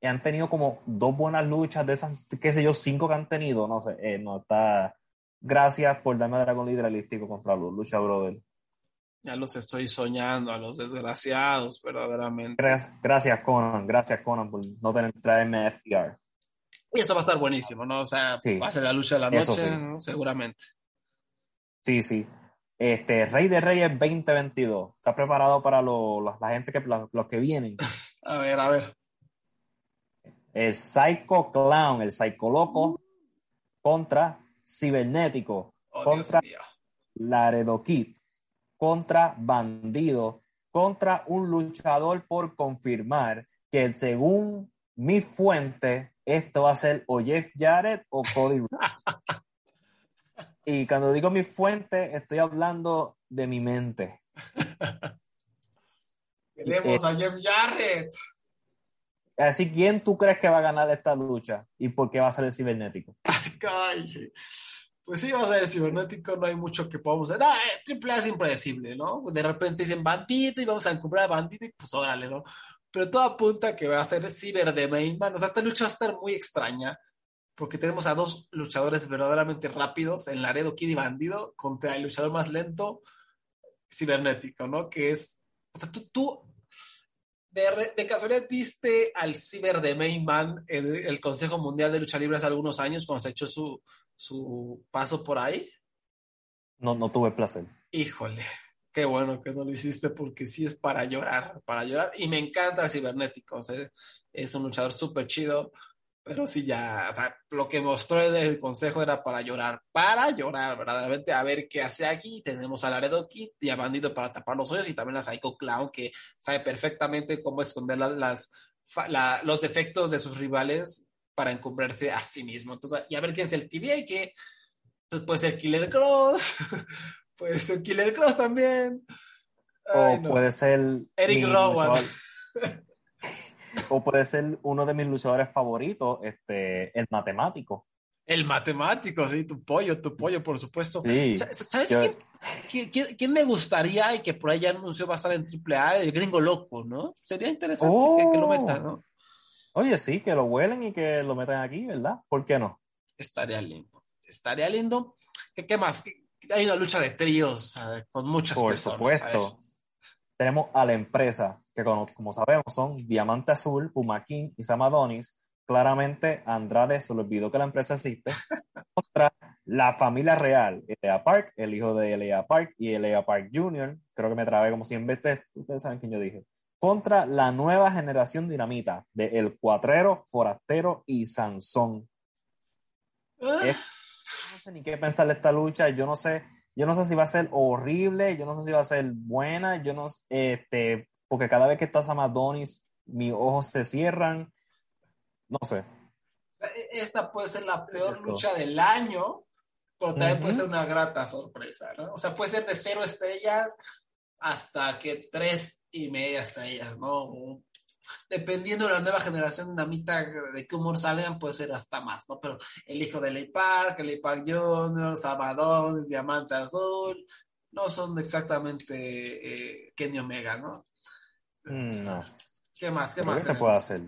Y han tenido como dos buenas luchas de esas, qué sé yo, cinco que han tenido. No sé, eh, no está. Gracias por darme Dragon Hidralístico contra los Lucha Brothers. Ya los estoy soñando a los desgraciados, verdaderamente. Gracias, Conan. Gracias, Conan, por no tener traerme FTR. Y eso va a estar buenísimo, ¿no? O sea, sí, va a ser la lucha de la noche, sí. ¿no? seguramente. Sí, sí. Este, Rey de Reyes 2022. ¿Está preparado para lo, lo, la gente que los, los que vienen? a ver, a ver. El Psycho Clown, el Psycho Loco, contra Cibernético, oh, contra Laredo Kid, contra Bandido, contra un luchador por confirmar que según mi fuente, esto va a ser o Jeff Jarrett o Cody Y cuando digo mi fuente, estoy hablando de mi mente. Queremos eh, a Jeff Jarrett. Así, ¿quién tú crees que va a ganar esta lucha? ¿Y por qué va a ser el cibernético? Ay, sí. Pues sí, va a el cibernético, no hay mucho que podamos hacer. Ah, eh, triple A es impredecible, ¿no? De repente dicen bandito y vamos a encubrir a bandito y pues órale, ¿no? Pero todo apunta que va a ser ciber de Mainman. O sea, esta lucha va a estar muy extraña porque tenemos a dos luchadores verdaderamente rápidos en Laredo Kid y Bandido contra el luchador más lento cibernético, ¿no? Que es, o sea, tú, tú de, casualidad viste al ciber de Mayman en el, el, Consejo Mundial de Lucha Libre hace algunos años cuando se echó su, su paso por ahí. No, no tuve placer. Híjole, qué bueno que no lo hiciste porque sí es para llorar, para llorar. Y me encanta el cibernético, o sea, es un luchador súper chido pero sí ya, o sea, lo que mostró el consejo era para llorar, para llorar, verdaderamente, a ver qué hace aquí. Tenemos a Laredo Kid y a Bandido para tapar los hoyos y también a Psycho Clown que sabe perfectamente cómo esconder las, las la, los defectos de sus rivales para encumbrarse a sí mismo. Entonces, y a ver quién es el TVA que pues, puede ser Killer Cross, puede ser Killer Cross también. Ay, o no. puede ser Eric Rowan. o puede ser uno de mis luchadores favoritos, este, el matemático. El matemático, sí, tu pollo, tu pollo, por supuesto. Sí, ¿Sabes yo- quién, quién- quién- quién me gustaría y que por ahí ya anunció va a estar en AAA? El gringo loco, ¿no? Sería interesante que, que lo metan, ¿no? Oye, sí, que lo huelen y que lo metan aquí, ¿verdad? ¿Por qué no? Estaría lindo. Estaría lindo. ¿Qué, qué más? ¿Qué- hay una lucha de tríos sea, con muchas Por personas. supuesto. Tenemos a la empresa, que como, como sabemos son Diamante Azul, Puma King y Sam Adonis. Claramente Andrade se le olvidó que la empresa existe. Contra la familia real, Elia Park, el hijo de Elia Park y Elia Park Jr. Creo que me trabé como 100 veces. Ustedes saben quién yo dije. Contra la nueva generación dinamita de El Cuatrero, Forastero y Sansón. Es- no sé ni qué pensar de esta lucha. Yo no sé, yo no sé si va a ser horrible, yo no sé si va a ser buena, yo no sé, este, porque cada vez que está Sam Adonis, mis ojos se cierran. No sé. Esta puede ser la peor Exacto. lucha del año, pero también puede Ujú. ser una grata sorpresa, ¿no? O sea, puede ser de cero estrellas hasta que tres y media estrellas, ¿no? Dependiendo de la nueva generación dinamita de qué humor salgan, puede ser hasta más, ¿no? Pero el hijo de Ley Park, Ley Park Jr., Sabadón, Diamante Azul, no son exactamente eh, Kenny Omega, ¿no? Mm, No. ¿Qué más? ¿Qué más? que se puede hacer.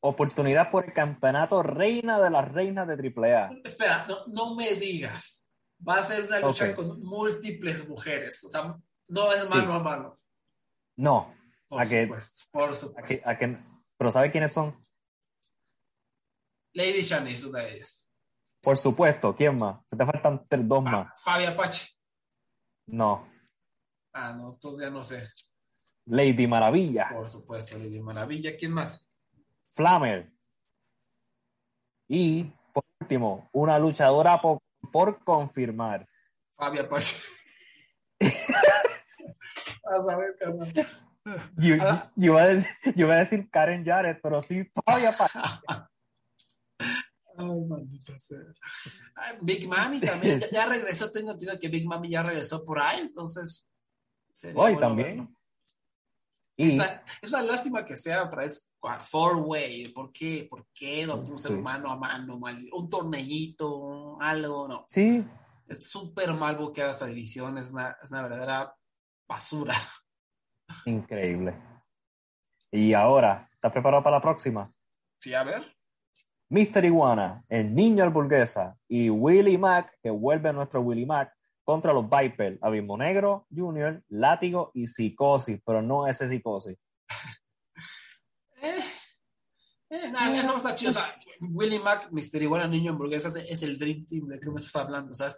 Oportunidad por el campeonato reina de las reinas de AAA. Espera, no, no me digas. Va a ser una lucha con múltiples mujeres. O sea, no es Sí. mano a mano. No. Por ¿A supuesto. Por ¿A qué- supuesto. a qué- Pero ¿sabe quiénes son? Lady Shani es una de ellas. Por supuesto. ¿Quién más? Te faltan tres, dos más. Ah, Fabi Apache. No. Ah, no, entonces ya no sé. Lady Maravilla. Por supuesto, Lady Maravilla. ¿Quién más? Flamer. Y por último, una luchadora por, por confirmar. Fabi Apache. Vas a ver, carnal. Yo, Ah. yo iba a decir, yo iba a decir Karen Jarrett, pero sí, Fabia Pa- Ay, maldita sea. Ay, Big Mami también. Ya, ya regresó. Tengo entendido que Big Mami ya regresó por ahí. Entonces. Hoy también. verlo. Y Esa- es una lástima que sea otra vez four way. ¿Por qué? ¿Por qué no pudo ser Sí. mano a mano? Un torneillito, algo, no. sí, Es súper mal buqueada esa división. Es una, es una verdadera basura. increíble. Y ahora, ¿estás preparado para la próxima? Sí, a ver. Mr. Iguana, el niño hamburguesa y Willie Mac, que vuelve nuestro Willie Mac, contra los Viper, Abismo Negro, Junior, Látigo y Psicosis, pero no ese Psicosis. Eh, eh, nada, eso está chido. O sea, Willie Mac, Mr. Iguana, Niño Hamburguesa, es, es el Dream Team de que me estás hablando. O sea,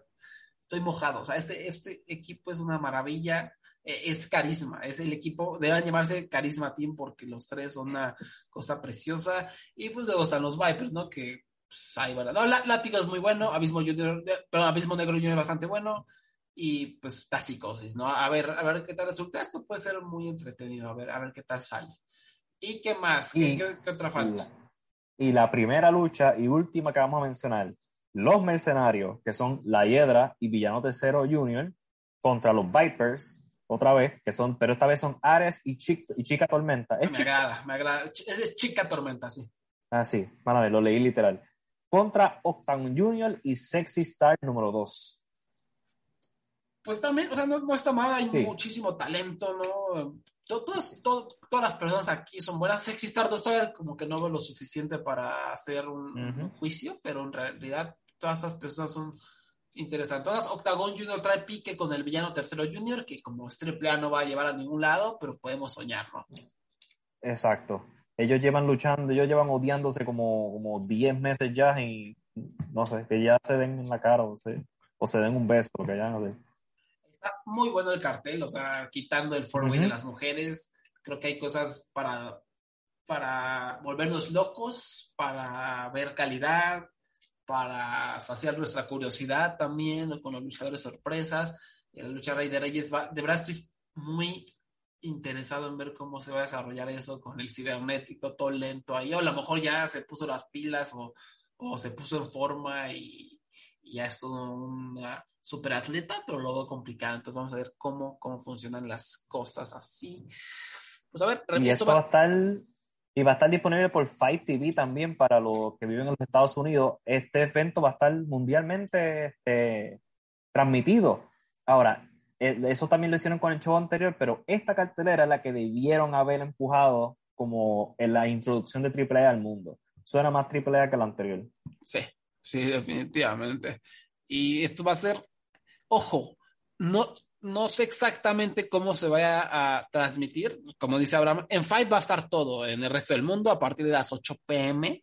estoy mojado. O sea, este, este equipo es una maravilla. Eh, es carisma. Es el equipo, deberán llamarse Carisma Team porque los tres son una cosa preciosa. Y pues luego están los Vipers, ¿no? Que pues, ahí van. No, Lá- Látigo es muy bueno. Abismo Junior, perdón, Abismo Negro Junior es bastante bueno. Y pues está psicosis, ¿no? A ver, a ver qué tal resulta. Esto puede ser muy entretenido. A ver, a ver qué tal sale. ¿Y qué más? ¿Qué, Y- qué- qué otra falta? La- y la primera lucha y última que vamos a mencionar, los mercenarios, que son La Hiedra y Villano Tercero Junior, contra los Vipers, otra vez, que son, pero esta vez son Ares y, Chi- y Chica Tormenta. ¿Es Me Chica? agrada, me agrada. Es, es chica tormenta, sí. Ah, sí, van a ver, lo leí literal. Contra Octagon Junior y Sexy Star número 2. Pues también, o sea, no, no está mal, hay Sí. muchísimo talento, ¿no? To- todas, to- todas las personas aquí son buenas. Sexy Star 2 todavía como que no veo lo suficiente para hacer un juicio, pero en realidad todas estas personas son interesantes. Todas, Octagon Junior trae pique con el villano tercero Junior, que como es triple A no va a llevar a ningún lado, pero podemos soñar, ¿no? Exacto. Ellos llevan luchando, ellos llevan odiándose como, como 10 meses ya y no sé, que ya se den en la cara o se, o se den un beso, que ya no sé. Está muy bueno el cartel, o sea, quitando el four-way Ujú. de las mujeres, creo que hay cosas para, para volvernos locos, para ver calidad, para saciar nuestra curiosidad también con los luchadores sorpresas. Y la lucha Rey de Reyes va, de verdad estoy muy interesado en ver cómo se va a desarrollar eso con el cibernético todo lento ahí, o a lo mejor ya se puso las pilas o, o se puso en forma y, y ya es todo una super atleta, pero luego complicado. Entonces vamos a ver cómo, cómo funcionan las cosas así. Pues a ver, y esto va a estar y va a estar disponible por Fight TV también para los que viven en los Estados Unidos. Este evento va a estar mundialmente este, transmitido. Ahora, eh, eso también lo hicieron con el show anterior, pero esta cartelera es la que debieron haber empujado como en la introducción de AAA al mundo. Suena más AAA que la anterior. Sí, sí, definitivamente. Y esto va a ser, ojo, no, no sé exactamente cómo se vaya a transmitir. Como dice Abraham, en Fight va a estar todo en el resto del mundo a partir de las 8 pm.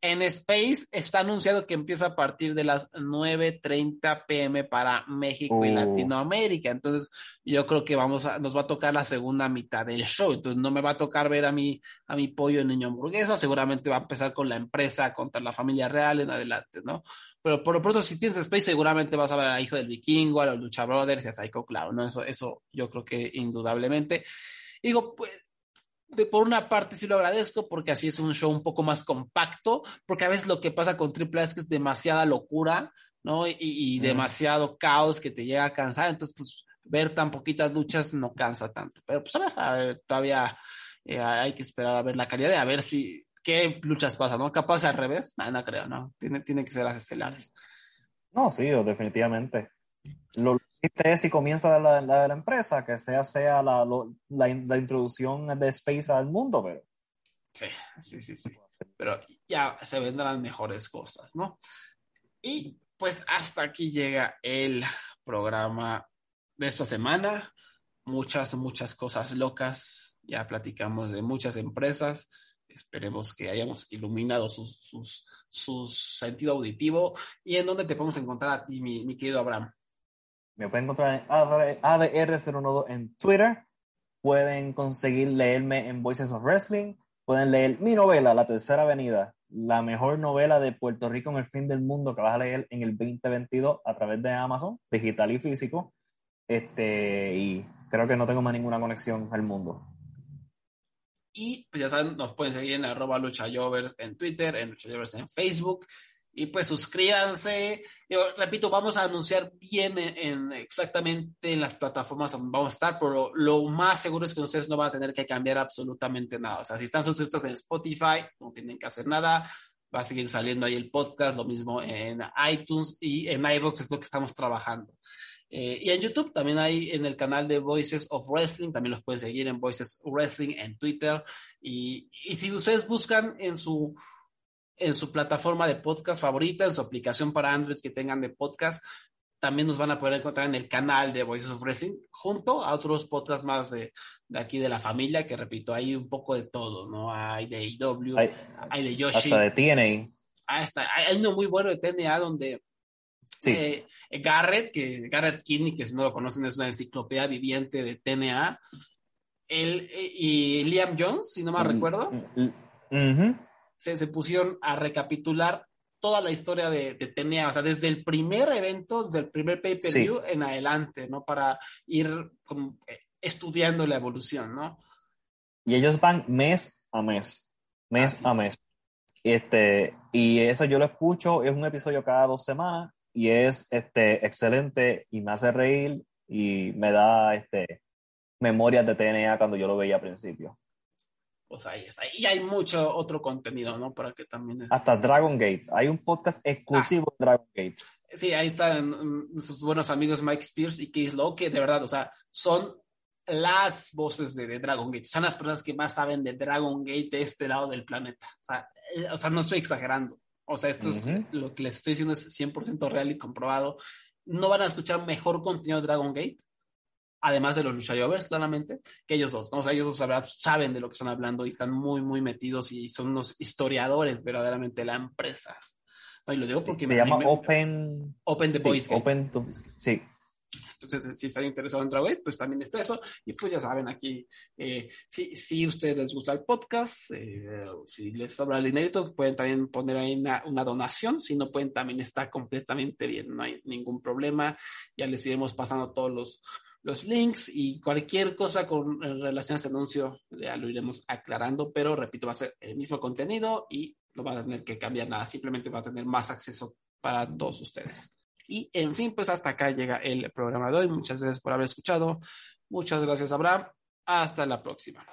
En Space está anunciado que empieza a partir de las 9.30 pm para México y oh. Latinoamérica. Entonces, yo creo que vamos a, nos va a tocar la segunda mitad del show. Entonces, no me va a tocar ver a mi, a mi pollo niño hamburguesa. Seguramente va a empezar con la empresa contra la familia real en adelante, ¿no? Pero por lo pronto, si tienes Space, seguramente vas a ver a Hijo del Vikingo, a los Lucha Brothers y a Psycho Clown, ¿no? Eso, eso yo creo que indudablemente. Digo, pues, por una parte sí lo agradezco porque así es un show un poco más compacto, porque a veces lo que pasa con AAA es que es demasiada locura, ¿no? Y, demasiado caos que te llega a cansar, entonces pues ver tan poquitas luchas no cansa tanto, pero pues a ver, todavía eh, hay que esperar a ver la calidad, de a ver si, qué luchas pasan, ¿no? Capaz al revés, no, no creo, ¿no? Tiene, tiene que ser las estelares. No, sí, definitivamente. Lo, es si comienza la, la, de la empresa, que sea, sea la, la, introducción de Space al mundo, pero... Sí, sí, sí, sí. Pero ya se vendrán mejores cosas, ¿no? Y pues hasta aquí llega el programa de esta semana. Muchas, muchas cosas locas. Ya platicamos de muchas empresas. Esperemos que hayamos iluminado sus, su sentido auditivo. ¿Y en dónde te podemos encontrar a ti, mi, mi querido Abraham? Me pueden encontrar en ADR012 en Twitter. Pueden conseguir leerme en Voices of Wrestling. Pueden leer mi novela, La Tercera Avenida, la mejor novela de Puerto Rico en el fin del mundo que vas a leer en el 2022 a través de Amazon, digital y físico. Este, y creo que no tengo más ninguna conexión al mundo. Y pues ya saben, nos pueden seguir en arroba luchayovers en Twitter, en luchayovers en Facebook. Y pues suscríbanse. Repito, vamos a anunciar bien en, exactamente en las plataformas donde vamos a estar, pero lo más seguro es que ustedes no van a tener que cambiar absolutamente nada. O sea, si están suscritos en Spotify, no tienen que hacer nada. Va a seguir saliendo ahí el podcast, lo mismo en iTunes y en iVoox es lo que estamos trabajando. Eh, y en YouTube también hay en el canal de Voices of Wrestling, también los pueden seguir en Voices Wrestling en Twitter. Y, y si ustedes buscan en su en su plataforma de podcast favorita, en su aplicación para Android que tengan de podcast. También nos van a poder encontrar en el canal de Voices of Wrestling, junto a otros podcasts más de, de aquí de la familia, que repito, hay un poco de todo, ¿no? Hay de AEW, hay, de Yoshi. Hasta de TNA. Ah, hay uno muy bueno de TNA donde sí. Eh, Garrett, que Garrett Kinney, que si no lo conocen, es una enciclopedia viviente de TNA. Él, eh, y Liam Jones, si no me recuerdo se, pusieron a recapitular toda la historia de, de TNA, o sea, desde el primer evento, desde el primer pay-per-view en adelante, ¿no? Para ir como, eh, estudiando la evolución, ¿no? Y ellos van mes a mes, mes a mes. Este, y eso yo lo escucho, es un episodio cada dos semanas y es este, excelente y me hace reír y me da este, memorias de TNA cuando yo lo veía al principio pues ahí está. Y hay mucho otro contenido, ¿no? Para que también... Hasta Dragon Gate. Hay un podcast exclusivo de Dragon Gate. Sí, ahí están nuestros buenos amigos Mike Spears y Keith Lowe, que de verdad, o sea, son las voces de, Dragon Gate. Son las personas que más saben de Dragon Gate de este lado del planeta. O sea, eh, no estoy exagerando. O sea, esto es lo que les estoy diciendo es 100% real y comprobado. No van a escuchar mejor contenido de Dragon Gate además de los luchadores, claramente, que ellos dos, ¿no? O sea, ellos dos saben de lo que están hablando y están muy, muy metidos y son unos historiadores verdaderamente de la empresa. y lo digo porque se llama Open Open the Boys. Open sí. Entonces, si están interesados en Dragon pues también está eso. Y pues ya saben, aquí, eh, si, si a ustedes les gusta el podcast, eh, si les sobra el dinero, pueden también poner ahí una, una, donación. Si no pueden, también está completamente bien, no hay ningún problema. Ya les iremos pasando todos los, los links y cualquier cosa con relación a ese anuncio ya lo iremos aclarando, pero repito, va a ser el mismo contenido y no va a tener que cambiar nada, simplemente va a tener más acceso para todos ustedes. Y en fin, pues hasta acá llega el programa de hoy. Muchas gracias por haber escuchado. Muchas gracias, Abraham. Hasta la próxima.